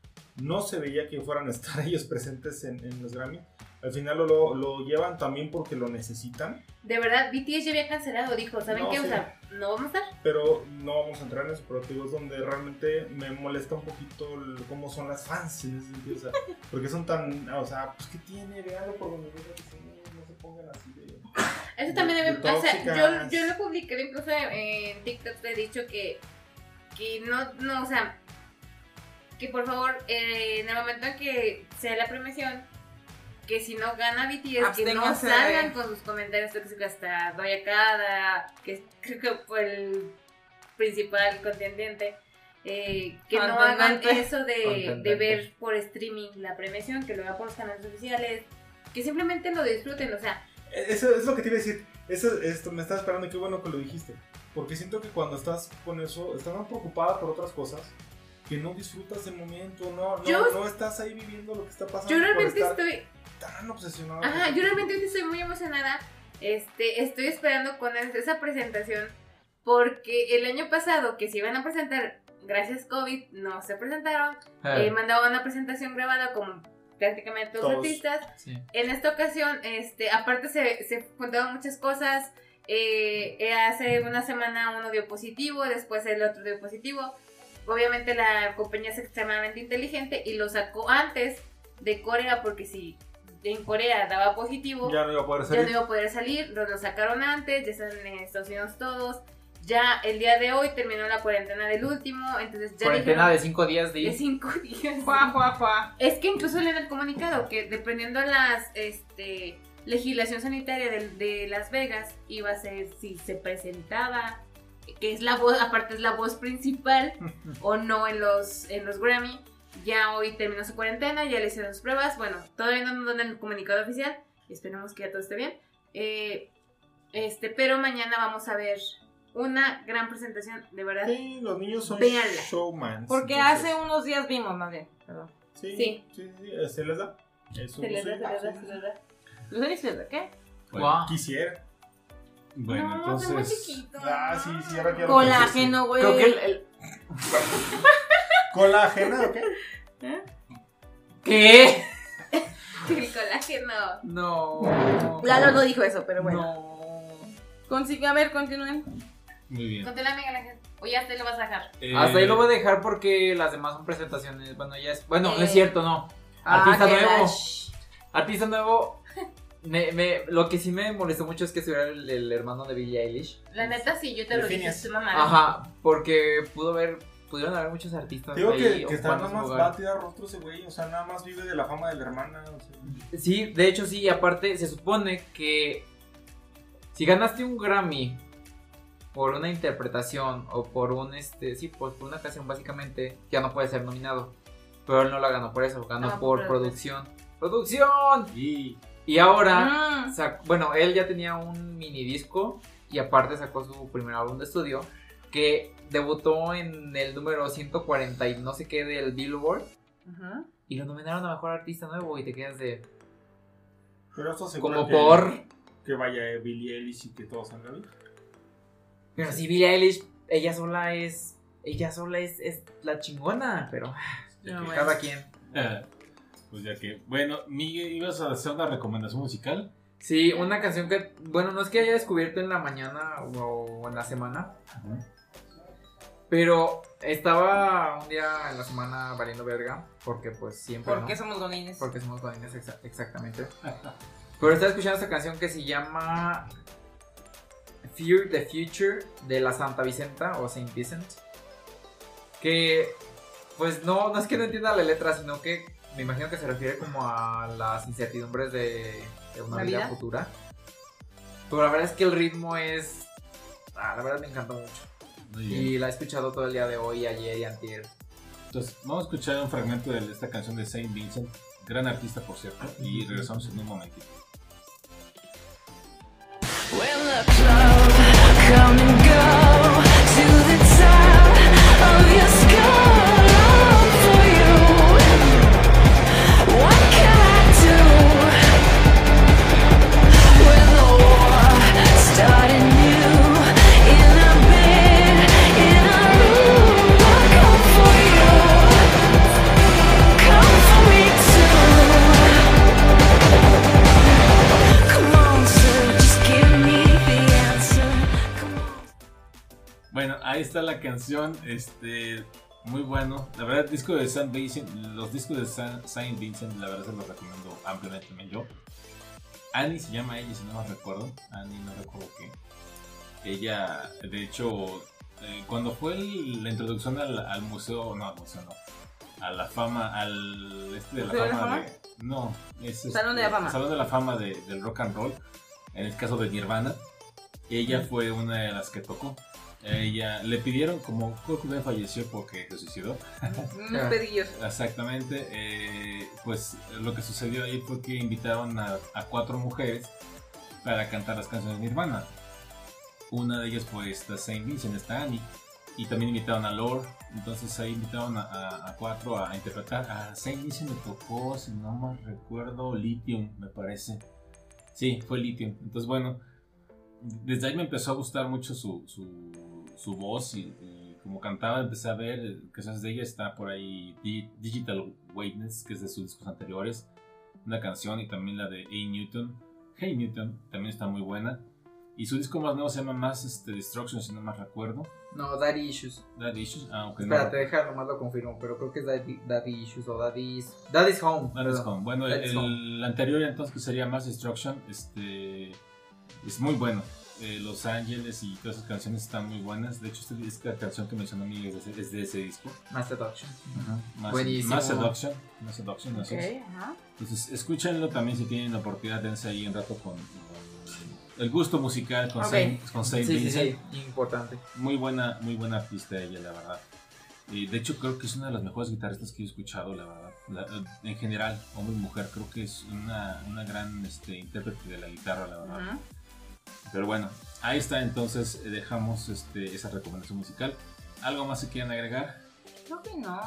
no se veía que fueran a estar ellos presentes en, en los Grammys. Al final lo, lo, lo llevan también porque lo necesitan, De verdad, BTS ya había cancelado, dijo, ¿saben No, qué? sí. O sea, no vamos a estar. pero no vamos a entrar en eso, pero digo, es donde realmente me molesta un poquito el- cómo son las fans en ese sentido, o sea, porque son tan, o sea, pues ¿qué tiene? Veanlo por donde pongan así de... Eso también de debe, o sea, yo, yo lo publicado incluso en TikTok, te he dicho que, que no, no, o sea, que por favor, eh, en el momento en que sea la premiación, que si no gana BTS, que no salgan con sus comentarios tóxicos hasta Doya Cada, que creo que fue el principal contendiente. eh, que no hagan eso de, de ver por streaming la premiación, que lo hagan por los canales oficiales, que simplemente lo disfruten, o sea, Eso es lo que te iba a decir. Eso, esto me estaba esperando y qué bueno que lo dijiste. Porque siento que cuando estás con eso, estás más preocupada por otras cosas que no disfrutas el momento, no, no, Yo- no estás ahí viviendo lo que está pasando. Yo realmente estoy tan obsesionado. Ajá, yo realmente estoy muy emocionada. Este, estoy esperando con esa presentación porque el año pasado que se iban a presentar, gracias COVID, no se presentaron. Eh, mandaban una presentación grabada como prácticamente todos artistas. Sí. En esta ocasión, este, aparte se, se contaban muchas cosas. Eh, eh, hace una semana uno dio positivo, después el otro dio positivo. Obviamente la compañía es extremadamente inteligente y lo sacó antes de Corea porque si en Corea daba positivo, Ya no iba a poder ya salir. no iba a poder salir, lo, lo sacaron antes, ya están en Estados Unidos todos. Ya el día de hoy terminó la cuarentena del último, entonces ya Cuarentena dijeron- de 5 días de... de cinco días. Juá, juá, juá. Es que incluso leen el comunicado que dependiendo de las este, legislación sanitaria de, de Las Vegas iba a ser si se presentaba, que es la voz, aparte es la voz principal o no en los, en los Grammy. Ya hoy terminó su cuarentena, ya le hicieron sus pruebas. Bueno, todavía no nos dan el comunicado oficial. Esperemos que ya todo esté bien. Eh, este, pero mañana vamos a ver una gran presentación, de verdad. Sí, los niños son Véanla. showmans. Porque entonces- hace unos días vimos, más bien. Perdón. Sí, Sí. sí, sí, sí, se les da. Eso Se les da, se les da, se les da. ¿Los dices de qué? Bueno, Guau. Quisiera. bueno, no, soy muy entonces. chiquito. Ah, sí, sí, ahora quiero. Colágeno, güey. Creo que el... el- ¿Colágeno o qué? ¿Qué? El colágeno. No. Lalo no dijo eso, pero bueno. No. Consigue, a ver, continúen. Muy bien. Conté la amiga la gente. O ya te lo vas a dejar. Eh, Hasta ahí lo voy a dejar porque las demás son presentaciones. Bueno, ya es. Bueno, no es Eh. cierto, no. Artista Ah, nuevo. Artista nuevo. Me, me- lo que sí me molestó mucho es que estuviera el, el hermano de Billie Eilish. La neta, sí, yo te lo dije. Definias. Es mamá. Ajá, porque pudo haber. Pudieron haber muchos artistas. Digo ahí que, que está ocupando nada su más lugar. va a tirar rostro ese güey. O sea, nada más vive de la fama de la hermana. o sea. Sí, de hecho sí, y aparte se supone que si ganaste un Grammy por una interpretación o por un este, sí, pues por una canción básicamente, ya no puede ser nominado. Pero él no la ganó por eso, ganó Ah, por por producción. ¡Producción! Y Y ahora, Mm. sac- bueno, él ya tenía un mini disco y aparte sacó su primer álbum de estudio que debutó en el número 140 y no sé qué del Billboard Ajá. y lo nominaron a mejor artista nuevo y te quedas de Pero esto como que, por Que vaya Billie Eilish y que todo salga bien. Pero si Billie Eilish, ella sola es. Ella sola es, es la chingona, pero No, que- cada quien. Ah, pues ya que. Bueno, Miguel, ¿ibas a hacer una recomendación musical? Sí, una canción que, bueno, no es que haya descubierto en la mañana o en la semana, pero estaba un día en la semana valiendo verga, porque pues siempre. ¿Por ¿no? qué somos godines? Porque somos godines, exa- exactamente. Pero estaba escuchando esta canción que se llama Fear the Future de la Santa Vicenta o Saint Vincent. Que, pues no, no es que no entienda la letra, sino que me imagino que se refiere como a las incertidumbres de, de una ¿La vida, vida? futura. Pero la verdad es que el ritmo es. Ah, la verdad me encantó mucho. Muy bien. Y la he escuchado todo el día de hoy, ayer y antier. Entonces, vamos a escuchar un fragmento de esta canción de Saint Vincent. Gran artista, por cierto. Y regresamos en un momentito. When the cloud come and go ahí está la canción. Este. Muy bueno. La verdad, el disco de Vincent. Los discos de San- Saint Vincent, la verdad, se los recomiendo ampliamente también yo. Annie se llama ella, si no me recuerdo. Annie, no recuerdo qué. Ella, de hecho, eh, cuando fue el- la introducción al, al museo, no, al museo no, a la fama, al este de la ¿Museo de la fama, de, no, es Salón de la este, Fama. Salón de la fama de- del rock and roll, en el caso de Nirvana, ella fue una de las que tocó. Ella le pidieron, como Kurt Cobain falleció porque se suicidó, Unos pedillos. Exactamente, eh, pues lo que sucedió ahí fue que invitaron a, a cuatro mujeres para cantar las canciones de Nirvana. Una de ellas fue esta Saint Vincent, esta Annie. Y también invitaron a Lore. Entonces ahí invitaron a, a- a cuatro a interpretar. A Saint se me tocó, si no mal recuerdo, Lithium, me parece. Sí, fue Lithium. Entonces, bueno, desde ahí me empezó a gustar mucho su, su, su voz y, y como cantaba empecé a ver eh, canciones de ella. Está por ahí Di- Digital Witness, que es de sus discos anteriores. Una canción y también la de Hey Newton. Hey Newton también está muy buena. Y su disco más nuevo se llama Mass este, Destruction, si no más recuerdo. No, Daddy Issues. Daddy Issues, ah, aunque Espérate, deja, nomás lo confirmo, pero creo que es Daddy, Daddy Issues o Daddy's... Daddy's Home. no. Daddy's. Home. Bueno, Daddy's el, Home. anterior entonces que sería Mass Destruction, este, es muy bueno. Eh, Los Ángeles y todas esas canciones están muy buenas. De hecho, esta, esta canción que mencionó Miguel es de, es de ese disco. Mass Seduction. Más, Buenísimo. Más Seduction. Más Seduction, así Ok, es. ajá. Entonces, escúchenlo también si tienen la oportunidad, dense ahí un rato con, con el gusto musical con Ok. Saint, con Saint Sí, sí, Vincent. sí, importante. Muy buena, muy buena artista ella, la verdad. Y de hecho creo que es una de las mejores guitarristas que he escuchado, la verdad. La- en general, hombre y mujer, creo que es una, una gran este, intérprete de la guitarra, la verdad. Pero bueno, ahí está entonces, eh, dejamos este, esa recomendación musical. ¿Algo más que quieran agregar? Creo que no.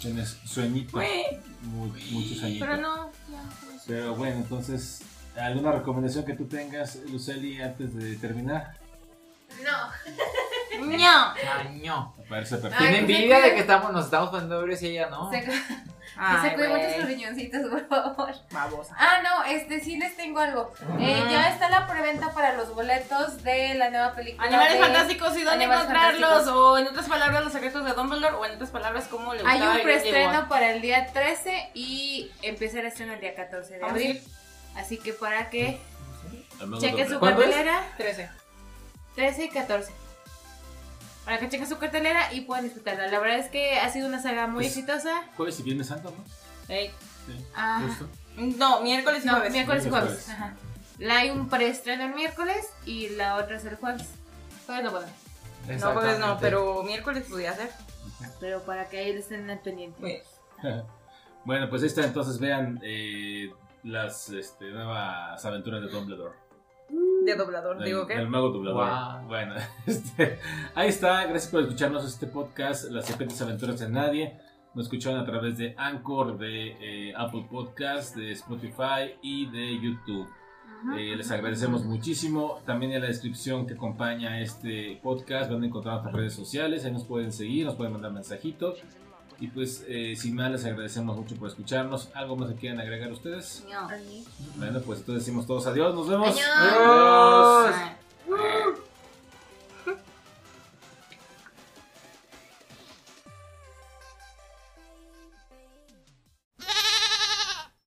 Tienes sueñito, muy, muchos sueñitos. Pero no, ya. Pero bueno, entonces, ¿alguna recomendación que tú tengas, Luceli, antes de terminar? No. No. Año. Me parece perfecto. Tiene Ay, envidia de que estamos, nos estamos poniendo ebrios y ella no. Se, Ay, se cuide mucho sus riñoncitos, por favor. Babosa. Ah, no, este sí les tengo algo. Eh, ya está la preventa para los boletos de la nueva película. Animales de- fantásticos y dónde encontrarlos. Fantásticos. O en otras palabras, los secretos de Dumbledore. O en otras palabras, cómo le Hay un preestreno para el día 13 y empieza el estreno el día 14 de Vamos a abril. Así que para que chequen su cartelera, 13. 13 y 14. Para que chequen su cartelera y puedan disfrutarla. La verdad es que ha sido una saga muy Es- exitosa. Jueves y Viernes Santo, ¿no? Ey. Sí. Ah, Justo. No, miércoles y no, jueves. miércoles y jueves. jueves. Ajá. La hay un preestreno el miércoles y la otra es el jueves. Jueves no puedo. No, jueves no, pero miércoles podía ser. Pero para que ahí estén al pendiente. Muy bien. Bueno, pues ahí está, entonces vean eh, las este, nuevas aventuras de Dumbledore. De doblador, Del, digo que. del mago doblador. Wow. Bueno, este, ahí está. Gracias por escucharnos este podcast, Las serpientes aventuras de nadie. Nos escucharon a través de Anchor, de eh, Apple Podcast, de Spotify y de YouTube. Eh, les agradecemos muchísimo. También en la descripción que acompaña a este podcast van a encontrar nuestras redes sociales. Ahí nos pueden seguir, nos pueden mandar mensajitos. Y pues, eh, sin más, les agradecemos mucho por escucharnos. ¿Algo más que quieran agregar ustedes? No. Bueno, pues entonces decimos todos adiós. Nos vemos. Adiós. Adiós.